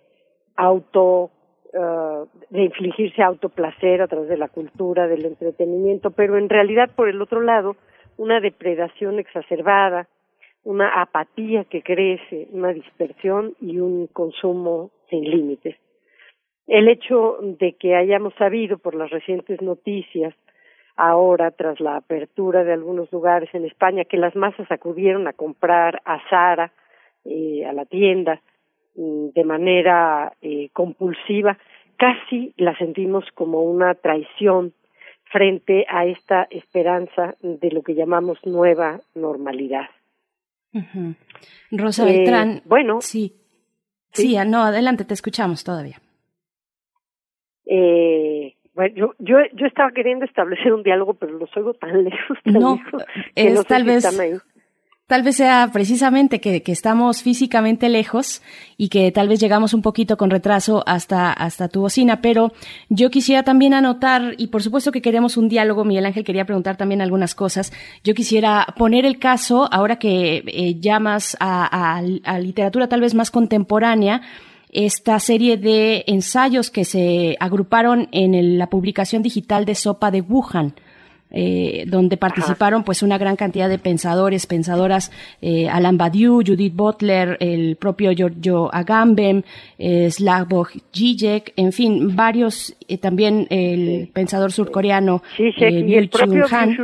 auto uh, de infligirse autoplacer a través de la cultura, del entretenimiento, pero en realidad por el otro lado una depredación exacerbada, una apatía que crece, una dispersión y un consumo sin límites. El hecho de que hayamos sabido por las recientes noticias ahora tras la apertura de algunos lugares en España que las masas acudieron a comprar a Sara, eh, a la tienda, Mm, de manera eh, compulsiva, casi la sentimos como una traición frente a esta esperanza de lo que llamamos nueva normalidad. Rosa Beltrán. Eh, bueno. Sí. sí. no, adelante, te escuchamos todavía. Eh, bueno, yo, yo, yo estaba queriendo establecer un diálogo, pero los oigo tan lejos. no, es tal vez tal vez sea precisamente que, estamos físicamente lejos y que tal vez llegamos un poquito con retraso hasta, hasta tu bocina, pero yo quisiera también anotar, y por supuesto que queremos un diálogo, Miguel Ángel quería preguntar también algunas cosas, yo quisiera poner el caso, ahora que eh, llamas a, a literatura tal vez más contemporánea, esta serie de ensayos que se agruparon en la publicación digital de Sopa de Wuhan, eh, donde participaron pues una gran cantidad de pensadores, pensadoras, eh, Alan Badiou, Judith Butler, el propio Giorgio Agamben, eh, Slavoj Žižek, en fin, varios, eh, también el pensador surcoreano sí, y el propio Han,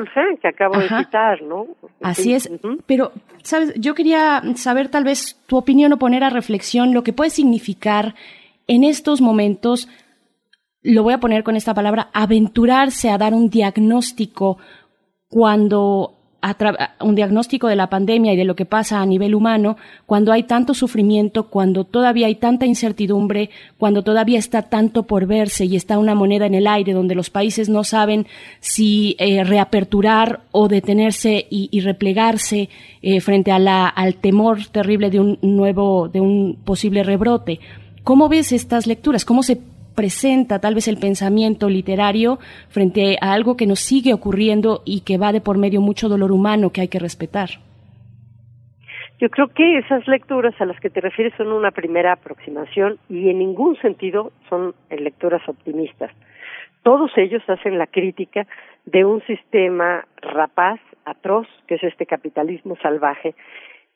que acabo de citar, ¿no? Así es, pero, ¿sabes? Yo quería saber tal vez tu opinión o poner a reflexión lo que puede significar en estos momentos lo voy a poner con esta palabra, aventurarse a dar un diagnóstico cuando un diagnóstico de la pandemia y de lo que pasa a nivel humano, cuando hay tanto sufrimiento, cuando todavía hay tanta incertidumbre, cuando todavía está tanto por verse y está una moneda en el aire donde los países no saben si eh, reaperturar o detenerse y, replegarse eh, frente al temor terrible de un nuevo, de un posible rebrote. ¿Cómo ves estas lecturas? ¿Cómo se presenta tal vez el pensamiento literario frente a algo que nos sigue ocurriendo y que va de por medio mucho dolor humano que hay que respetar. Yo creo que esas lecturas a las que te refieres son una primera aproximación y en ningún sentido son lecturas optimistas. Todos ellos hacen la crítica de un sistema rapaz, atroz, que es este capitalismo salvaje,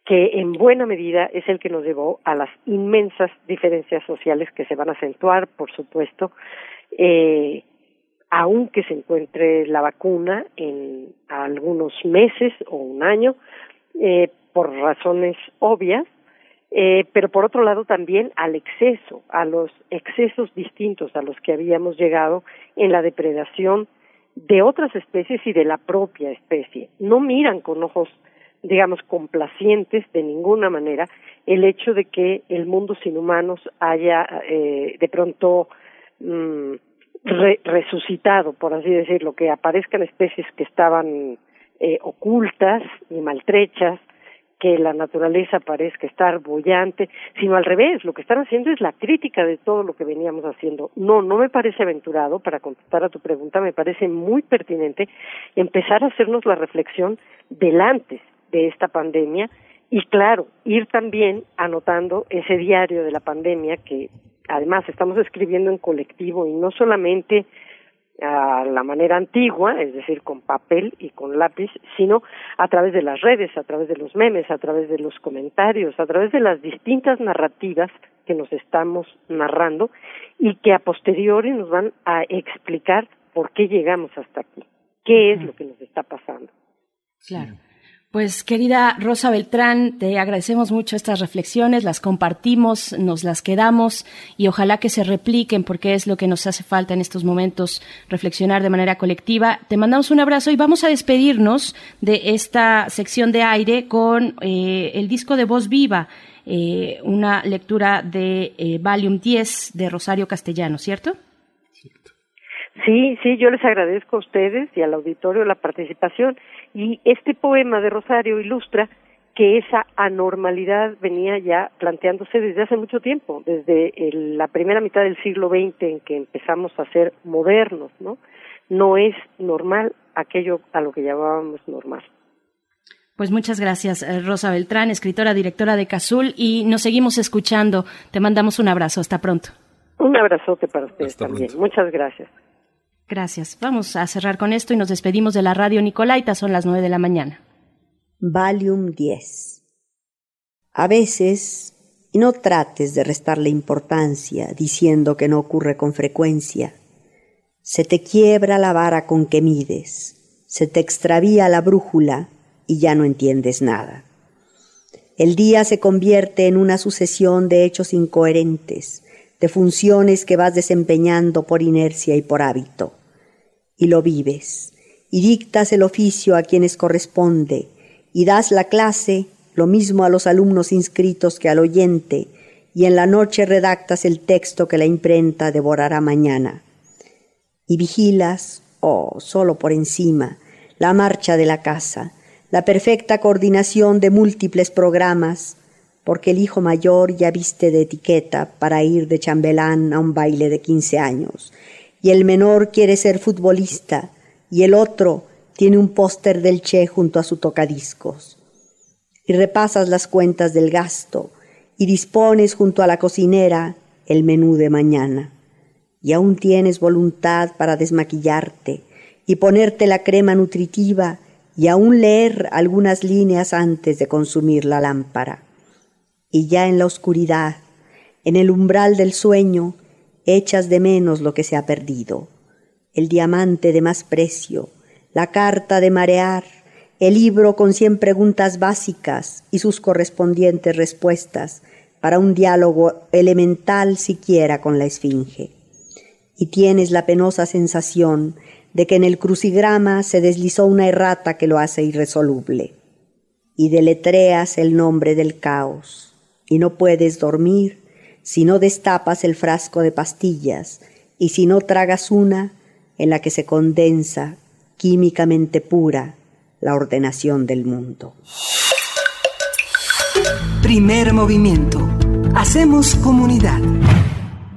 que en buena medida es el que nos llevó a las inmensas diferencias sociales que se van a acentuar, por supuesto, eh, aunque se encuentre la vacuna en algunos meses o un año, eh, por razones obvias, eh, pero por otro lado también al exceso, a los excesos distintos a los que habíamos llegado en la depredación de otras especies y de la propia especie. No miran con ojos digamos, complacientes de ninguna manera el hecho de que el mundo sin humanos haya eh, de pronto mm, resucitado, por así decirlo, que aparezcan especies que estaban eh, ocultas y maltrechas, que la naturaleza parezca estar bollante, sino al revés, lo que están haciendo es la crítica de todo lo que veníamos haciendo. No, no me parece aventurado, para contestar a tu pregunta, me parece muy pertinente empezar a hacernos la reflexión del antes de esta pandemia y claro, ir también anotando ese diario de la pandemia que además estamos escribiendo en colectivo y no solamente a la manera antigua, es decir, con papel y con lápiz, sino a través de las redes, a través de los memes, a través de los comentarios, a través de las distintas narrativas que nos estamos narrando y que a posteriori nos van a explicar por qué llegamos hasta aquí, qué es lo que nos está pasando. Claro. Pues querida Rosa Beltrán, te agradecemos mucho estas reflexiones, las compartimos, nos las quedamos y ojalá que se repliquen porque es lo que nos hace falta en estos momentos, reflexionar de manera colectiva. Te mandamos un abrazo y vamos a despedirnos de esta sección de aire con eh, el disco de Voz Viva, eh, una lectura de eh, Valium 10 de Rosario Castellano, ¿cierto? Sí, sí, yo les agradezco a ustedes y al auditorio la participación y este poema de Rosario ilustra que esa anormalidad venía ya planteándose desde hace mucho tiempo, desde la primera mitad del siglo XX en que empezamos a ser modernos, ¿no? No es normal aquello a lo que llamábamos normal. Pues muchas gracias, eh, Rosa Beltrán, escritora, directora de Cazul, y nos seguimos escuchando. Te mandamos un abrazo. Hasta pronto. Un abrazote para ustedes también. Muchas gracias. Gracias. Vamos a cerrar con esto y nos despedimos de la radio Nicolaita. Son las nueve de la mañana. Valium 10. A veces, y no trates de restarle importancia diciendo que no ocurre con frecuencia, se te quiebra la vara con que mides, se te extravía la brújula y ya no entiendes nada. El día se convierte en una sucesión de hechos incoherentes, de funciones que vas desempeñando por inercia y por hábito y lo vives, y dictas el oficio a quienes corresponde, y das la clase, lo mismo a los alumnos inscritos que al oyente, y en la noche redactas el texto que la imprenta devorará mañana. Y vigilas, oh, solo por encima, la marcha de la casa, la perfecta coordinación de múltiples programas, porque el hijo mayor ya viste de etiqueta para ir de chambelán a un baile de quince años, y el menor quiere ser futbolista y el otro tiene un póster del Che junto a su tocadiscos. Y repasas las cuentas del gasto y dispones junto a la cocinera el menú de mañana. Y aún tienes voluntad para desmaquillarte y ponerte la crema nutritiva y aún leer algunas líneas antes de consumir la lámpara. Y ya en la oscuridad, en el umbral del sueño, echas de menos lo que se ha perdido, el diamante de más precio, la carta de marear, el libro con cien preguntas básicas y sus correspondientes respuestas para un diálogo elemental siquiera con la esfinge. Y tienes la penosa sensación de que en el crucigrama se deslizó una errata que lo hace irresoluble. Y deletreas el nombre del caos, y no puedes dormir si no destapas el frasco de pastillas y si no tragas una en la que se condensa químicamente pura la ordenación del mundo. Primer movimiento. Hacemos comunidad.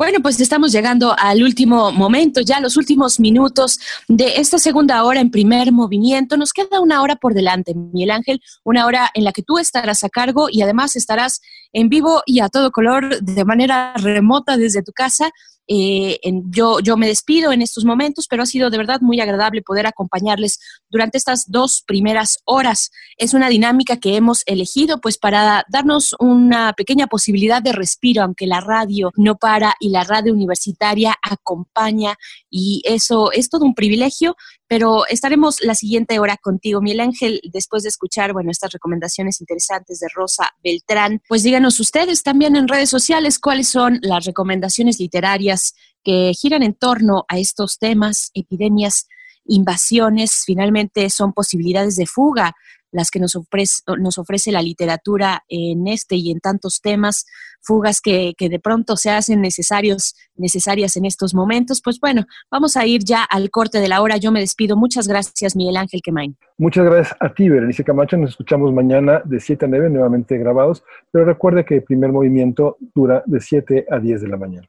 Bueno, pues estamos llegando al último momento, ya los últimos minutos de esta segunda hora en primer movimiento. Nos queda una hora por delante, Miguel Ángel, una hora en la que tú estarás a cargo y además estarás en vivo y a todo color de manera remota desde tu casa eh, yo, yo me despido en estos momentos, pero ha sido de verdad muy agradable poder acompañarles durante estas dos primeras horas. Es una dinámica que hemos elegido pues para darnos una pequeña posibilidad de respiro, aunque la radio no para y la radio universitaria acompaña y eso es todo un privilegio, pero estaremos la siguiente hora contigo, Miguel Ángel, después de escuchar, bueno, estas recomendaciones interesantes de Rosa Beltrán. Pues díganos ustedes también en redes sociales cuáles son las recomendaciones literarias que giran en torno a estos temas, epidemias invasiones finalmente son posibilidades de fuga las que nos ofrece, nos ofrece la literatura en este y en tantos temas, fugas que, que, de pronto se hacen necesarios, necesarias en estos momentos. Pues bueno, vamos a ir ya al corte de la hora. Yo me despido. Muchas gracias, Miguel Ángel Quemain. Muchas gracias a ti, Berenice Camacho. Nos escuchamos mañana de 7 a 9, nuevamente grabados, pero recuerde que el primer movimiento dura de 7 a 10 de la mañana.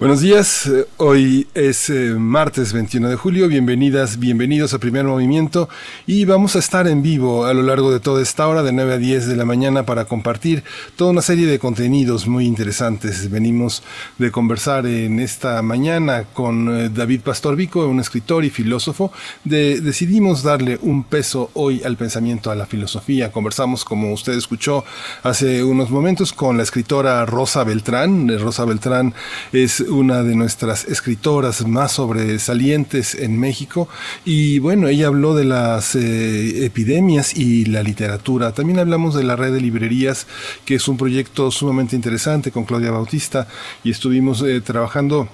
Buenos días, hoy es eh, martes 21 de julio, bienvenidas, bienvenidos a Primer Movimiento y vamos a estar en vivo a lo largo de toda esta hora de 9 a 10 de la mañana para compartir toda una serie de contenidos muy interesantes. Venimos de conversar en esta mañana con eh, David Pastor Vico, un escritor y filósofo. De, decidimos darle un peso hoy al pensamiento, a la filosofía. Conversamos, como usted escuchó hace unos momentos, con la escritora Rosa Beltrán. Rosa Beltrán es una de nuestras escritoras más sobresalientes en México y bueno, ella habló de las eh, epidemias y la literatura. También hablamos de la red de librerías, que es un proyecto sumamente interesante con Claudia Bautista y estuvimos eh, trabajando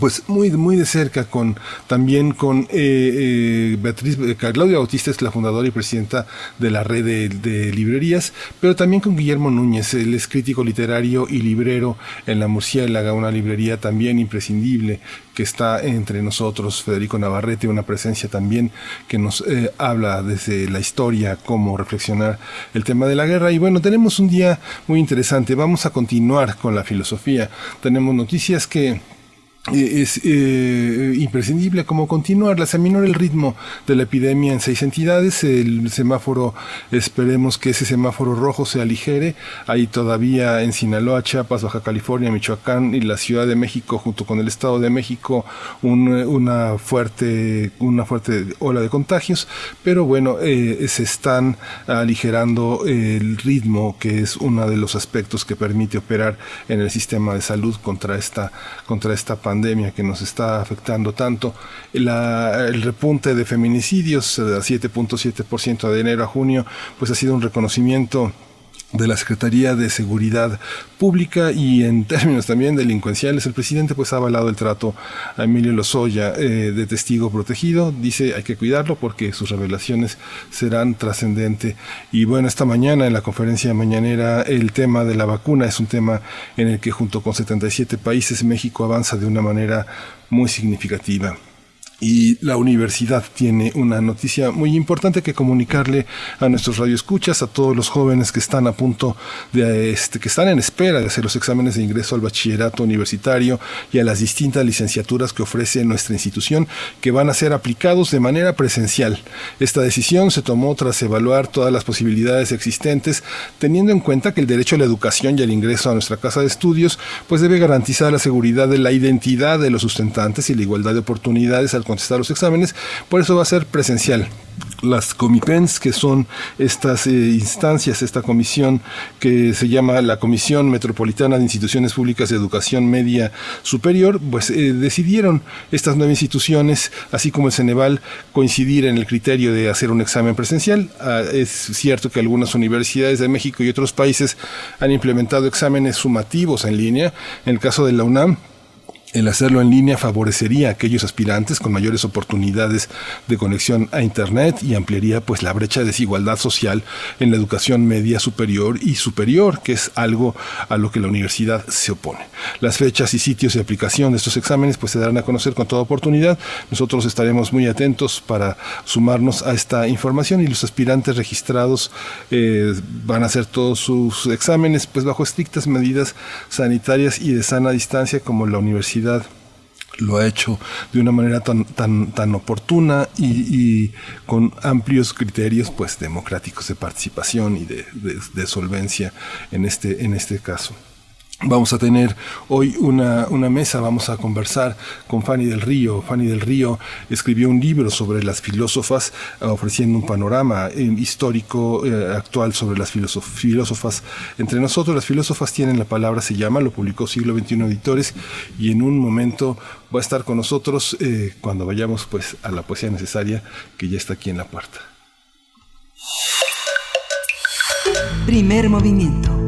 pues muy muy de cerca con también con eh, eh, Beatriz eh, Claudia Bautista es la fundadora y presidenta de la red de, librerías pero también con Guillermo Núñez él es crítico literario y librero en la Murciélaga una librería también imprescindible que está entre nosotros Federico Navarrete una presencia también que nos habla desde la historia cómo reflexionar el tema de la guerra. Y bueno tenemos un día muy interesante. Vamos a continuar con la filosofía. Tenemos noticias que eh, es eh, imprescindible como continuar, se aminora el ritmo de la epidemia en seis entidades, el semáforo, esperemos que ese semáforo rojo se aligere, hay todavía en Sinaloa, Chiapas, Baja California, Michoacán y la Ciudad de México junto con el Estado de México una fuerte una fuerte ola de contagios, pero bueno, eh, se están aligerando el ritmo que es uno de los aspectos que permite operar en el sistema de salud contra esta contra esta pandemia pandemia que nos está afectando tanto, el repunte de feminicidios, a 7.7% de enero a junio, pues ha sido un reconocimiento de la Secretaría de Seguridad Pública y en términos también delincuenciales, el presidente pues ha avalado el trato a Emilio Lozoya eh, de testigo protegido, dice hay que cuidarlo porque sus revelaciones serán trascendentes. Y bueno, esta mañana en la conferencia mañanera el tema de la vacuna es un tema en el que junto con 77 países México avanza de una manera muy significativa y la universidad tiene una noticia muy importante que comunicarle a nuestros radioescuchas, a todos los jóvenes que están a punto de este, que están en espera de hacer los exámenes de ingreso al bachillerato universitario y a las distintas licenciaturas que ofrece nuestra institución, que van a ser aplicados de manera presencial. Esta decisión se tomó tras evaluar todas las posibilidades existentes, teniendo en cuenta que el derecho a la educación y al ingreso a nuestra casa de estudios, pues debe garantizar la seguridad de la identidad de los sustentantes y la igualdad de oportunidades al contestar los exámenes, por eso va a ser presencial las comipens, que son estas eh, instancias, esta comisión que se llama la Comisión Metropolitana de Instituciones Públicas de Educación Media Superior, pues eh, decidieron estas nueve instituciones, así como el Ceneval, coincidir en el criterio de hacer un examen presencial. Ah, es cierto que algunas universidades de México y otros países han implementado exámenes sumativos en línea. En el caso de la UNAM, el hacerlo en línea favorecería a aquellos aspirantes con mayores oportunidades de conexión a Internet y ampliaría pues la brecha de desigualdad social en la educación media superior y superior, que es algo a lo que la universidad se opone. Las fechas y sitios de aplicación de estos exámenes pues se darán a conocer con toda oportunidad. Nosotros estaremos muy atentos para sumarnos a esta información y los aspirantes registrados eh, van a hacer todos sus exámenes pues bajo estrictas medidas sanitarias y de sana distancia como la universidad lo ha hecho de una manera tan, tan, tan oportuna y, con amplios criterios pues democráticos de participación y de, de, solvencia en este, en este caso. Vamos a tener hoy una, una, mesa, vamos a conversar con Fanny del Río. Fanny del Río escribió un libro sobre las filósofas, ofreciendo un panorama eh, histórico eh, actual sobre las filósofas. Entre nosotros, las filósofas tienen la palabra, se llama, lo publicó Siglo XXI Editores, y en un momento va a estar con nosotros eh, cuando vayamos pues a la poesía necesaria, que ya está aquí en la puerta. Primer movimiento.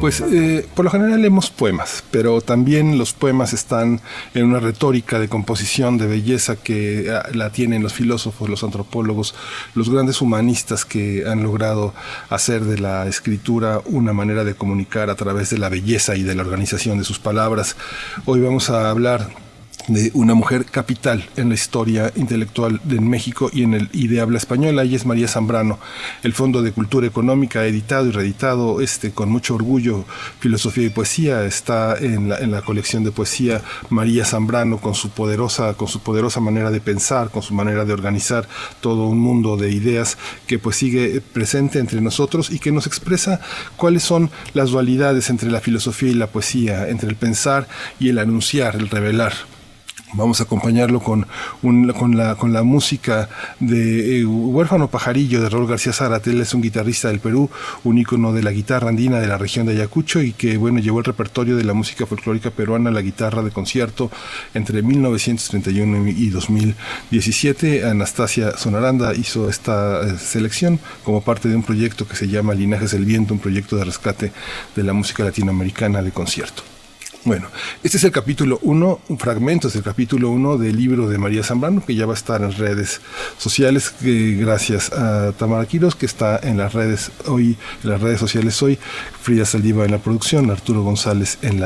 Pues eh, por lo general leemos poemas, pero también los poemas están en una retórica de composición, de belleza que ah, la tienen los filósofos, los antropólogos, los grandes humanistas que han logrado hacer de la escritura una manera de comunicar a través de la belleza y de la organización de sus palabras. Hoy vamos a hablar de una mujer capital en la historia intelectual de México y en el y de habla española. Ella es María Zambrano. El Fondo de Cultura Económica editado y reeditado este con mucho orgullo Filosofía y Poesía. Está en la, en la colección de poesía María Zambrano con su poderosa con su poderosa manera de pensar, con su manera de organizar todo un mundo de ideas que pues sigue presente entre nosotros y que nos expresa cuáles son las dualidades entre la filosofía y la poesía, entre el pensar y el anunciar, el revelar. Vamos a acompañarlo con, con, la, con la música de eh, Huérfano Pajarillo de Raúl García Zárate. Él es un guitarrista del Perú, un ícono de la guitarra andina de la región de Ayacucho y que bueno llevó el repertorio de la música folclórica peruana a la guitarra de concierto entre 1931 y 2017. Anastasia Sonaranda hizo esta eh, selección como parte de un proyecto que se llama Linajes del Viento, un proyecto de rescate de la música latinoamericana de concierto. Bueno, este es el capítulo 1, un fragmento del capítulo 1 del libro de María Zambrano, que ya va a estar en redes sociales, gracias a Tamara Quiros, que está en las redes hoy, en las redes sociales hoy, Frida Saldiva en la producción, Arturo González en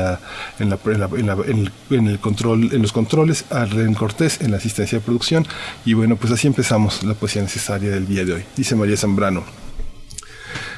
control, en los controles, Arlen Cortés en la asistencia de producción, y bueno, pues así empezamos la poesía necesaria del día de hoy. Dice María Zambrano.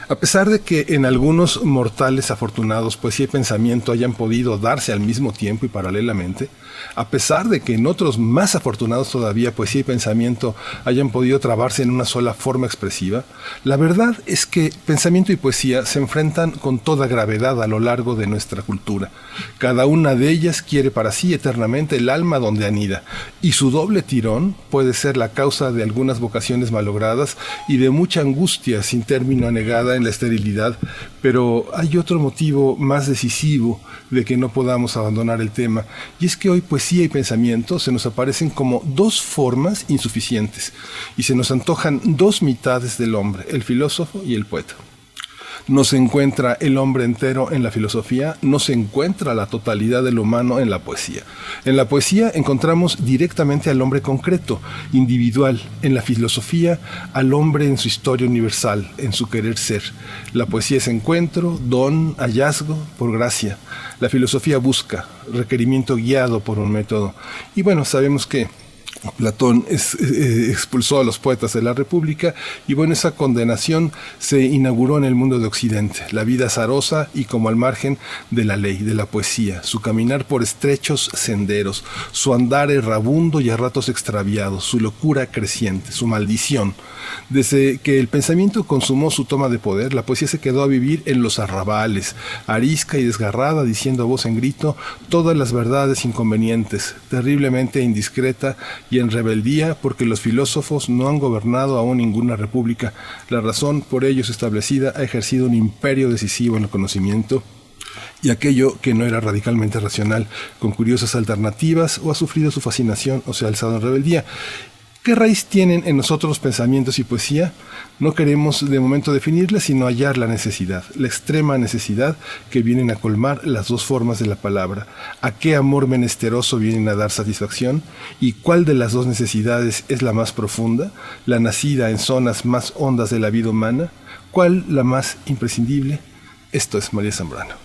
A pesar de que en algunos mortales afortunados poesía y pensamiento hayan podido darse al mismo tiempo y paralelamente, a pesar de que en otros más afortunados todavía poesía y pensamiento hayan podido trabarse en una sola forma expresiva, la verdad es que pensamiento y poesía se enfrentan con toda gravedad a lo largo de nuestra cultura. Cada una de ellas quiere para sí eternamente el alma donde anida, y su doble tirón puede ser la causa de algunas vocaciones malogradas y de mucha angustia sin término anegada en la esterilidad, pero hay otro motivo más decisivo de que no podamos abandonar el tema, y es que hoy poesía y pensamiento se nos aparecen como dos formas insuficientes, y se nos antojan dos mitades del hombre, el filósofo y el poeta no se encuentra el hombre entero en la filosofía, no se encuentra la totalidad del humano en la poesía. En la poesía encontramos directamente al hombre concreto, individual, en la filosofía al hombre en su historia universal, en su querer ser. La poesía es encuentro, don, hallazgo, por gracia. La filosofía busca, requerimiento guiado por un método. Y bueno, sabemos que Platón eh, expulsó a los poetas de la República y bueno, esa condenación se inauguró en el mundo de Occidente, la vida azarosa y como al margen de la ley, de la poesía, su caminar por estrechos senderos, su andar errabundo y a ratos extraviado, su locura creciente, su maldición. Desde que el pensamiento consumó su toma de poder, la poesía se quedó a vivir en los arrabales, arisca y desgarrada, diciendo a voz en grito todas las verdades inconvenientes, terriblemente indiscreta y en rebeldía porque los filósofos no han gobernado aún ninguna república. La razón por ellos establecida ha ejercido un imperio decisivo en el conocimiento y aquello que no era radicalmente racional, con curiosas alternativas, o ha sufrido su fascinación o se ha alzado en rebeldía. ¿Qué raíz tienen en nosotros pensamientos y poesía? No queremos de momento definirla, sino hallar la necesidad, la extrema necesidad que vienen a colmar las dos formas de la palabra. ¿A qué amor menesteroso vienen a dar satisfacción? ¿Y cuál de las dos necesidades es la más profunda, la nacida en zonas más hondas de la vida humana? ¿Cuál la más imprescindible? Esto es María Zambrano.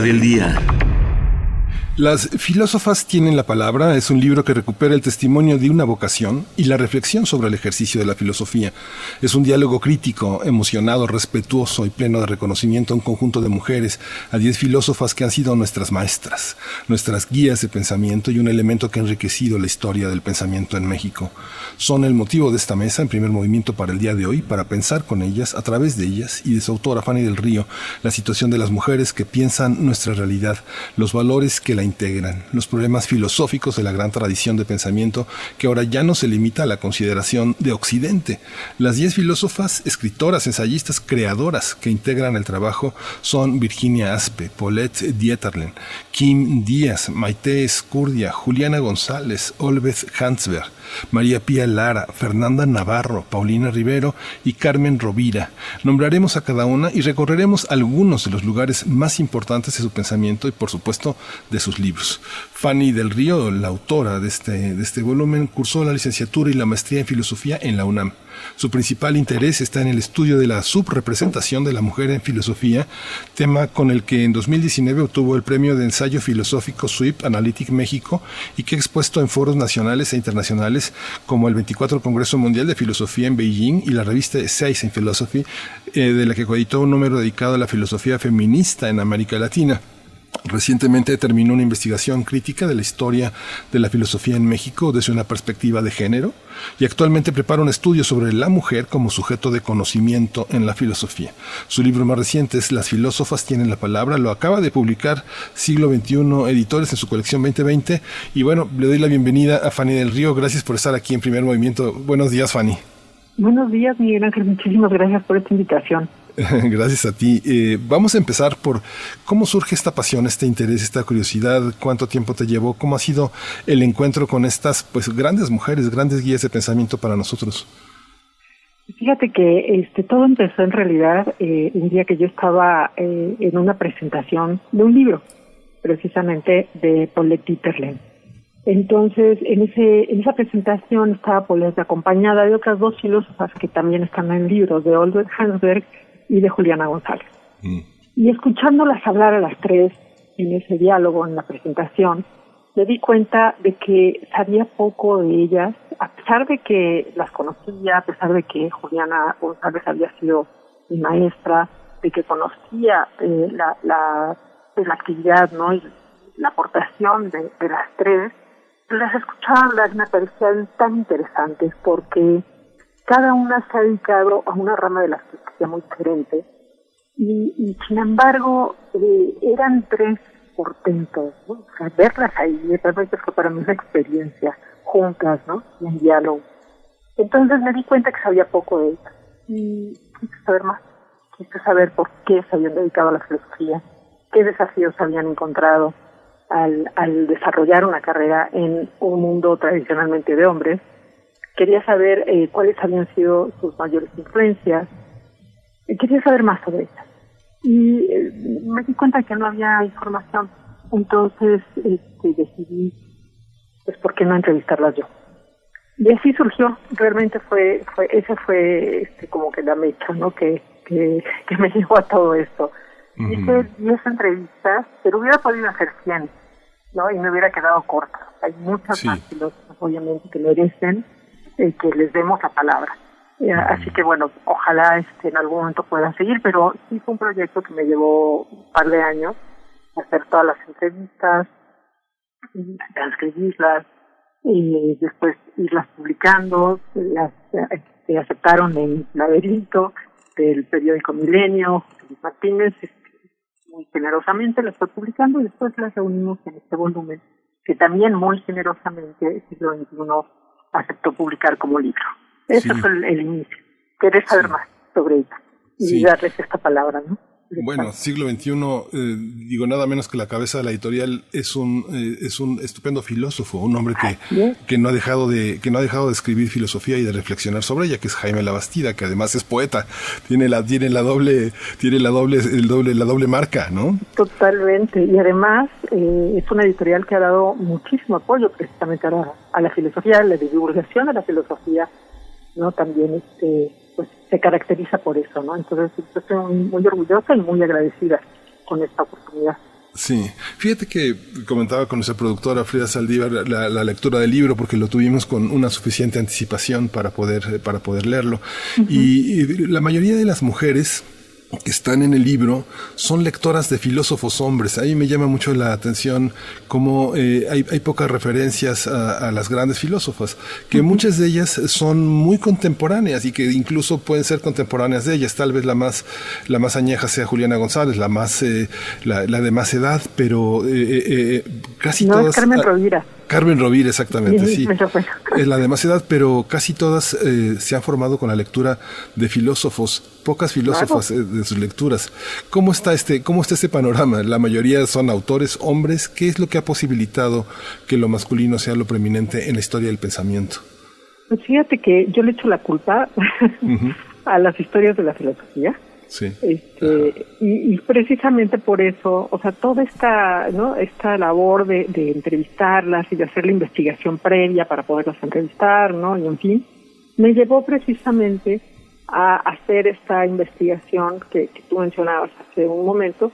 Del día. Las filósofas tienen la palabra es un libro que recupera el testimonio de una vocación y la reflexión sobre el ejercicio de la filosofía. Es un diálogo crítico, emocionado, respetuoso y pleno de reconocimiento a un conjunto de mujeres, a diez filósofas que han sido nuestras maestras, nuestras guías de pensamiento y un elemento que ha enriquecido la historia del pensamiento en México. Son el motivo de esta mesa en primer movimiento para el día de hoy, para pensar con ellas, a través de ellas y de su autora Fanny del Río, la situación de las mujeres que piensan nuestra realidad, los valores que la integran, los problemas filosóficos de la gran tradición de pensamiento que ahora ya no se limita a la consideración de Occidente. Las diez filósofas, escritoras, ensayistas, creadoras que integran el trabajo son Virginia Aspe, Paulette Dieterlen, Kim Díaz, Maite Escurdia, Juliana González, Olbeth Hansberg, María Pía Lara, Fernanda Navarro, Paulina Rivero y Carmen Rovira. Nombraremos a cada una y recorreremos algunos de los lugares más importantes de su pensamiento y por supuesto de sus libros. Fanny del Río, la autora de este, de este volumen, cursó la licenciatura y la maestría en filosofía en la UNAM. Su principal interés está en el estudio de la subrepresentación de la mujer en filosofía, tema con el que en 2019 obtuvo el premio de ensayo filosófico SWIP Analytic México y que ha expuesto en foros nacionales e internacionales como el 24 Congreso Mundial de Filosofía en Beijing y la revista Essays in Philosophy, eh, de la que coeditó un número dedicado a la filosofía feminista en América Latina. Recientemente terminó una investigación crítica de la historia de la filosofía en México desde una perspectiva de género y actualmente prepara un estudio sobre la mujer como sujeto de conocimiento en la filosofía. Su libro más reciente es Las filósofas tienen la palabra, lo acaba de publicar Siglo XXI Editores en su colección 2020 y bueno, le doy la bienvenida a Fanny del Río, gracias por estar aquí en primer movimiento. Buenos días Fanny. Buenos días Miguel Ángel, muchísimas gracias por esta invitación. Gracias a ti. Eh, vamos a empezar por cómo surge esta pasión, este interés, esta curiosidad, cuánto tiempo te llevó, cómo ha sido el encuentro con estas pues grandes mujeres, grandes guías de pensamiento para nosotros. Fíjate que este todo empezó en realidad eh, un día que yo estaba eh, en una presentación de un libro, precisamente de Paulette Dieterlen. Entonces, en ese en esa presentación estaba Paulette acompañada de otras dos filósofas que también están en libros, de Olbert Hansberg y de Juliana González. Y escuchándolas hablar a las tres en ese diálogo, en la presentación, me di cuenta de que sabía poco de ellas, a pesar de que las conocía, a pesar de que Juliana González había sido mi maestra, de que conocía eh, la, la, pues, la actividad ¿no? y la aportación de, de las tres, las escuchaba hablar me parecían tan interesantes porque cada una se ha dedicado a una rama de la filosofía muy diferente y, sin embargo eh, eran tres portentos, ¿no? o sea, verlas ahí realmente fue para mí una experiencia juntas, ¿no? En diálogo. Entonces me di cuenta que sabía poco de ellas y quise saber más, quise saber por qué se habían dedicado a la filosofía, qué desafíos habían encontrado al, al desarrollar una carrera en un mundo tradicionalmente de hombres. Quería saber eh, cuáles habían sido sus mayores influencias. Eh, quería saber más sobre ellas. Y eh, me di cuenta que no había información. Entonces este, decidí, pues, ¿por qué no entrevistarlas yo? Y así surgió, realmente fue, fue esa fue este, como que la mecha, ¿no? Que, que, que me llevó a todo esto. Hice 10 entrevistas, pero hubiera podido hacer 100, ¿no? Y me hubiera quedado corta. Hay muchas más filósofas, obviamente, que merecen eh, que les demos la palabra. Eh, Así que, bueno, ojalá este, en algún momento puedan seguir, pero sí fue un proyecto que me llevó un par de años hacer todas las entrevistas, transcribirlas, y después irlas publicando, las este, aceptaron en Laberinto del periódico Milenio, Luis Martínez, este, muy generosamente las fue publicando y después las reunimos en este volumen, que también muy generosamente el siglo XXI aceptó publicar como libro. Ese Sí. fue el, el inicio. Querés saber más sobre ella y Sí. darles esta palabra, ¿no? Bueno, siglo XXI, eh, digo nada menos que la cabeza de la editorial es un eh, es un estupendo filósofo, un hombre que, que no ha dejado de que no ha dejado de escribir filosofía y de reflexionar sobre ella, que es Jaime Labastida, que además es poeta, tiene la tiene la doble tiene la doble el doble la doble marca, ¿no? Totalmente. Y además eh, es una editorial que ha dado muchísimo apoyo precisamente a la, a la filosofía, a la divulgación de la filosofía, ¿no? También este, pues se caracteriza por eso, ¿no? Entonces yo estoy muy, orgullosa y muy agradecida con esta oportunidad. Sí, fíjate que comentaba con nuestra productora Frida Saldívar la, la lectura del libro porque lo tuvimos con una suficiente anticipación para poder para poder leerlo y, y la mayoría de las mujeres que están en el libro son lectoras de filósofos hombres. Ahí me llama mucho la atención cómo eh, hay, hay pocas referencias a, a las grandes filósofas, que muchas de ellas son muy contemporáneas y que incluso pueden ser contemporáneas de ellas. Tal vez la más, la más añeja sea Juliana González, la más, eh, la, la de más edad, pero eh, eh, eh, casi no todas. es Carmen ah, Rovira. Carmen Rovira, exactamente, sí. Es la de más edad, pero casi todas eh, se han formado con la lectura de filósofos, pocas filósofas eh, de sus lecturas. ¿Cómo está este, cómo está este panorama? La mayoría son autores, hombres. ¿Qué es lo que ha posibilitado que lo masculino sea lo preeminente en la historia del pensamiento? Pues fíjate que yo le echo la culpa a las historias de la filosofía. Sí. Este, y, y precisamente por eso, o sea, toda esta, ¿no? esta labor de, de entrevistarlas y de hacer la investigación previa para poderlas entrevistar, ¿no? Y en fin, me llevó precisamente a hacer esta investigación que, que tú mencionabas hace un momento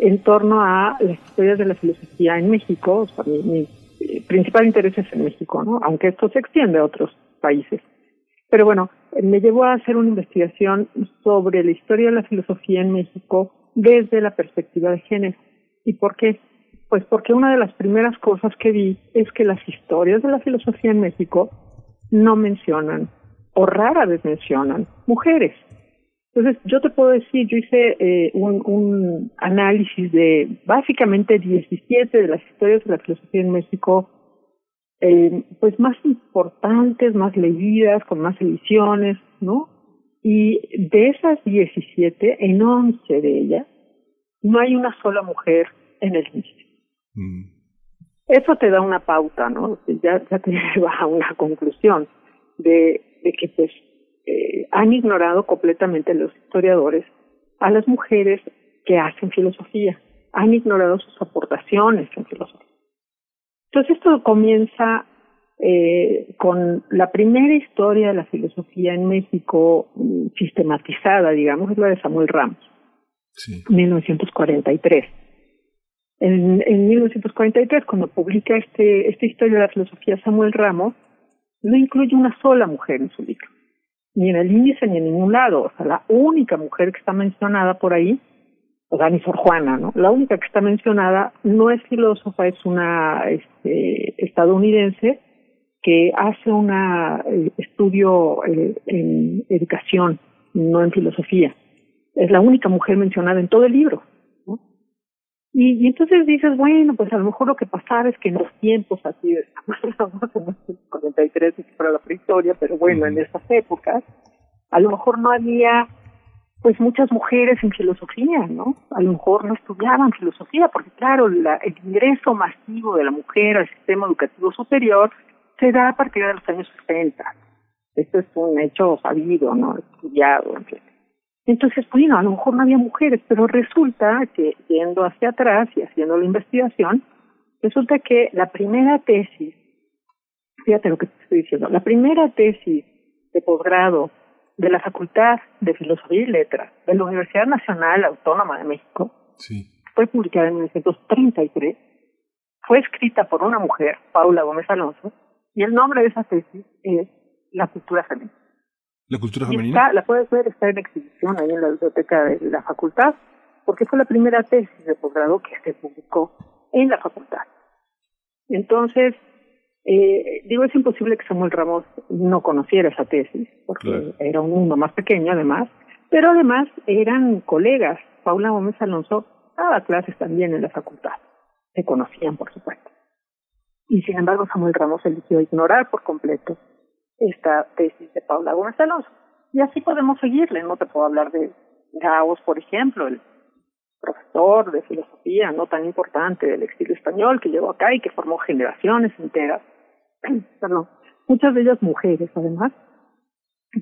en torno a las historias de la filosofía en México. O sea, mi, eh, principal interés es en México, ¿no? Aunque esto se extiende a otros países. Pero bueno, me llevó a hacer una investigación sobre la historia de la filosofía en México desde la perspectiva de género. ¿Y por qué? Pues porque una de las primeras cosas que vi es que las historias de la filosofía en México no mencionan, o rara vez mencionan, mujeres. Entonces, yo te puedo decir, yo hice eh, un, un análisis de básicamente 17 de las historias de la filosofía en México eh, pues más importantes, más leídas, con más ediciones, ¿no? Y de esas 17, en 11 de ellas, no hay una sola mujer en el índice. Eso te da una pauta, ¿no? Ya, ya te lleva a una conclusión de, de que pues eh, han ignorado completamente los historiadores a las mujeres que hacen filosofía, han ignorado sus aportaciones en filosofía. Entonces esto comienza eh, con la primera historia de la filosofía en México mm, sistematizada, digamos, es la de Samuel Ramos, Sí. 1943. En, en 1943, cuando publica este, esta historia de la filosofía Samuel Ramos, no incluye una sola mujer en su libro, ni en el índice ni en ningún lado. O sea, la única mujer que está mencionada por ahí, o sea, ni Juana, ¿no? La única que está mencionada no es filósofa, es una este, estadounidense que hace un estudio en educación, no en filosofía. Es la única mujer mencionada en todo el libro. Y, entonces dices, bueno, pues a lo mejor lo que pasaba es que en los tiempos así, de, en el 43 para la prehistoria, pero bueno, en esas épocas, a lo mejor no había pues muchas mujeres en filosofía, ¿no? A lo mejor no estudiaban filosofía, porque claro, la, el ingreso masivo de la mujer al sistema educativo superior se da a partir de los años 60. Esto es un hecho sabido, ¿no? Estudiado, en fin. Entonces, bueno, a lo mejor no había mujeres, pero resulta que yendo hacia atrás y haciendo la investigación, resulta que la primera tesis, fíjate lo que te estoy diciendo, la primera tesis de posgrado de la Facultad de Filosofía y Letras de la Universidad Nacional Autónoma de México, fue publicada en 1933, fue escrita por una mujer, Paula Gómez Alonso, y el nombre de esa tesis es La cultura femenina. ¿La cultura femenina? Está, la puedes ver, está en exhibición ahí en la biblioteca de la facultad, porque fue la primera tesis de posgrado que se publicó en la facultad. Entonces, eh, digo, es imposible que Samuel Ramos no conociera esa tesis, porque era un mundo más pequeño además, pero además eran colegas. Paula Gómez Alonso daba clases también en la facultad. Se conocían, por supuesto. Y sin embargo, Samuel Ramos eligió ignorar por completo esta tesis de Paula Gómez Alonso. Y así podemos seguirle, no te puedo hablar de Gauss, por ejemplo, el profesor de filosofía no tan importante del exilio español que llegó acá y que formó generaciones enteras, perdón, muchas de ellas mujeres además.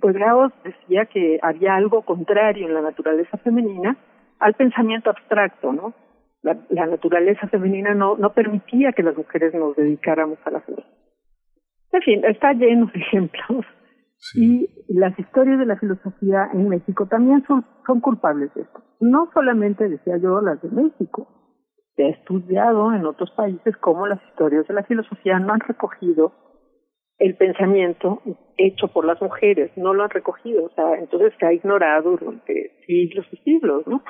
Pues Gauss decía que había algo contrario en la naturaleza femenina al pensamiento abstracto, ¿no? La, naturaleza femenina no, no permitía que las mujeres nos dedicáramos a la filosofía. En fin, está lleno de ejemplos. Y las historias de la filosofía en México también son, son culpables de esto. No solamente, decía yo, las de México. Se ha estudiado en otros países cómo las historias de la filosofía no han recogido el pensamiento hecho por las mujeres, no lo han recogido, o sea, entonces se ha ignorado durante siglos y siglos, ¿no?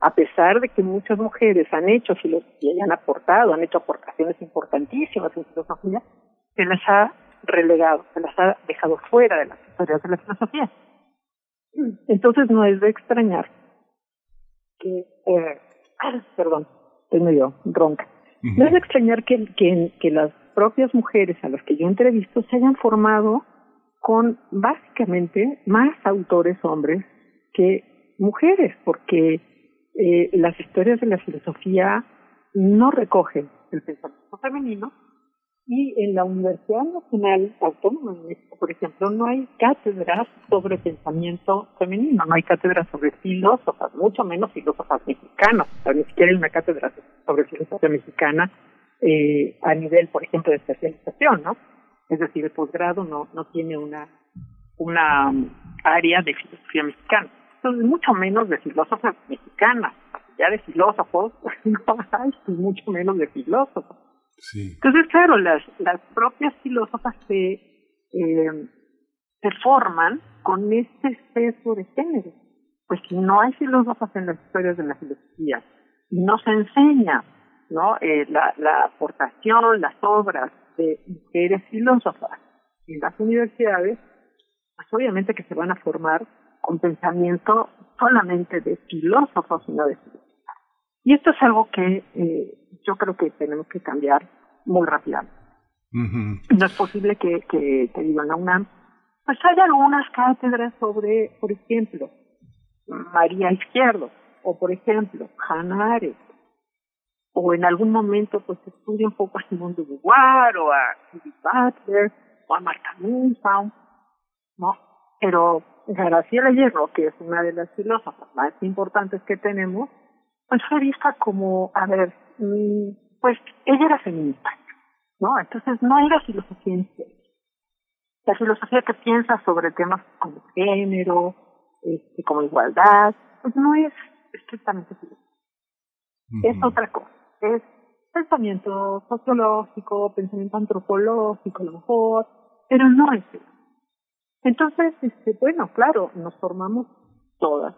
A pesar de que muchas mujeres han hecho filosofía y han aportado, han hecho aportaciones importantísimas en filosofía, se las ha relegado, se las ha dejado fuera de las historias de la filosofía. Entonces no es de extrañar que, eh, perdón, estoy medio ronca, no es de extrañar que, que, que las propias mujeres a las que yo entrevisto se hayan formado con básicamente más autores hombres que mujeres, porque eh, las historias de la filosofía no recogen el pensamiento femenino, y en la Universidad Nacional Autónoma de México, por ejemplo, no hay cátedras sobre pensamiento femenino, no hay cátedras sobre filósofas, mucho menos filósofas mexicanas, o ni siquiera hay una cátedra sobre filosofía mexicana eh, a nivel, por ejemplo, de especialización, ¿no? Es decir, el posgrado no, no tiene una, una área de filosofía mexicana. Entonces, mucho menos de filósofas mexicanas. Ya de filósofos no hay, mucho menos de filósofos. Entonces, claro, las, las propias filósofas se, eh, se forman con este exceso de género. Pues no hay filósofas en las historias de la filosofía, no se enseña ¿no? Eh, la, la aportación, las obras de mujeres filósofas en las universidades, pues obviamente que se van a formar con pensamiento solamente de filósofos y no de filósofos. Y esto es algo que eh, yo creo que tenemos que cambiar muy rápidamente. No es posible que, que te digan a UNAM, pues hay algunas cátedras sobre, por ejemplo, María Izquierdo, o por ejemplo, Hannah Arendt, o en algún momento pues estudia un poco a Simón de Beauvoir, o a Judith Butler, o a Marta Nussbaum, ¿no? Pero Graciela Hierro, que es una de las filósofas más importantes que tenemos, pues fue vista como, a ver, mm, pues ella era feminista, ¿no? Entonces no era filosofía en La filosofía que piensa sobre temas como género, este, como igualdad, pues no es estrictamente filosofía. Es otra cosa. Es pensamiento sociológico, pensamiento antropológico a lo mejor, pero no es eso. Entonces, este, bueno, claro, nos formamos todas,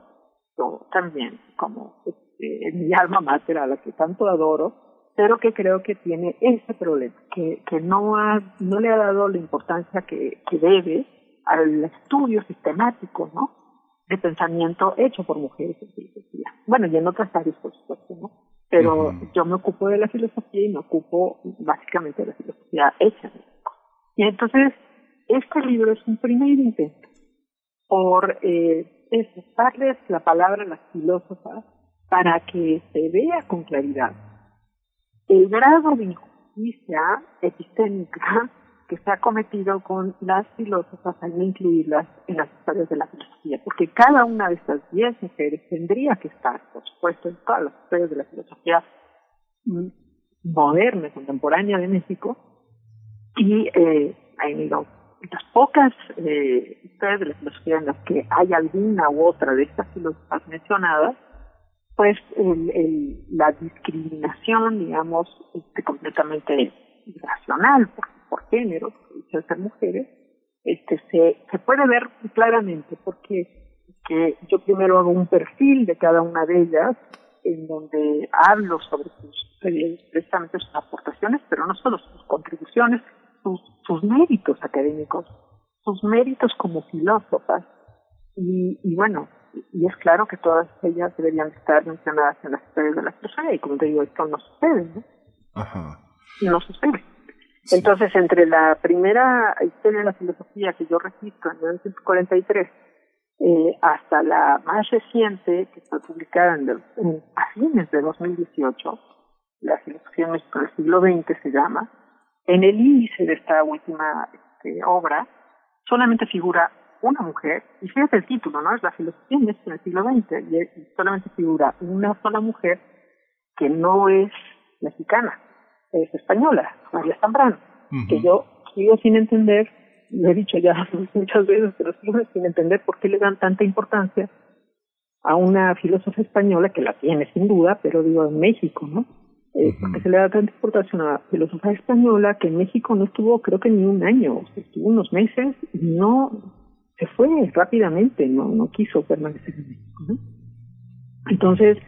también, como este, mi alma mater a la que tanto adoro, pero que creo que tiene ese problema, que, que no, ha, no le ha dado la importancia que, que debe al estudio sistemático, ¿no? De pensamiento hecho por mujeres en filosofía. Bueno, y en otras áreas, por supuesto, ¿no? Pero yo me ocupo de la filosofía y me ocupo básicamente de la filosofía hecha. Y entonces, este libro es un primer intento por eh, darles la palabra a las filósofas para que se vea con claridad. El grado de injusticia epistémica que se ha cometido con las filósofas al no incluirlas en las historias de la filosofía, porque cada una de estas diez mujeres tendría que estar, por supuesto, en todas las historias de la filosofía mm, moderna, contemporánea de México, y eh, en las pocas eh, historias de la filosofía en las que hay alguna u otra de estas filósofas mencionadas, pues el, el, la discriminación, digamos, este, completamente irracional por, por género, por ser mujeres, este, se, se puede ver claramente porque que yo primero hago un perfil de cada una de ellas en donde hablo sobre sus, precisamente sus aportaciones, pero no solo sus contribuciones, sus, sus méritos académicos, sus méritos como filósofas, y, y bueno, y es claro que todas ellas deberían estar mencionadas en las historias de la filosofía y como te digo, esto no sucede, ¿no? Ajá. No sucede. Entonces, entre la primera historia de la filosofía que yo registro en 1943 eh, hasta la más reciente, que fue publicada en, a fines de 2018, la filosofía en México del siglo XX se llama, en el índice de esta última este, obra solamente figura una mujer, y fíjate el título, ¿no? Es la filosofía en el siglo XX, y solamente figura una sola mujer que no es mexicana, es española, María Zambrano, que yo sigo sin entender, lo he dicho ya muchas veces, pero sigo sin entender por qué le dan tanta importancia a una filósofa española, que la tiene sin duda, pero digo en México, ¿no? Eh, porque se le da tanta importancia a una filósofa española que en México no estuvo creo que ni un año, estuvo unos meses y no se fue rápidamente, no, no quiso permanecer en México. ¿no? Entonces,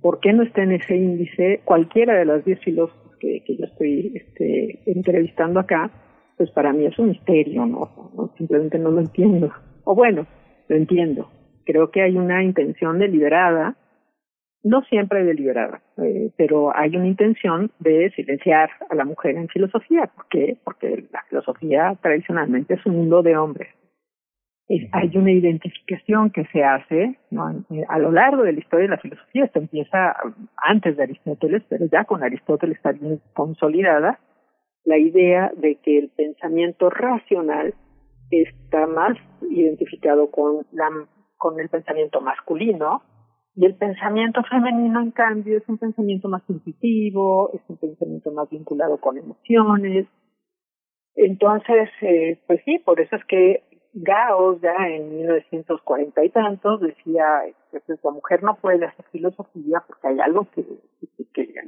¿por qué no está en ese índice cualquiera de las diez filósofos que, que yo estoy este, entrevistando acá? Pues para mí es un misterio, ¿no? ¿no? Simplemente no lo entiendo. O bueno, lo entiendo. Creo que hay una intención deliberada, no siempre deliberada, eh, pero hay una intención de silenciar a la mujer en filosofía. ¿Por qué? Porque la filosofía tradicionalmente es un mundo de hombres hay una identificación que se hace ¿no? Eh, a lo largo de la historia de la filosofía. Esto empieza antes de Aristóteles, pero ya con Aristóteles está bien consolidada la idea de que el pensamiento racional está más identificado con, la, con el pensamiento masculino y el pensamiento femenino, en cambio, es un pensamiento más intuitivo, es un pensamiento más vinculado con emociones. Entonces, eh, pues sí, por eso es que Gauss ya en 1940 y tantos decía que pues, la mujer no puede hacer filosofía porque hay algo que,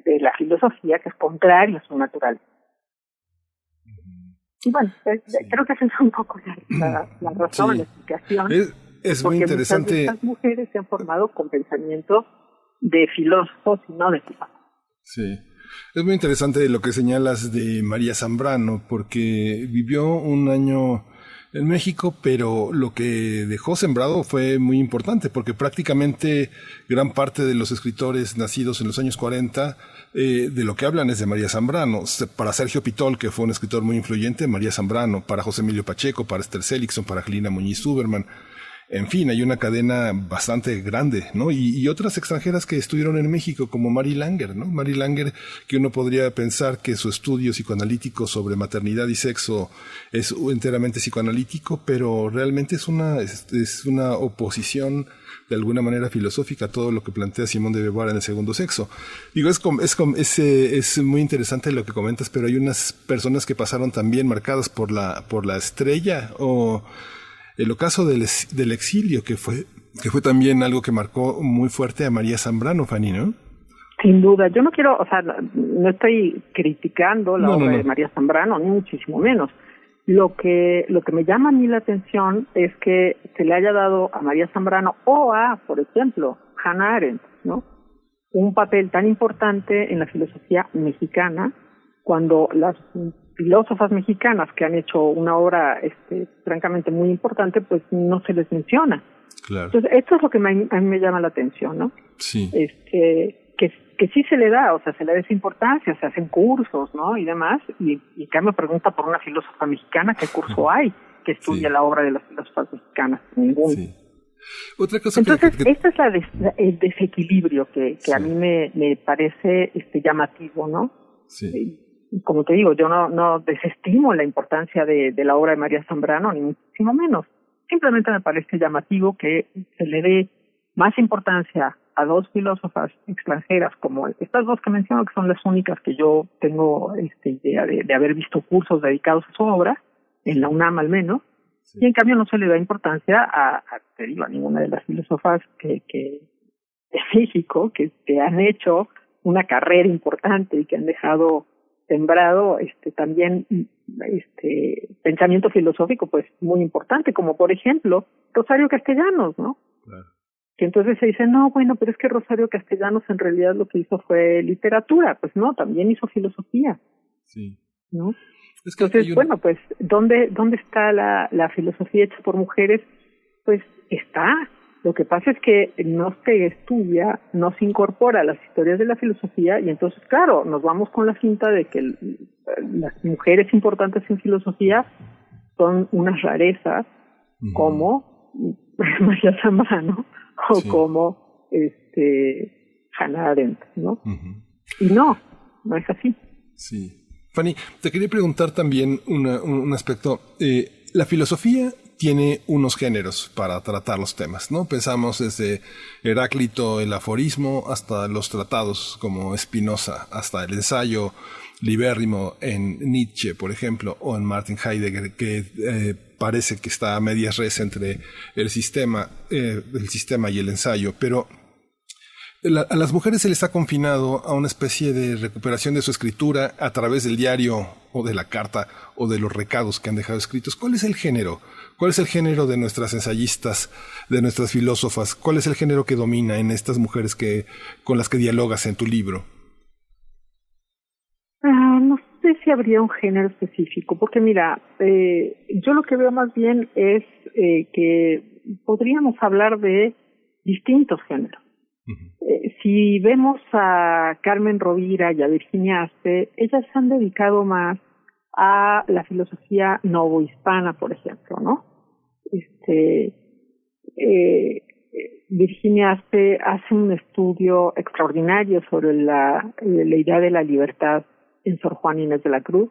de la filosofía que es contrario a su naturaleza. Y bueno, pues, creo que esa es un poco la, la, razón, la explicación. Es, muy interesante. Estas mujeres se han formado con pensamiento de filósofos y no de filósofos. Sí. Es muy interesante lo que señalas de María Zambrano, porque vivió un año en México, pero lo que dejó sembrado fue muy importante porque prácticamente gran parte de los escritores nacidos en los años 40 eh, de lo que hablan es de María Zambrano. Para Sergio Pitol, que fue un escritor muy influyente, María Zambrano. Para José Emilio Pacheco, para Esther Seligson, para Gelina Muñiz Uberman. En fin, hay una cadena bastante grande, ¿no? Y, otras extranjeras que estuvieron en México, como Mary Langer, ¿no? Mary Langer, que uno podría pensar que su estudio psicoanalítico sobre maternidad y sexo es enteramente psicoanalítico, pero realmente es una, es, una oposición de alguna manera filosófica todo lo que plantea Simón de Beauvoir en el segundo sexo. Digo, es, es, es, es muy interesante lo que comentas, pero hay unas personas que pasaron también marcadas por la, por la estrella o el ocaso del, del exilio, que fue, que fue también algo que marcó muy fuerte a María Zambrano, Fanny, ¿no? Sin duda, yo no quiero, o sea, no estoy criticando la obra de María Zambrano, ni muchísimo menos. Lo que, lo que me llama a mí la atención es que se le haya dado a María Zambrano o a, por ejemplo, Hannah Arendt, ¿no? un papel tan importante en la filosofía mexicana cuando las filósofas mexicanas que han hecho una obra este, francamente muy importante, pues no se les menciona. Claro. Entonces, esto es lo que me, a mí me llama la atención, ¿no? Sí. Este, que, que sí se le da, o sea, se le da esa importancia, se hacen cursos, ¿no? Y demás, y, y acá me pregunta por una filósofa mexicana, ¿qué curso hay que estudie la obra de las filósofas mexicanas? Ninguno. Sí. Otra cosa Entonces, que, que- este es la des- el desequilibrio que, que a mí me, me parece este llamativo, ¿no? Sí. Como te digo, yo no, no desestimo la importancia de, de la obra de María Zambrano, ni muchísimo menos. Simplemente me parece llamativo que se le dé más importancia a dos filósofas extranjeras como estas dos que menciono, que son las únicas que yo tengo este, idea de, de haber visto cursos dedicados a su obra, en la UNAM al menos, y en cambio no se le da importancia a, a, te digo, a ninguna de las filósofas que, que de México que, que han hecho una carrera importante y que han dejado sembrado este también este pensamiento filosófico pues muy importante como por ejemplo Rosario Castellanos no que entonces se dice no bueno pero es que Rosario Castellanos en realidad lo que hizo fue literatura pues no también hizo filosofía. Sí. no Es que entonces bueno pues dónde dónde está la la filosofía hecha por mujeres pues está lo que pasa es que no se estudia, no se incorpora a las historias de la filosofía y entonces, claro, nos vamos con la cinta de que las mujeres importantes en filosofía son unas rarezas como María Zambrano o Sí. como este Hannah Arendt, ¿no? Y no, no es así. Sí. Fanny, te quería preguntar también una- un, un aspecto. Eh, la filosofía tiene unos géneros para tratar los temas, ¿no? Pensamos desde Heráclito, el aforismo, hasta los tratados como Spinoza, hasta el ensayo libérrimo en Nietzsche, por ejemplo, o en Martin Heidegger, que eh, parece que está a medias res entre el sistema, eh, el sistema y el ensayo, pero la- a las mujeres se les ha confinado a una especie de recuperación de su escritura a través del diario o de la carta o de los recados que han dejado escritos. ¿Cuál es el género? ¿Cuál es el género de nuestras ensayistas, de nuestras filósofas? ¿Cuál es el género que domina en estas mujeres que, con las que dialogas en tu libro? Ah, no sé si habría un género específico, porque mira, eh, yo lo que veo más bien es eh, que podríamos hablar de distintos géneros. Eh, si vemos a Carmen Rovira y a Virginia Aspe, ellas se han dedicado más a la filosofía novohispana, por ejemplo, ¿no? Este, eh, Virginia Aspe hace un estudio extraordinario sobre la, eh, la idea de la libertad en Sor Juan Inés de la Cruz,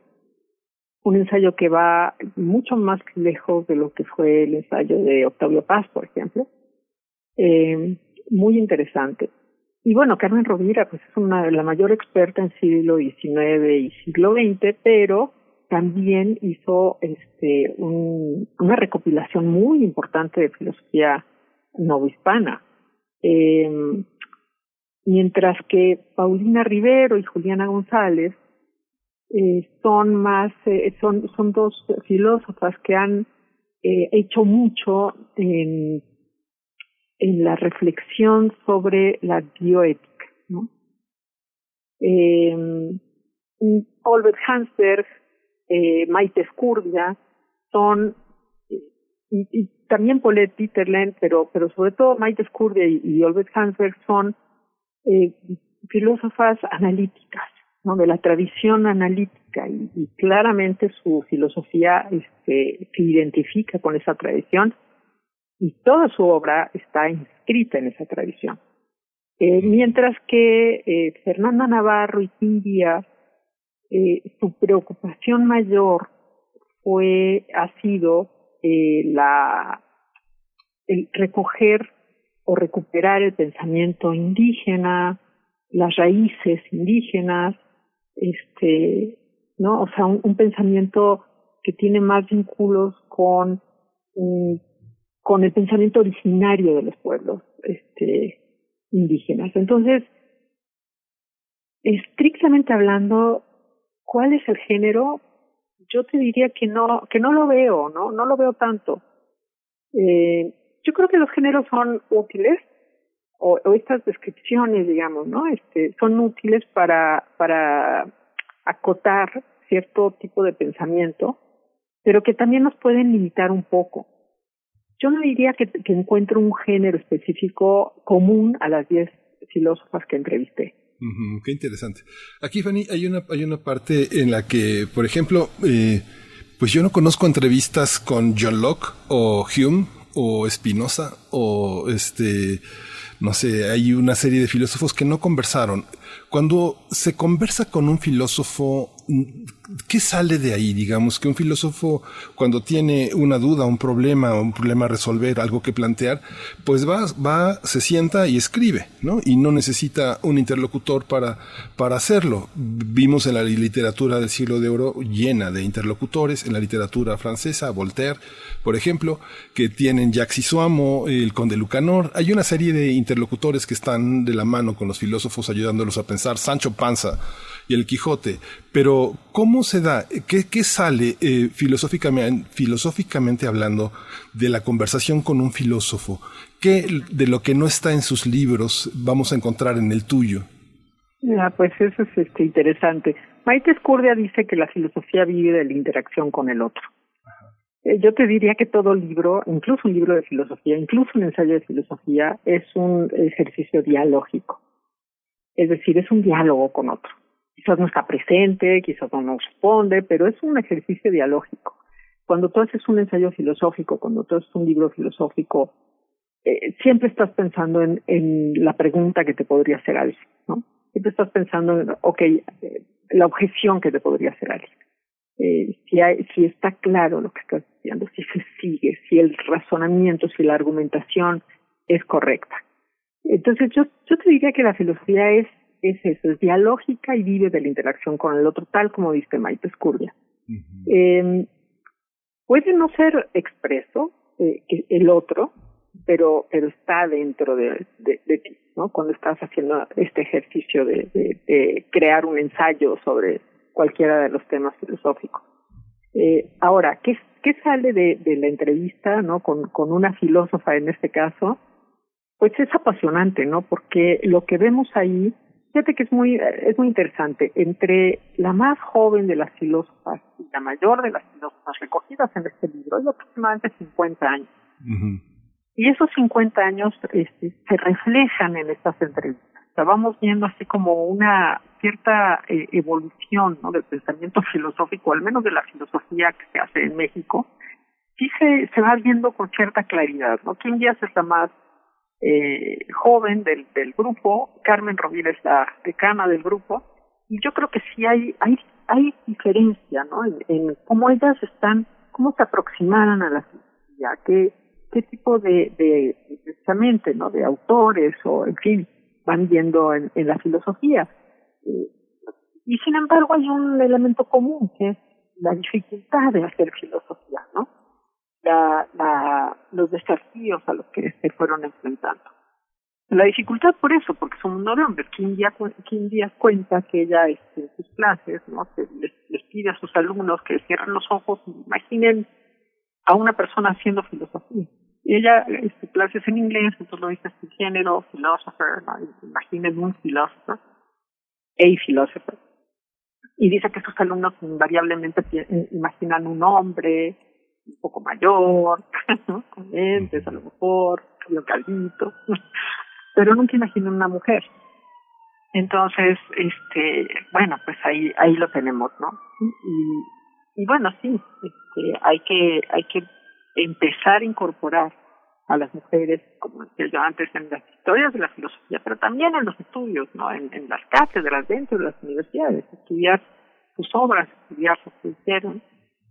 un ensayo que va mucho más lejos de lo que fue el ensayo de Octavio Paz, por ejemplo. Muy interesante. Y bueno, Carmen Rovira pues es una la mayor experta en siglo XIX y siglo XX, pero también hizo este un, una recopilación muy importante de filosofía novohispana. Eh, mientras que Paulina Rivero y Juliana González eh, son más eh, son son dos filósofas que han eh, hecho mucho en en la reflexión sobre la bioética, ¿no? Eh, Olbert Hansberg, eh, Maite Escurdia, son, y, y también Paulette Dieterlen, pero, pero sobre todo Maite Escurdia y, y Olbert Hansberg son eh, filósofas analíticas, ¿no? De la tradición analítica y, claramente su filosofía este, se identifica con esa tradición y toda su obra está inscrita en esa tradición. Eh, mientras que eh, Fernanda Navarro y Díaz, eh, su preocupación mayor fue, ha sido eh, la, el recoger o recuperar el pensamiento indígena, las raíces indígenas, este, ¿no? O sea, un, un pensamiento que tiene más vínculos con um, con el pensamiento originario de los pueblos este, indígenas. Entonces, estrictamente hablando, ¿cuál es el género? Yo te diría que no, que no lo veo, no, no lo veo tanto. Eh, yo creo que los géneros son útiles o, estas descripciones, digamos, ¿no? Este, son útiles para, para acotar cierto tipo de pensamiento, pero que también nos pueden limitar un poco. Yo no diría que, que encuentro un género específico común a las diez filósofas que entrevisté. qué interesante. Aquí, Fanny, hay una, hay una parte en la que, por ejemplo, eh, pues yo no conozco entrevistas con John Locke o Hume o Spinoza o este, no sé, hay una serie de filósofos que no conversaron. Cuando se conversa con un filósofo, ¿qué sale de ahí? Digamos que un filósofo cuando tiene una duda, un problema, un problema a resolver, algo que plantear, pues va, va, se sienta y escribe, ¿no? Y no necesita un interlocutor para, para hacerlo. Vimos en la literatura del siglo de oro llena de interlocutores, en la literatura francesa, Voltaire, por ejemplo, que tienen Jacques Isuamo, el conde Lucanor. Hay una serie de interlocutores que están de la mano con los filósofos ayudándolos a pensar. Sancho Panza, y el Quijote. Pero, ¿cómo se da? ¿Qué, qué sale eh, filosóficamente, filosóficamente hablando de la conversación con un filósofo? ¿Qué de lo que no está en sus libros vamos a encontrar en el tuyo? Ya, pues eso es este, interesante. Maite Escurdia dice que la filosofía vive de la interacción con el otro. Eh, yo te diría que todo libro, incluso un libro de filosofía, incluso un ensayo de filosofía, es un ejercicio dialógico. Es decir, es un diálogo con otro quizás no está presente, quizás no nos responde, pero es un ejercicio dialógico. Cuando tú haces un ensayo filosófico, cuando tú haces un libro filosófico, eh, siempre estás pensando en, la pregunta que te podría hacer alguien, ¿no? Siempre estás pensando en, ok, eh, la objeción que te podría hacer alguien. Eh, si, hay, si está claro lo que estás diciendo, si se sigue, si el razonamiento, si la argumentación es correcta. Entonces yo, yo te diría que la filosofía es es eso, es dialógica y vive de la interacción con el otro, tal como dice Maite Escurdia. eh, puede no ser expreso eh, el otro, pero, pero está dentro de, de, ti, ¿no? Cuando estás haciendo este ejercicio de, de, crear un ensayo sobre cualquiera de los temas filosóficos. Eh, ahora, ¿qué, qué sale de, de la entrevista, ¿no? Con, con una filósofa en este caso, pues es apasionante, ¿no? Porque lo que vemos ahí Fíjate que es muy, es muy interesante. Entre la más joven de las filósofas y la mayor de las filósofas recogidas en este libro hay aproximadamente 50 años. Y esos 50 años este, se reflejan en estas entrevistas. O sea, vamos viendo así como una cierta eh, evolución ¿no? del pensamiento filosófico, al menos de la filosofía que se hace en México. Sí se, se va viendo con cierta claridad, ¿no? ¿Quién ya es la más eh, joven del, del grupo, Carmen Rovira la decana del grupo, y yo creo que sí hay, hay, hay diferencia, ¿no? En, cómo ellas están, cómo se aproximaron a la filosofía, qué, qué tipo de, de, precisamente, ¿no? De autores o, en fin, van viendo en, en la filosofía. Eh, y sin embargo hay un elemento común que es la dificultad de hacer filosofía, ¿no? La, la, los desafíos a los que se fueron enfrentando. La dificultad por eso, porque son un hombres. Quien día, quien día cuenta que ella este, en sus clases no les, pide a sus alumnos que cierren los ojos imaginen a una persona haciendo filosofía. Y ella, este, clases en inglés, entonces lo dice su género, philosopher, imaginen un filósofo, a philosopher. Y dice que sus alumnos invariablemente imaginan un hombre, un poco mayor, ¿no? con lentes a lo mejor, cabello calvito, pero nunca imagino una mujer. Entonces, este, bueno, pues ahí, ahí lo tenemos, ¿no? Y, y bueno, sí, este, hay que, hay que empezar a incorporar a las mujeres, como decía yo antes, en las historias de la filosofía, pero también en los estudios, ¿no? En, en las cátedras dentro de las universidades, estudiar sus obras, estudiar lo que hicieron,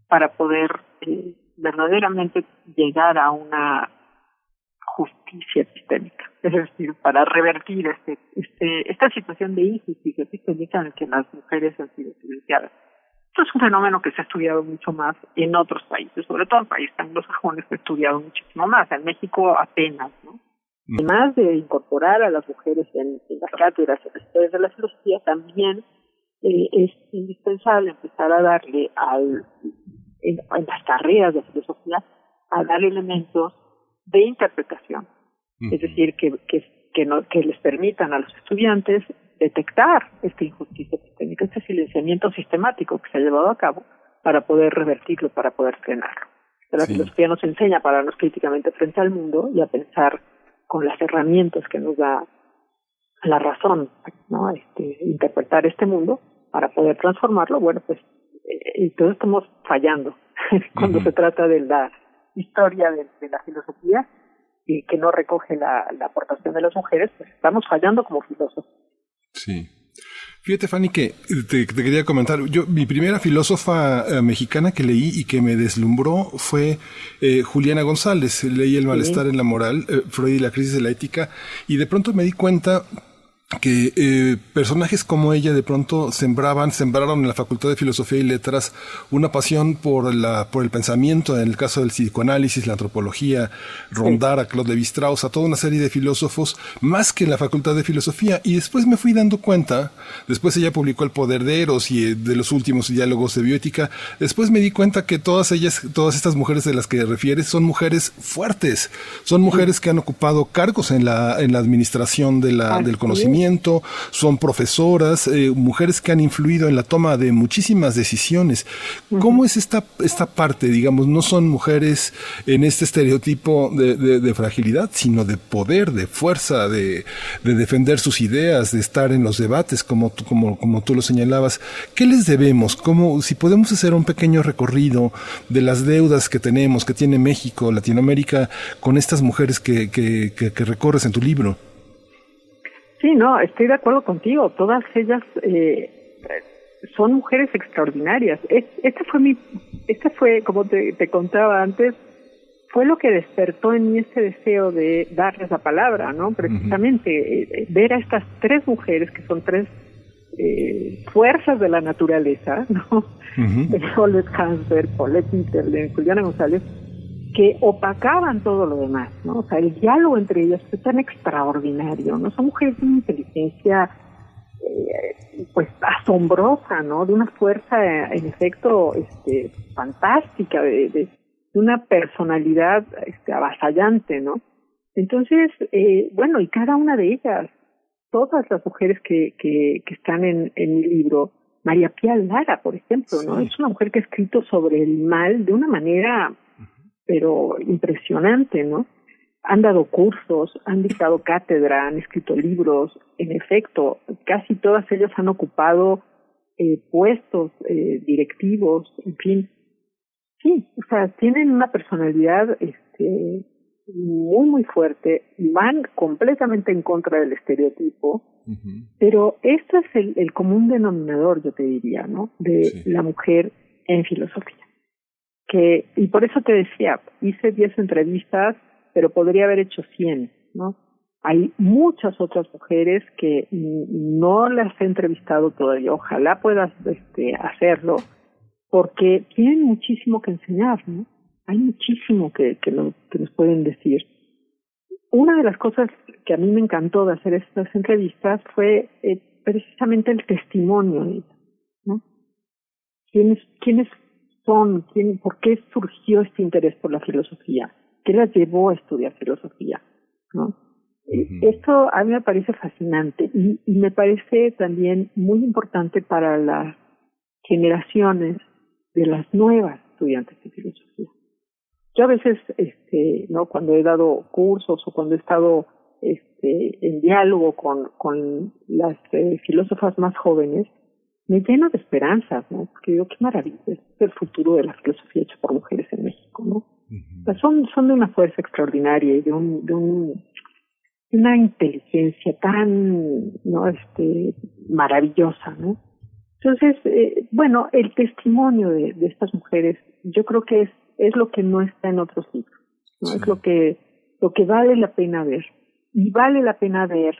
para poder eh, verdaderamente llegar a una justicia epistémica, es decir, para revertir este, este, esta situación de injusticia epistémica en la que las mujeres han sido silenciadas. Esto es un fenómeno que se ha estudiado mucho más en otros países, sobre todo en países anglosajones se ha estudiado muchísimo más, en México apenas, ¿no? Mm. Además de incorporar a las mujeres en, las cátedras en de la filosofía, también eh, es indispensable empezar a darle al en, las carreras de filosofía a dar elementos de interpretación. Es decir, que, que que, no, que les permitan a los estudiantes detectar esta injusticia sistémica, este silenciamiento sistemático que se ha llevado a cabo para poder revertirlo, para poder frenarlo. La filosofía nos enseña a pararnos críticamente frente al mundo y a pensar con las herramientas que nos da la razón, ¿no? Este, interpretar este mundo para poder transformarlo. Bueno, pues eh, entonces estamos fallando cuando se trata de la historia de, la filosofía y que no recoge la, la aportación de las mujeres, pues estamos fallando como filósofos. Sí. Fíjate, Fanny, que te, quería comentar, yo, mi primera filósofa eh, mexicana que leí y que me deslumbró fue eh, Juliana González. Leí El malestar en la moral, eh, Freud y la crisis de la ética, y de pronto me di cuenta que eh, personajes como ella de pronto sembraban, sembraron en la Facultad de Filosofía y Letras una pasión por la, por el pensamiento, en el caso del psicoanálisis, la antropología, rondar a Claude Lévi-Strauss, a toda una serie de filósofos, más que en la Facultad de Filosofía. Y después me fui dando cuenta, después ella publicó El Poder de Eros y eh, de los últimos diálogos de bioética, después me di cuenta que todas ellas, todas estas mujeres de las que refieres son mujeres fuertes, son mujeres que han ocupado cargos en la, en la administración de la, del conocimiento son profesoras, eh, mujeres que han influido en la toma de muchísimas decisiones. ¿Cómo es esta, esta parte? Digamos, no son mujeres en este estereotipo de, fragilidad, sino de poder, de fuerza, de, defender sus ideas, de estar en los debates, como, como, como tú lo señalabas. ¿Qué les debemos? ¿Cómo, si podemos hacer un pequeño recorrido de las deudas que tenemos, que tiene México, Latinoamérica, con estas mujeres que, que, que recorres en tu libro? Sí, no, estoy de acuerdo contigo. Todas ellas eh, son mujeres extraordinarias. Este fue mi, este fue, como te, contaba antes, fue lo que despertó en mí este deseo de darles la palabra, ¿no? Precisamente eh, ver a estas tres mujeres que son tres eh, fuerzas de la naturaleza, ¿no? Uh -huh. Hansberg, Paulette Juliana González, que opacaban todo lo demás, ¿no? O sea, el diálogo entre ellas fue tan extraordinario, ¿no? Son mujeres de una inteligencia, eh, pues, asombrosa, ¿no? De una fuerza, en efecto, este, fantástica, de, de, una personalidad este, avasallante, ¿no? Entonces, eh, bueno, y cada una de ellas, todas las mujeres que, que, que están en, en mi libro, María Pía Lara, por ejemplo, ¿no? Es una mujer que ha escrito sobre el mal de una manera pero impresionante, ¿no? Han dado cursos, han dictado cátedra, han escrito libros. En efecto, casi todas ellas han ocupado eh, puestos eh, directivos, en fin. Sí, o sea, tienen una personalidad este, muy, muy fuerte, van completamente en contra del estereotipo, pero esto es el, el, común denominador, yo te diría, ¿no? De la mujer en filosofía que, y por eso te decía, hice 10 entrevistas, pero podría haber hecho 100, ¿no? Hay muchas otras mujeres que no las he entrevistado todavía, ojalá puedas este, hacerlo, porque tienen muchísimo que enseñar, ¿no? Hay muchísimo que, que, nos pueden decir. Una de las cosas que a mí me encantó de hacer estas entrevistas fue eh, precisamente el testimonio, ¿no? ¿Quiénes, quiénes son? ¿Quién, ¿Por qué surgió este interés por la filosofía? ¿Qué las llevó a estudiar filosofía? ¿No? Esto a mí me parece fascinante y, y me parece también muy importante para las generaciones de las nuevas estudiantes de filosofía. Yo a veces, este, no, cuando he dado cursos o cuando he estado este, en diálogo con, con las eh, filósofas más jóvenes, me llena de esperanzas, ¿no? Porque digo, qué maravilla, es el futuro de la filosofía hecha por mujeres en México, ¿no? son, son de una fuerza extraordinaria y de un, de un, una inteligencia tan, ¿no? Este, maravillosa, ¿no? Entonces, eh, bueno, el testimonio de, de estas mujeres, yo creo que es, es lo que no está en otros libros, ¿no? Es lo que, lo que vale la pena ver. Y vale la pena ver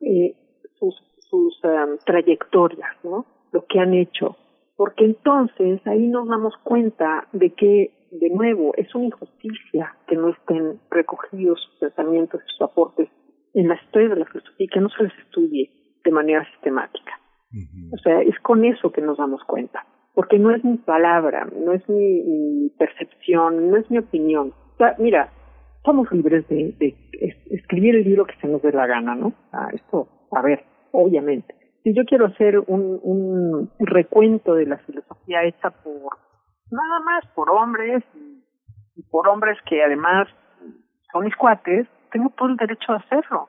eh, sus sus um, trayectorias, ¿no? Lo que han hecho. Porque entonces ahí nos damos cuenta de que, de nuevo, es una injusticia que no estén recogidos sus pensamientos y sus aportes en la historia de la filosofía y que no se les estudie de manera sistemática. O sea, es con eso que nos damos cuenta. Porque no es mi palabra, no es mi, mi percepción, no es mi opinión. O sea, mira, somos libres de, escribir el libro que se nos dé la gana, ¿no? Ah, esto, a ver, obviamente. Si yo quiero hacer un, un recuento de la filosofía hecha por, nada más por hombres y, por hombres que además son mis cuates, tengo todo el derecho a hacerlo.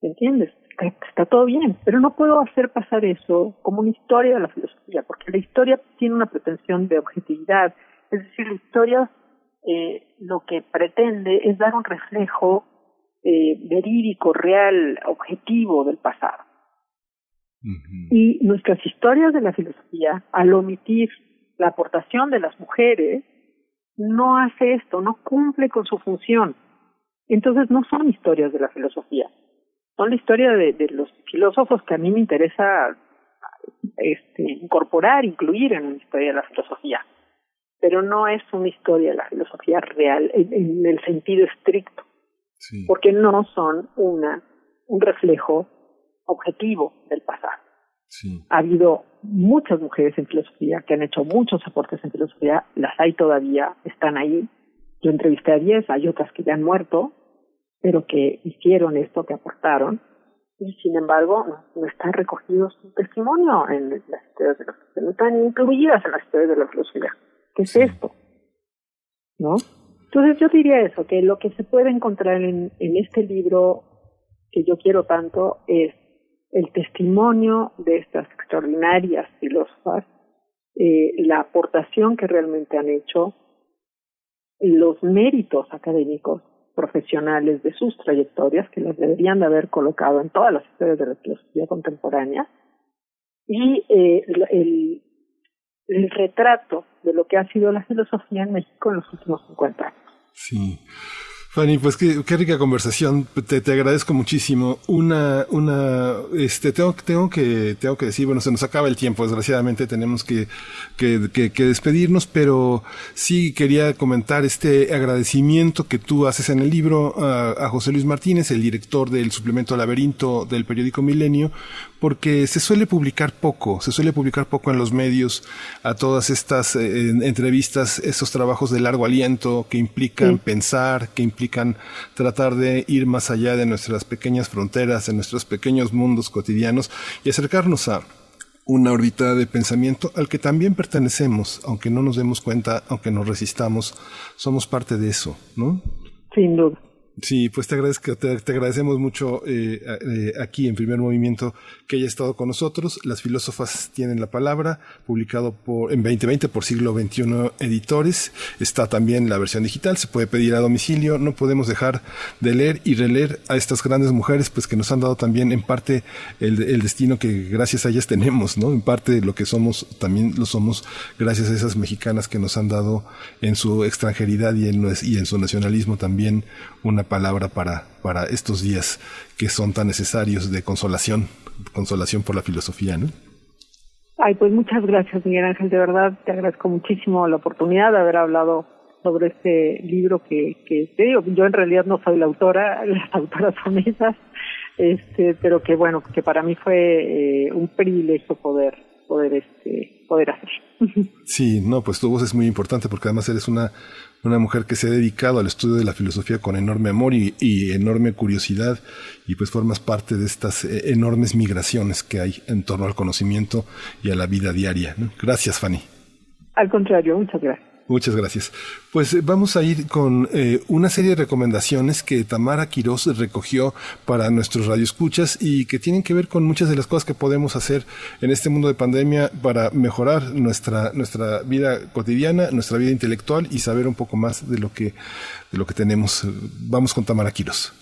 ¿Entiendes? está, todo bien, pero no puedo hacer pasar eso como una historia de la filosofía, porque la historia tiene una pretensión de objetividad, es decir, la historia eh, lo que pretende es dar un reflejo eh, verídico, real, objetivo del pasado. Y nuestras historias de la filosofía, al omitir la aportación de las mujeres, no hace esto, no cumple con su función. Entonces no son historias de la filosofía, son la historia de, los filósofos que a mí me interesa este, incorporar, incluir en una historia de la filosofía. Pero no es una historia de la filosofía real en, el sentido estricto, porque no son una un reflejo objetivo del pasado. Ha habido muchas mujeres en filosofía que han hecho muchos aportes en filosofía, las hay todavía, están ahí. Yo entrevisté a 10, hay otras que ya han muerto, pero que hicieron esto, que aportaron, y sin embargo no, están recogidos su testimonio en las historias de la filosofía, no están incluidas en las historias de la filosofía. ¿Qué es esto? ¿No? Entonces yo diría eso, que lo que se puede encontrar en, en este libro que yo quiero tanto es el testimonio de estas extraordinarias filósofas, eh, la aportación que realmente han hecho, los méritos académicos profesionales de sus trayectorias, que las deberían de haber colocado en todas las historias de la filosofía contemporánea, y eh, el, el retrato de lo que ha sido la filosofía en México en los últimos 50 años. Sí. Fanny, pues qué, qué rica conversación. Te, te, agradezco muchísimo. Una, una, este, tengo, tengo que, tengo que decir, bueno, se nos acaba el tiempo, desgraciadamente tenemos que, que, que, despedirnos, pero sí quería comentar este agradecimiento que tú haces en el libro a, a José Luis Martínez, el director del suplemento Laberinto del periódico Milenio, porque se suele publicar poco, se suele publicar poco en los medios a todas estas eh, entrevistas, esos trabajos de largo aliento que implican pensar, que implican tratar de ir más allá de nuestras pequeñas fronteras, de nuestros pequeños mundos cotidianos y acercarnos a una órbita de pensamiento al que también pertenecemos, aunque no nos demos cuenta, aunque nos resistamos, somos parte de eso, ¿no? Sin duda. Sí, pues te, agradezco, te, agradecemos mucho eh, eh, aquí en Primer Movimiento que haya estado con nosotros. Las filósofas tienen la palabra, publicado por, en 2020 por siglo XXI editores. Está también la versión digital, se puede pedir a domicilio. No podemos dejar de leer y releer a estas grandes mujeres, pues que nos han dado también en parte el, el destino que gracias a ellas tenemos, ¿no? En parte lo que somos, también lo somos gracias a esas mexicanas que nos han dado en su extranjeridad y en, y en su nacionalismo también una palabra para, para estos días que son tan necesarios de consolación, consolación por la filosofía, ¿no? Ay, pues muchas gracias, Miguel Ángel. De verdad, te agradezco muchísimo la oportunidad de haber hablado sobre este libro que, que te digo, yo en realidad no soy la autora, las autoras son esas, este, pero que bueno, que para mí fue eh, un privilegio poder, poder, este, poder hacer. Sí, no, pues tu voz es muy importante porque además eres una una mujer que se ha dedicado al estudio de la filosofía con enorme amor y, enorme curiosidad y pues formas parte de estas eh, enormes migraciones que hay en torno al conocimiento y a la vida diaria. Gracias, Fanny. Al contrario, muchas gracias. Muchas gracias. Pues eh, vamos a ir con eh, una serie de recomendaciones que Tamara Quiroz recogió para nuestros radioescuchas y que tienen que ver con muchas de las cosas que podemos hacer en este mundo de pandemia para mejorar nuestra, nuestra vida cotidiana, nuestra vida intelectual y saber un poco más de lo que, de lo que tenemos. Vamos con Tamara Quiroz.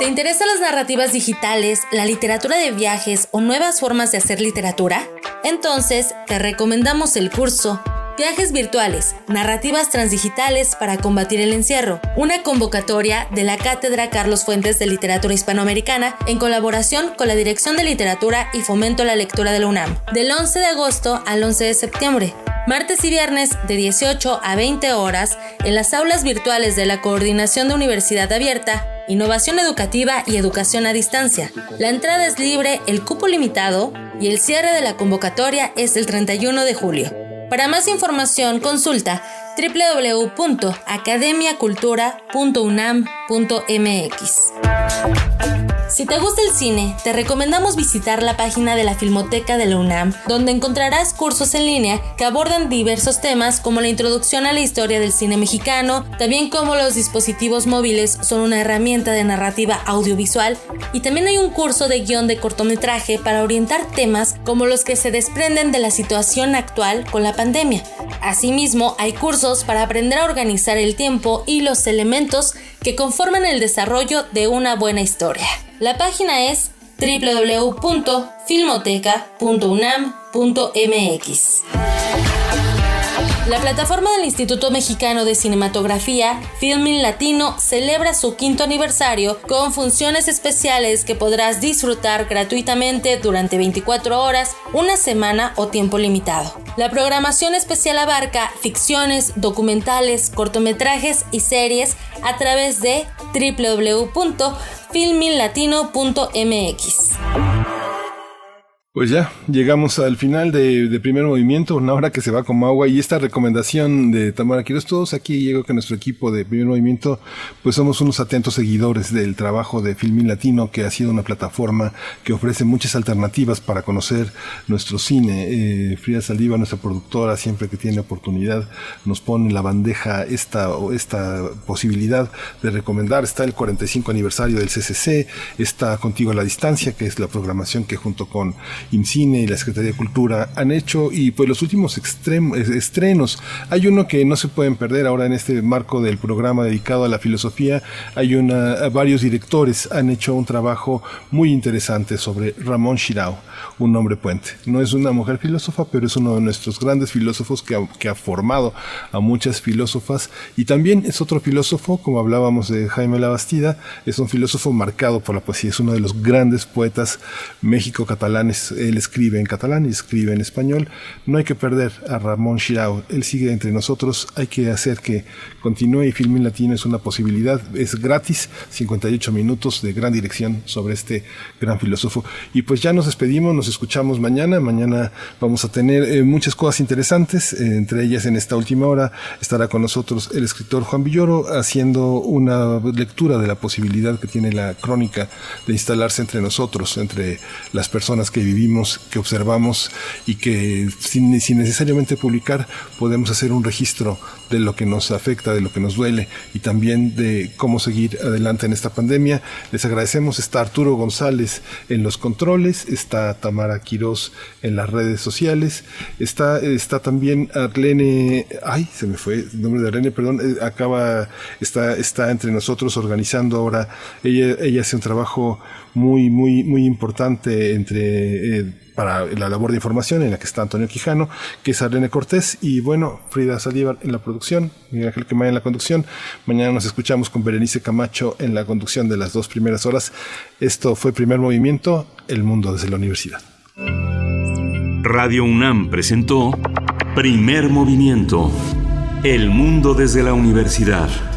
¿Te interesan las narrativas digitales, la literatura de viajes o nuevas formas de hacer literatura? Entonces, te recomendamos el curso Viajes virtuales, narrativas transdigitales para combatir el encierro, una convocatoria de la Cátedra Carlos Fuentes de Literatura Hispanoamericana en colaboración con la Dirección de Literatura y Fomento a la Lectura de la UNAM, del 11 de agosto al 11 de septiembre. Martes y viernes de 18 a 20 horas en las aulas virtuales de la Coordinación de Universidad Abierta, Innovación Educativa y Educación a Distancia. La entrada es libre, el cupo limitado y el cierre de la convocatoria es el 31 de julio. Para más información consulta www.academiacultura.unam.mx. Si te gusta el cine, te recomendamos visitar la página de la Filmoteca de la UNAM, donde encontrarás cursos en línea que abordan diversos temas como la introducción a la historia del cine mexicano, también como los dispositivos móviles son una herramienta de narrativa audiovisual, y también hay un curso de guion de cortometraje para orientar temas como los que se desprenden de la situación actual con la pandemia. Asimismo, hay cursos para aprender a organizar el tiempo y los elementos que conforman el desarrollo de una buena historia. La página es www.filmoteca.unam.mx. La plataforma del Instituto Mexicano de Cinematografía, Filming Latino, celebra su quinto aniversario con funciones especiales que podrás disfrutar gratuitamente durante 24 horas, una semana o tiempo limitado. La programación especial abarca ficciones, documentales, cortometrajes y series a través de www.filminlatino.mx. Pues ya, llegamos al final de, primer movimiento, una hora que se va como agua y esta recomendación de Tamara Quiroz, todos aquí llego que nuestro equipo de primer movimiento, pues somos unos atentos seguidores del trabajo de Filmin Latino, que ha sido una plataforma que ofrece muchas alternativas para conocer nuestro cine. Eh, Frida Saldiva, nuestra productora, siempre que tiene oportunidad, nos pone en la bandeja esta, esta posibilidad de recomendar. Está el 45 aniversario del CCC, está Contigo a la Distancia, que es la programación que junto con IMCINE y la Secretaría de Cultura han hecho y pues los últimos estrenos. Hay uno que no se pueden perder ahora en este marco del programa dedicado a la filosofía. Hay una, varios directores han hecho un trabajo muy interesante sobre Ramón Shirao, un hombre puente. No es una mujer filósofa, pero es uno de nuestros grandes filósofos que ha, formado a muchas filósofas y también es otro filósofo, como hablábamos de Jaime Labastida, es un filósofo marcado por la poesía, es uno de los grandes poetas él escribe en catalán y escribe en español. No hay que perder a Ramón Shirao, él sigue entre nosotros, hay que hacer que continúe y Filmin Latino es una posibilidad, es gratis, 58 minutos de gran dirección sobre este gran filósofo. Y pues ya nos despedimos, nos escuchamos mañana, mañana vamos a tener eh, muchas cosas interesantes, eh, entre ellas en esta última hora estará con nosotros el escritor Juan Villoro haciendo una lectura de la posibilidad que tiene la crónica de instalarse entre nosotros, entre las personas que vivimos, que observamos y que sin, necesariamente publicar podemos hacer un registro de lo que nos afecta, de lo que nos duele y también de cómo seguir adelante en esta pandemia. Les agradecemos. Está Arturo González en los controles, está Tamara Quirós en las redes sociales, está, está también Arlene, ay, se me fue el nombre de Arlene, perdón, eh, acaba, está, está entre nosotros organizando ahora, ella, ella hace un trabajo muy, muy, muy importante entre, eh, para la labor de información en la que está Antonio Quijano, que es Arlene Cortés y bueno, Frida Saldívar en la producción, Miguel Ángel Quemaya en la conducción. Mañana nos escuchamos con Berenice Camacho en la conducción de las dos primeras horas. Esto fue Primer Movimiento, El Mundo desde la Universidad. Radio UNAM presentó Primer Movimiento, El Mundo desde la Universidad.